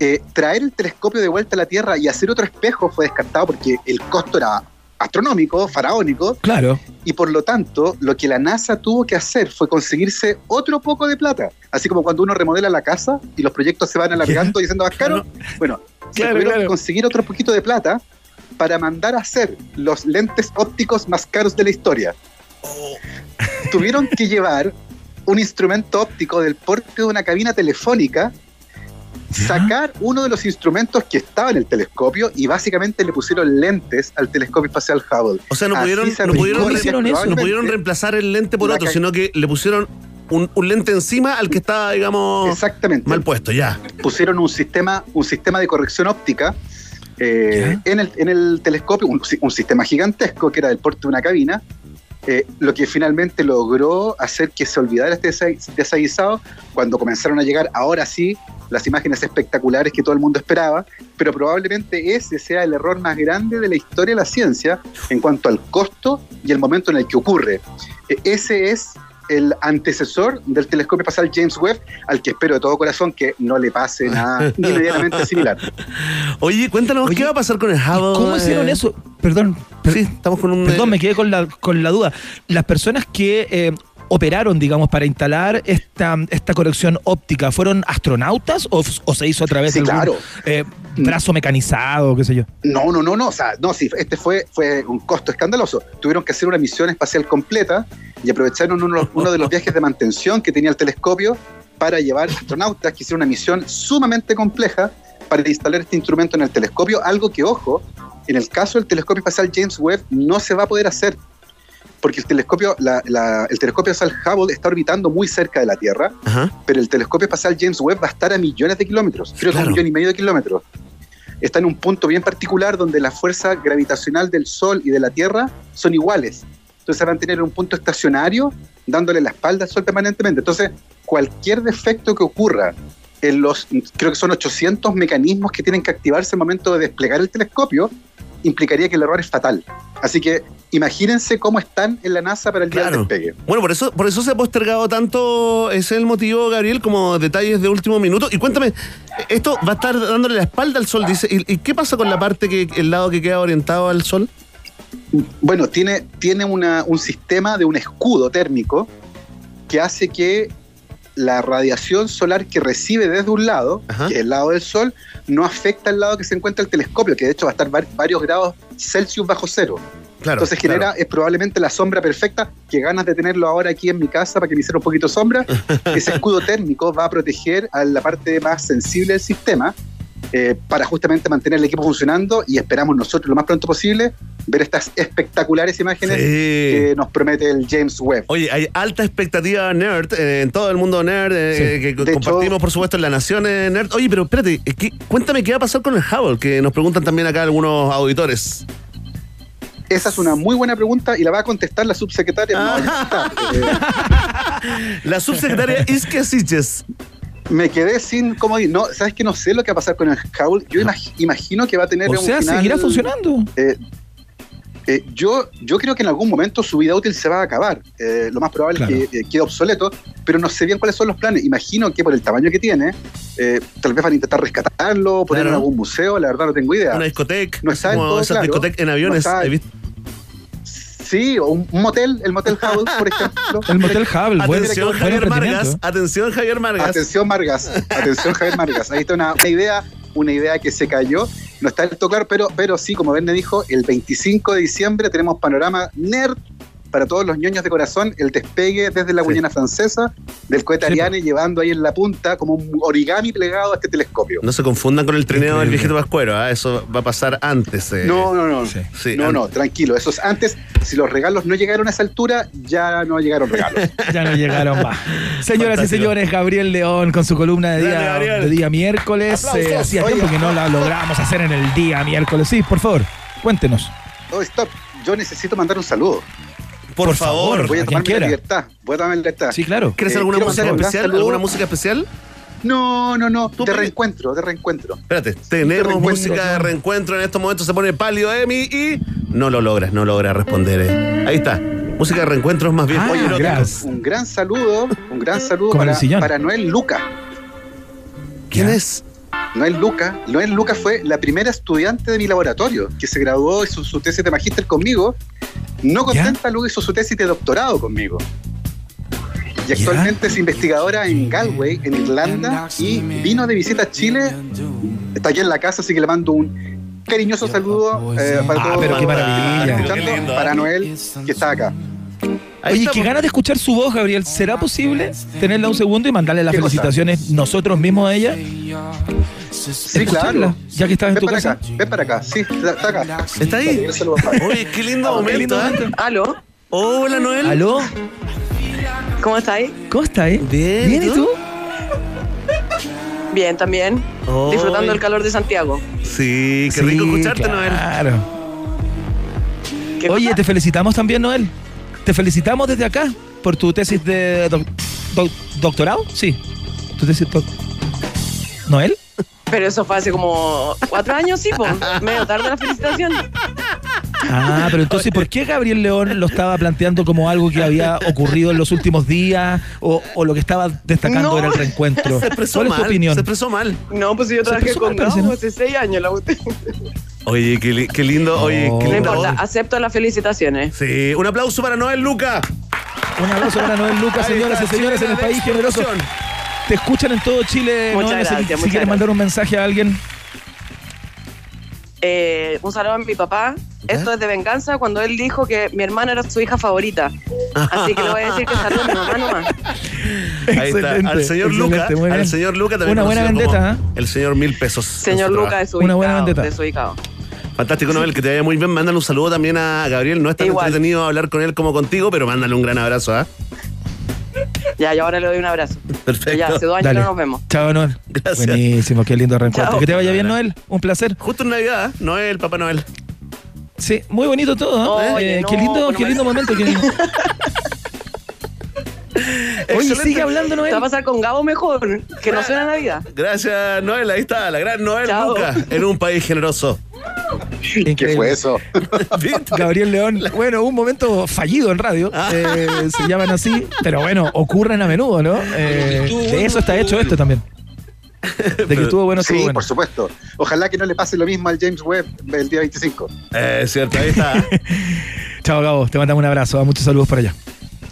Eh, traer el telescopio de vuelta a la Tierra y hacer otro espejo fue descartado porque el costo era astronómico, faraónico, Claro. y por lo tanto lo que la NASA tuvo que hacer fue conseguirse otro poco de plata. Así como cuando uno remodela la casa y los proyectos se van alargando y siendo más caros. Bueno, se Claro, tuvieron claro. que conseguir otro poquito de plata para mandar a hacer los lentes ópticos más caros de la historia. Tuvieron que llevar un instrumento óptico del porte de una cabina telefónica, sacar uno de los instrumentos que estaba en el telescopio y básicamente le pusieron lentes al telescopio espacial Hubble. O sea, no pudieron, se no pudieron, aplicó no pudieron reemplazar el lente por otro, sino que le pusieron un, un lente encima al que estaba, digamos, Exactamente. mal puesto, ya. pusieron un sistema, un sistema de corrección óptica eh, en, el, en el telescopio, un, si- un sistema gigantesco que era del porte de una cabina, eh, lo que finalmente logró hacer que se olvidara este desa- desaguisado cuando comenzaron a llegar, ahora sí, las imágenes espectaculares que todo el mundo esperaba, pero probablemente ese sea el error más grande de la historia de la ciencia en cuanto al costo y el momento en el que ocurre. Eh, ese es el antecesor del telescopio espacial James Webb, al que espero de todo corazón que no le pase nada inmediatamente similar. Oye, cuéntanos, ¿qué va a pasar con el Hubble? ¿Cómo hicieron eh? eso? Perdón. per- Sí, estamos con un... Perdón, eh, me quedé con la, con la duda. Las personas que eh, operaron, digamos, para instalar esta, esta corrección óptica, ¿fueron astronautas o, o se hizo a través Sí, de algún claro. eh, brazo mecanizado, qué sé yo? No, no, no, no. O sea, no, sí, este fue, fue un costo escandaloso. Tuvieron que hacer una misión espacial completa y aprovecharon uno, uno de los viajes de mantención que tenía el telescopio para llevar astronautas que hicieron una misión sumamente compleja para instalar este instrumento en el telescopio, algo que, ojo, en el caso del telescopio espacial James Webb no se va a poder hacer, porque el telescopio, la- la- el telescopio espacial Hubble está orbitando muy cerca de la Tierra, Ajá. pero el telescopio espacial James Webb va a estar a millones de kilómetros, creo que Claro. un millón y medio de kilómetros. Está en un punto bien particular donde la fuerza gravitacional del Sol y de la Tierra son iguales. Entonces van a tener un punto estacionario dándole la espalda al Sol permanentemente. Entonces, cualquier defecto que ocurra en los, creo que son 800 mecanismos que tienen que activarse al momento de desplegar el telescopio, implicaría que el error es fatal. Así que imagínense cómo están en la NASA para el día Claro. del despegue. Bueno, por eso, por eso se ha postergado tanto, ese es el motivo, Gabriel, como detalles de último minuto. Y cuéntame, esto va a estar dándole la espalda al sol, dice. ¿Y, y qué pasa con la parte que, el lado que queda orientado al sol? Bueno, tiene, tiene una- un sistema de un escudo térmico que hace que la radiación solar que recibe desde un lado, que es el lado del Sol, no afecta al lado que se encuentra el telescopio, que de hecho va a estar var- varios grados Celsius bajo cero. Claro, Entonces genera, claro. es probablemente la sombra perfecta, que ganas de tenerlo ahora aquí en mi casa para que me hiciera un poquito sombra. Ese escudo térmico va a proteger a la parte más sensible del sistema eh, para justamente mantener el equipo funcionando y esperamos nosotros lo más pronto posible ver estas espectaculares imágenes Sí. que nos promete el James Webb. Oye, hay alta expectativa nerd eh, en todo el mundo nerd, eh, Sí. que De compartimos, por supuesto, en la nación nerd. Oye, pero espérate, ¿qué- cuéntame qué va a pasar con el Hubble, que nos preguntan también acá algunos auditores. Esa es una muy buena pregunta y la va a contestar la subsecretaria. No, está. Eh, La subsecretaria Isque Siches. Me quedé sin cómo no, sabes que no sé lo que va a pasar con el Hubble. Yo imag- imagino que va a tener O un sea, final- seguirá funcionando. Eh, eh, yo, yo creo que en algún momento su vida útil se va a acabar. Eh, lo más probable Claro. es que eh, quede obsoleto, pero no sé bien cuáles son los planes. Imagino que por el tamaño que tiene, tal vez van a intentar rescatarlo, ponerlo en algún museo, la verdad no tengo idea. Una discoteca. No está como todo esas claro. discotecas en No aviones. está- he visto. Sí, o un, motel, el Motel Hubble, por ejemplo. El Motel Hubble, buen, Atención, buen Javier. Margas. Atención, Javier Margas. Atención, Margas. Atención, Javier Margas. Ahí está una, una idea, una idea que se cayó. No está del todo claro, pero, pero sí, como Verne dijo, el 25 de diciembre tenemos panorama nerd para todos los ñoños de corazón, el despegue desde la Guayana Francesa del cohete Sí, Ariane llevando ahí en la punta como un origami plegado a este telescopio. No se confundan con el trineo del viejito Pascuero, ¿ah? eso va a pasar antes. eh. No, no, no. Sí. Sí, no, no, tranquilo. Eso es antes. Si los regalos no llegaron a esa altura, ya no llegaron regalos. Ya no llegaron más. Señoras Fantástico. y señores, Gabriel León con su columna de Dale, día, Gabriel. de día miércoles. Eh, hacía Oye. tiempo que no la logramos hacer en el día miércoles. Sí, por favor, cuéntenos. Oh, stop. Yo necesito mandar un saludo. Por, por favor. favor. Voy a A quien tomarme la quiera. libertad. Voy a tomarme la libertad. Sí, claro. ¿Quieres Eh, alguna quiero música especial? saludo. ¿Alguna música especial? No, no, no. De reencuentro, de reencuentro. Espérate, tenemos reencuentro. música de reencuentro en estos momentos. Se pone pálido Emi y no lo logras, no logra responder. eh. Ahí está. Música de reencuentro es más bien. Oye, Oye, no, un gran saludo, un gran saludo para, Noel Luca. ¿Quién es? Noel Luca. Noel Luca fue la primera estudiante de mi laboratorio que se graduó y hizo su tesis de magíster conmigo. No contenta, luego hizo su tesis de doctorado conmigo. Y actualmente es investigadora en Galway, en Irlanda, y vino de visita a Chile. Está aquí en la casa, así que le mando un cariñoso saludo eh, para Ah, todos pero qué maravilla. están escuchando, Qué lindo, para. Noel, que está acá. Oye, qué ganas de escuchar su voz, Gabriel. ¿Será posible tenerla un segundo y mandarle las felicitaciones nosotros mismos a ella? Sí, claro. Ya que estás en Ven tu para casa. acá, ven para acá. Sí, está acá. ¿Está ahí? Oye, qué lindo momento. ¿eh? ¿Aló? Hola, Noel. ¿Aló? ¿Cómo estáis? ¿Cómo estás? eh? Bien, ¿Bien y tú? Bien, también. Oy. Disfrutando el calor de Santiago. Sí, qué rico escucharte, Noel. Claro. ¿Qué Oye, te felicitamos también, Noel. Te felicitamos desde acá por tu tesis de doc- doc- doctorado. Sí. Tu tesis doc- ¿Noel? Pero eso fue hace como cuatro años, sí, pues. Medio tarde la felicitación. Ah, pero entonces, ¿por qué Gabriel León lo estaba planteando como algo que había ocurrido en los últimos días o, o lo que estaba destacando No. era el reencuentro? Se expresó ¿Cuál es tu mal. opinión? Se expresó mal. No, pues yo trabajé con Gabo ¿no? hace seis años. La... No Oye, qué, li- qué lindo. Oye, qué lindo. importa, acepto las felicitaciones. Sí, un aplauso para Noel Luca. Un abrazo para Noel Lucas, Ahí señoras y señores, en el país generoso. Te escuchan en todo Chile. Muchas si- gracias, si, muchas quieres gracias. mandar un mensaje a alguien. Eh, un saludo a mi papá. Esto es de venganza cuando él dijo que mi hermana era su hija favorita. Así que le voy a decir que saludo a mi mamá nomás. Ahí está. Al señor excelente, Luca. Al señor Luca también. Una buena vendetta, ¿eh? El señor mil pesos. Señor su Luca trabajo. desubicado. Una buena vendetta. desubicado. Fantástico, Noel, que te vaya muy bien. Mándale un saludo también a Gabriel. No es tan Igual. entretenido hablar con él como contigo, pero mándale un gran abrazo, ¿ah? Ya, y ahora le doy un abrazo. Perfecto. Ya, hace dos años Dale. que no nos vemos. Chao, Noel. Gracias. Buenísimo, qué lindo reencuentro. Chao. Que te vaya bien, Noel. Un placer. Justo en Navidad, ¿eh? Noel, Papá Noel. Sí, muy bonito todo. ¿no? Oye, Eh, no, qué lindo, qué me- lindo momento. qué lindo. Oye, sigue hablando, Noel. ¿Qué va a pasar con Gabo mejor? Que no suena Navidad. Gracias, Noel. Ahí está, la gran Noel Chao. Luca, en un país generoso. ¿Qué fue eso? Gabriel León, bueno, un momento fallido en radio, Ah. eh, se llaman así, pero bueno, ocurren a menudo, ¿no? Eh, de eso está hecho esto también. De que estuvo bueno, estuvo Sí, bueno. por supuesto. Ojalá que no le pase lo mismo al James Webb el día 25. Eh, cierto, ahí está. Chao, Gabo, te mandamos un abrazo, muchos saludos para allá.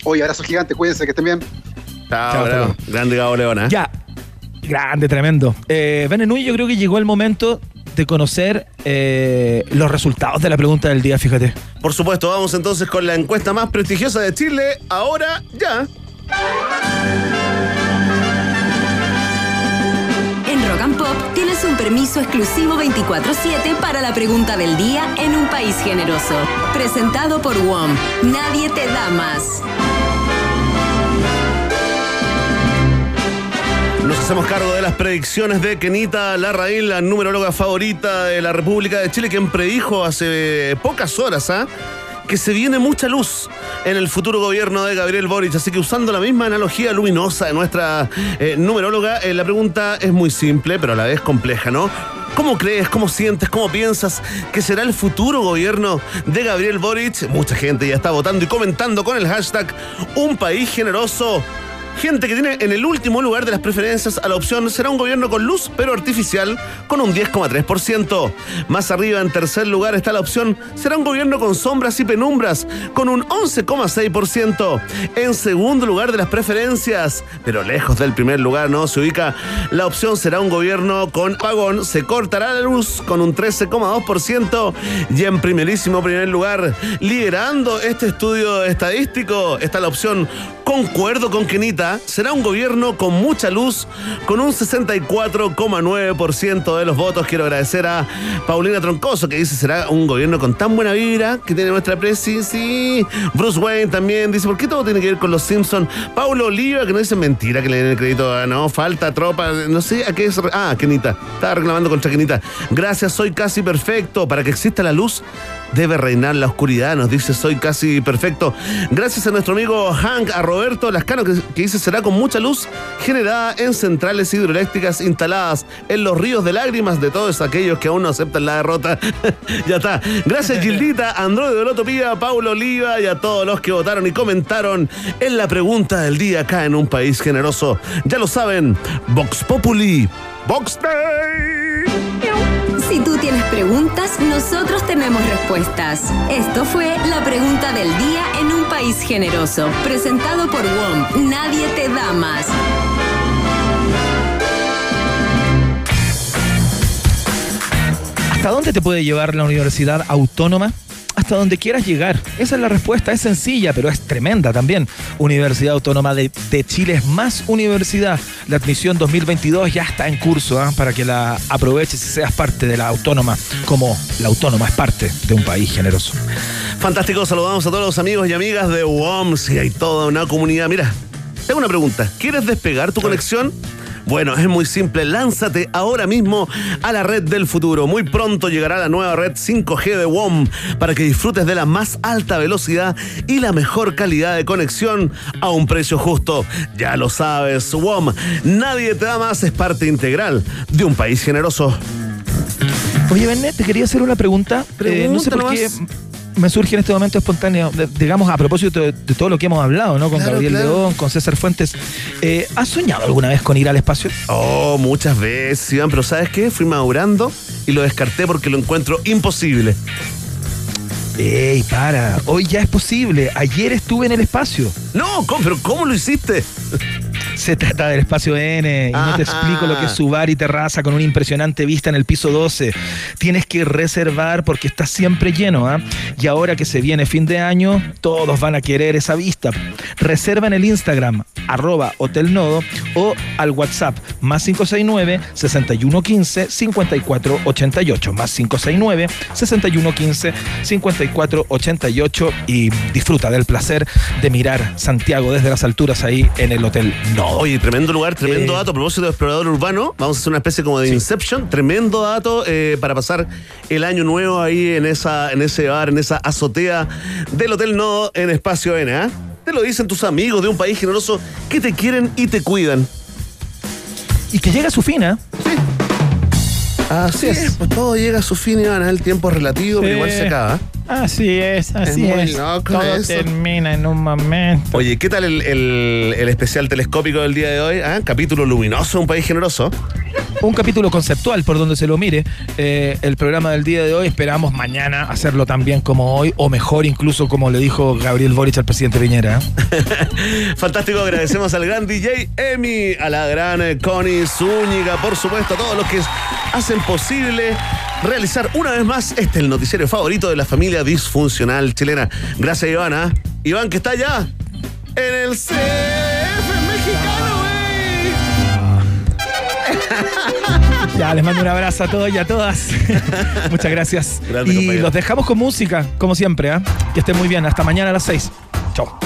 Oye, abrazo gigante, cuídense, que estén bien. Chao, Chao. Grande Gabo Leona. Ya, grande, tremendo. Eh, Benenú, yo creo que llegó el momento de conocer eh, los resultados de la pregunta del día, fíjate. Por supuesto, vamos entonces con la encuesta más prestigiosa de Chile. Ahora ya. En Rock and Pop tienes un permiso exclusivo 24-7 para la pregunta del día en un país generoso. Presentado por WOM. Nadie te da más. Hacemos cargo de las predicciones de Kenita Larraín, la numeróloga favorita de la República de Chile, quien predijo hace pocas horas ¿ah? que se viene mucha luz en el futuro gobierno de Gabriel Boric. Así que usando la misma analogía luminosa de nuestra eh, numeróloga, eh, la pregunta es muy simple, pero a la vez compleja, ¿no? ¿Cómo crees, cómo sientes, cómo piensas que será el futuro gobierno de Gabriel Boric? Mucha gente ya está votando y comentando con el hashtag Un País Generoso. Gente que tiene en el último lugar de las preferencias a la opción será un gobierno con luz pero artificial con un 10,3%. Más arriba en tercer lugar está la opción será un gobierno con sombras y penumbras con un 11,6%. En segundo lugar de las preferencias, pero lejos del primer lugar, no se ubica la opción será un gobierno con apagón, se cortará la luz con un 13,2% y en primerísimo primer lugar, liderando este estudio estadístico, está la opción concuerdo con Será un gobierno con mucha luz, con un 64,9% de los votos. Quiero agradecer a Paulina Troncoso, que dice, será un gobierno con tan buena vibra que tiene nuestra presi, sí. Bruce Wayne también dice, ¿por qué todo tiene que ver con los Simpsons? Paulo Oliva, que no dice mentira, que le den el crédito, a- no, falta tropa, no sé a qué es... Ah, Kenita, estaba reclamando contra Kenita. Gracias, soy casi perfecto. Para que exista la luz, debe reinar la oscuridad, nos dice, soy casi perfecto. Gracias a nuestro amigo Hank, arroba Roberto Lascano que dice será con mucha luz generada en centrales hidroeléctricas instaladas en los ríos de lágrimas de todos aquellos que aún no aceptan la derrota. ya está. Gracias Gildita, Android de Lotopía, Paulo Oliva y a todos los que votaron y comentaron en la pregunta del día acá en un país generoso. Ya lo saben, Vox Populi, Vox Day. Preguntas, nosotros tenemos respuestas. Esto fue la pregunta del día en un país generoso, presentado por WOM. Nadie te da más. ¿Hasta dónde te puede llevar la universidad autónoma? Hasta donde quieras llegar. Esa es la respuesta. Es sencilla, pero es tremenda también. Universidad Autónoma de, de Chile es más universidad. La admisión 2022 ya está en curso ¿ah? para que la aproveches y seas parte de la autónoma, como la autónoma es parte de un país generoso. Fantástico, saludamos a todos los amigos y amigas de WOMS y hay toda una comunidad. Mira, tengo una pregunta. ¿Quieres despegar tu conexión? Bueno, es muy simple. Lánzate ahora mismo a la red del futuro. Muy pronto llegará la nueva red 5G de WOM para que disfrutes de la más alta velocidad y la mejor calidad de conexión a un precio justo. Ya lo sabes, WOM. Nadie te da más, es parte integral de un país generoso. Oye, Benet, te quería hacer una pregunta. Eh, no sé por qué. Me surge en este momento espontáneo, de- digamos, a propósito de, de todo lo que hemos hablado, ¿no? Con Claro, Gabriel claro. León, con César Fuentes. Eh, ¿Has soñado alguna vez con ir al espacio? Oh, muchas veces, Iván, pero ¿sabes qué? Fui madurando y lo descarté porque lo encuentro imposible. Ey, para. Hoy ya es posible. Ayer estuve en el espacio. No, ¿cómo? pero ¿cómo lo hiciste? Se trata del espacio N y no te Ajá. explico lo que es su bar y terraza con una impresionante vista en el piso 12. Tienes que reservar porque está siempre lleno, ¿ah? Y ahora que se viene fin de año, todos van a querer esa vista. Reserva en el Instagram, arroba Hotel Nodo o al WhatsApp, más 569 6115 5488 más 569 6115 5488 y disfruta del placer de mirar Santiago desde las alturas ahí en el Hotel Nodo. Oye, tremendo lugar, tremendo Eh, dato. A propósito de explorador urbano, vamos a hacer una especie como de Inception. Tremendo dato eh, para pasar el año nuevo ahí en, esa, en ese bar, en esa azotea del Hotel Nodo en Espacio N. ¿ah? Te lo dicen tus amigos de un país generoso que te quieren y te cuidan. Y que llega a su fin, ¿eh? Así es. Pues todo llega a su fin, Iván. El tiempo es relativo, pero igual se acaba. Así es, así Es muy es. loco Todo eso. termina en un momento. Oye, ¿qué tal el, el- el especial telescópico del día de hoy? ah? Capítulo luminoso, un país generoso. Un capítulo conceptual por donde se lo mire. Eh, el programa del día de hoy esperamos mañana hacerlo tan bien como hoy, o mejor incluso como le dijo Gabriel Boric al presidente Piñera. ¿eh? Fantástico, agradecemos al gran DJ Emi, a la gran eh, Connie Zúñiga, por supuesto, a todos los que hacen posible realizar una vez más este el noticiero favorito de la familia disfuncional chilena. Gracias, Ivana. Iván, que está allá en el CF mexicano, Ya, les mando un abrazo a todos y a todas. Muchas gracias. Grande, y compañero. los dejamos con música, como siempre. ¿eh? Que estén muy bien. Hasta mañana a las 6. Chao.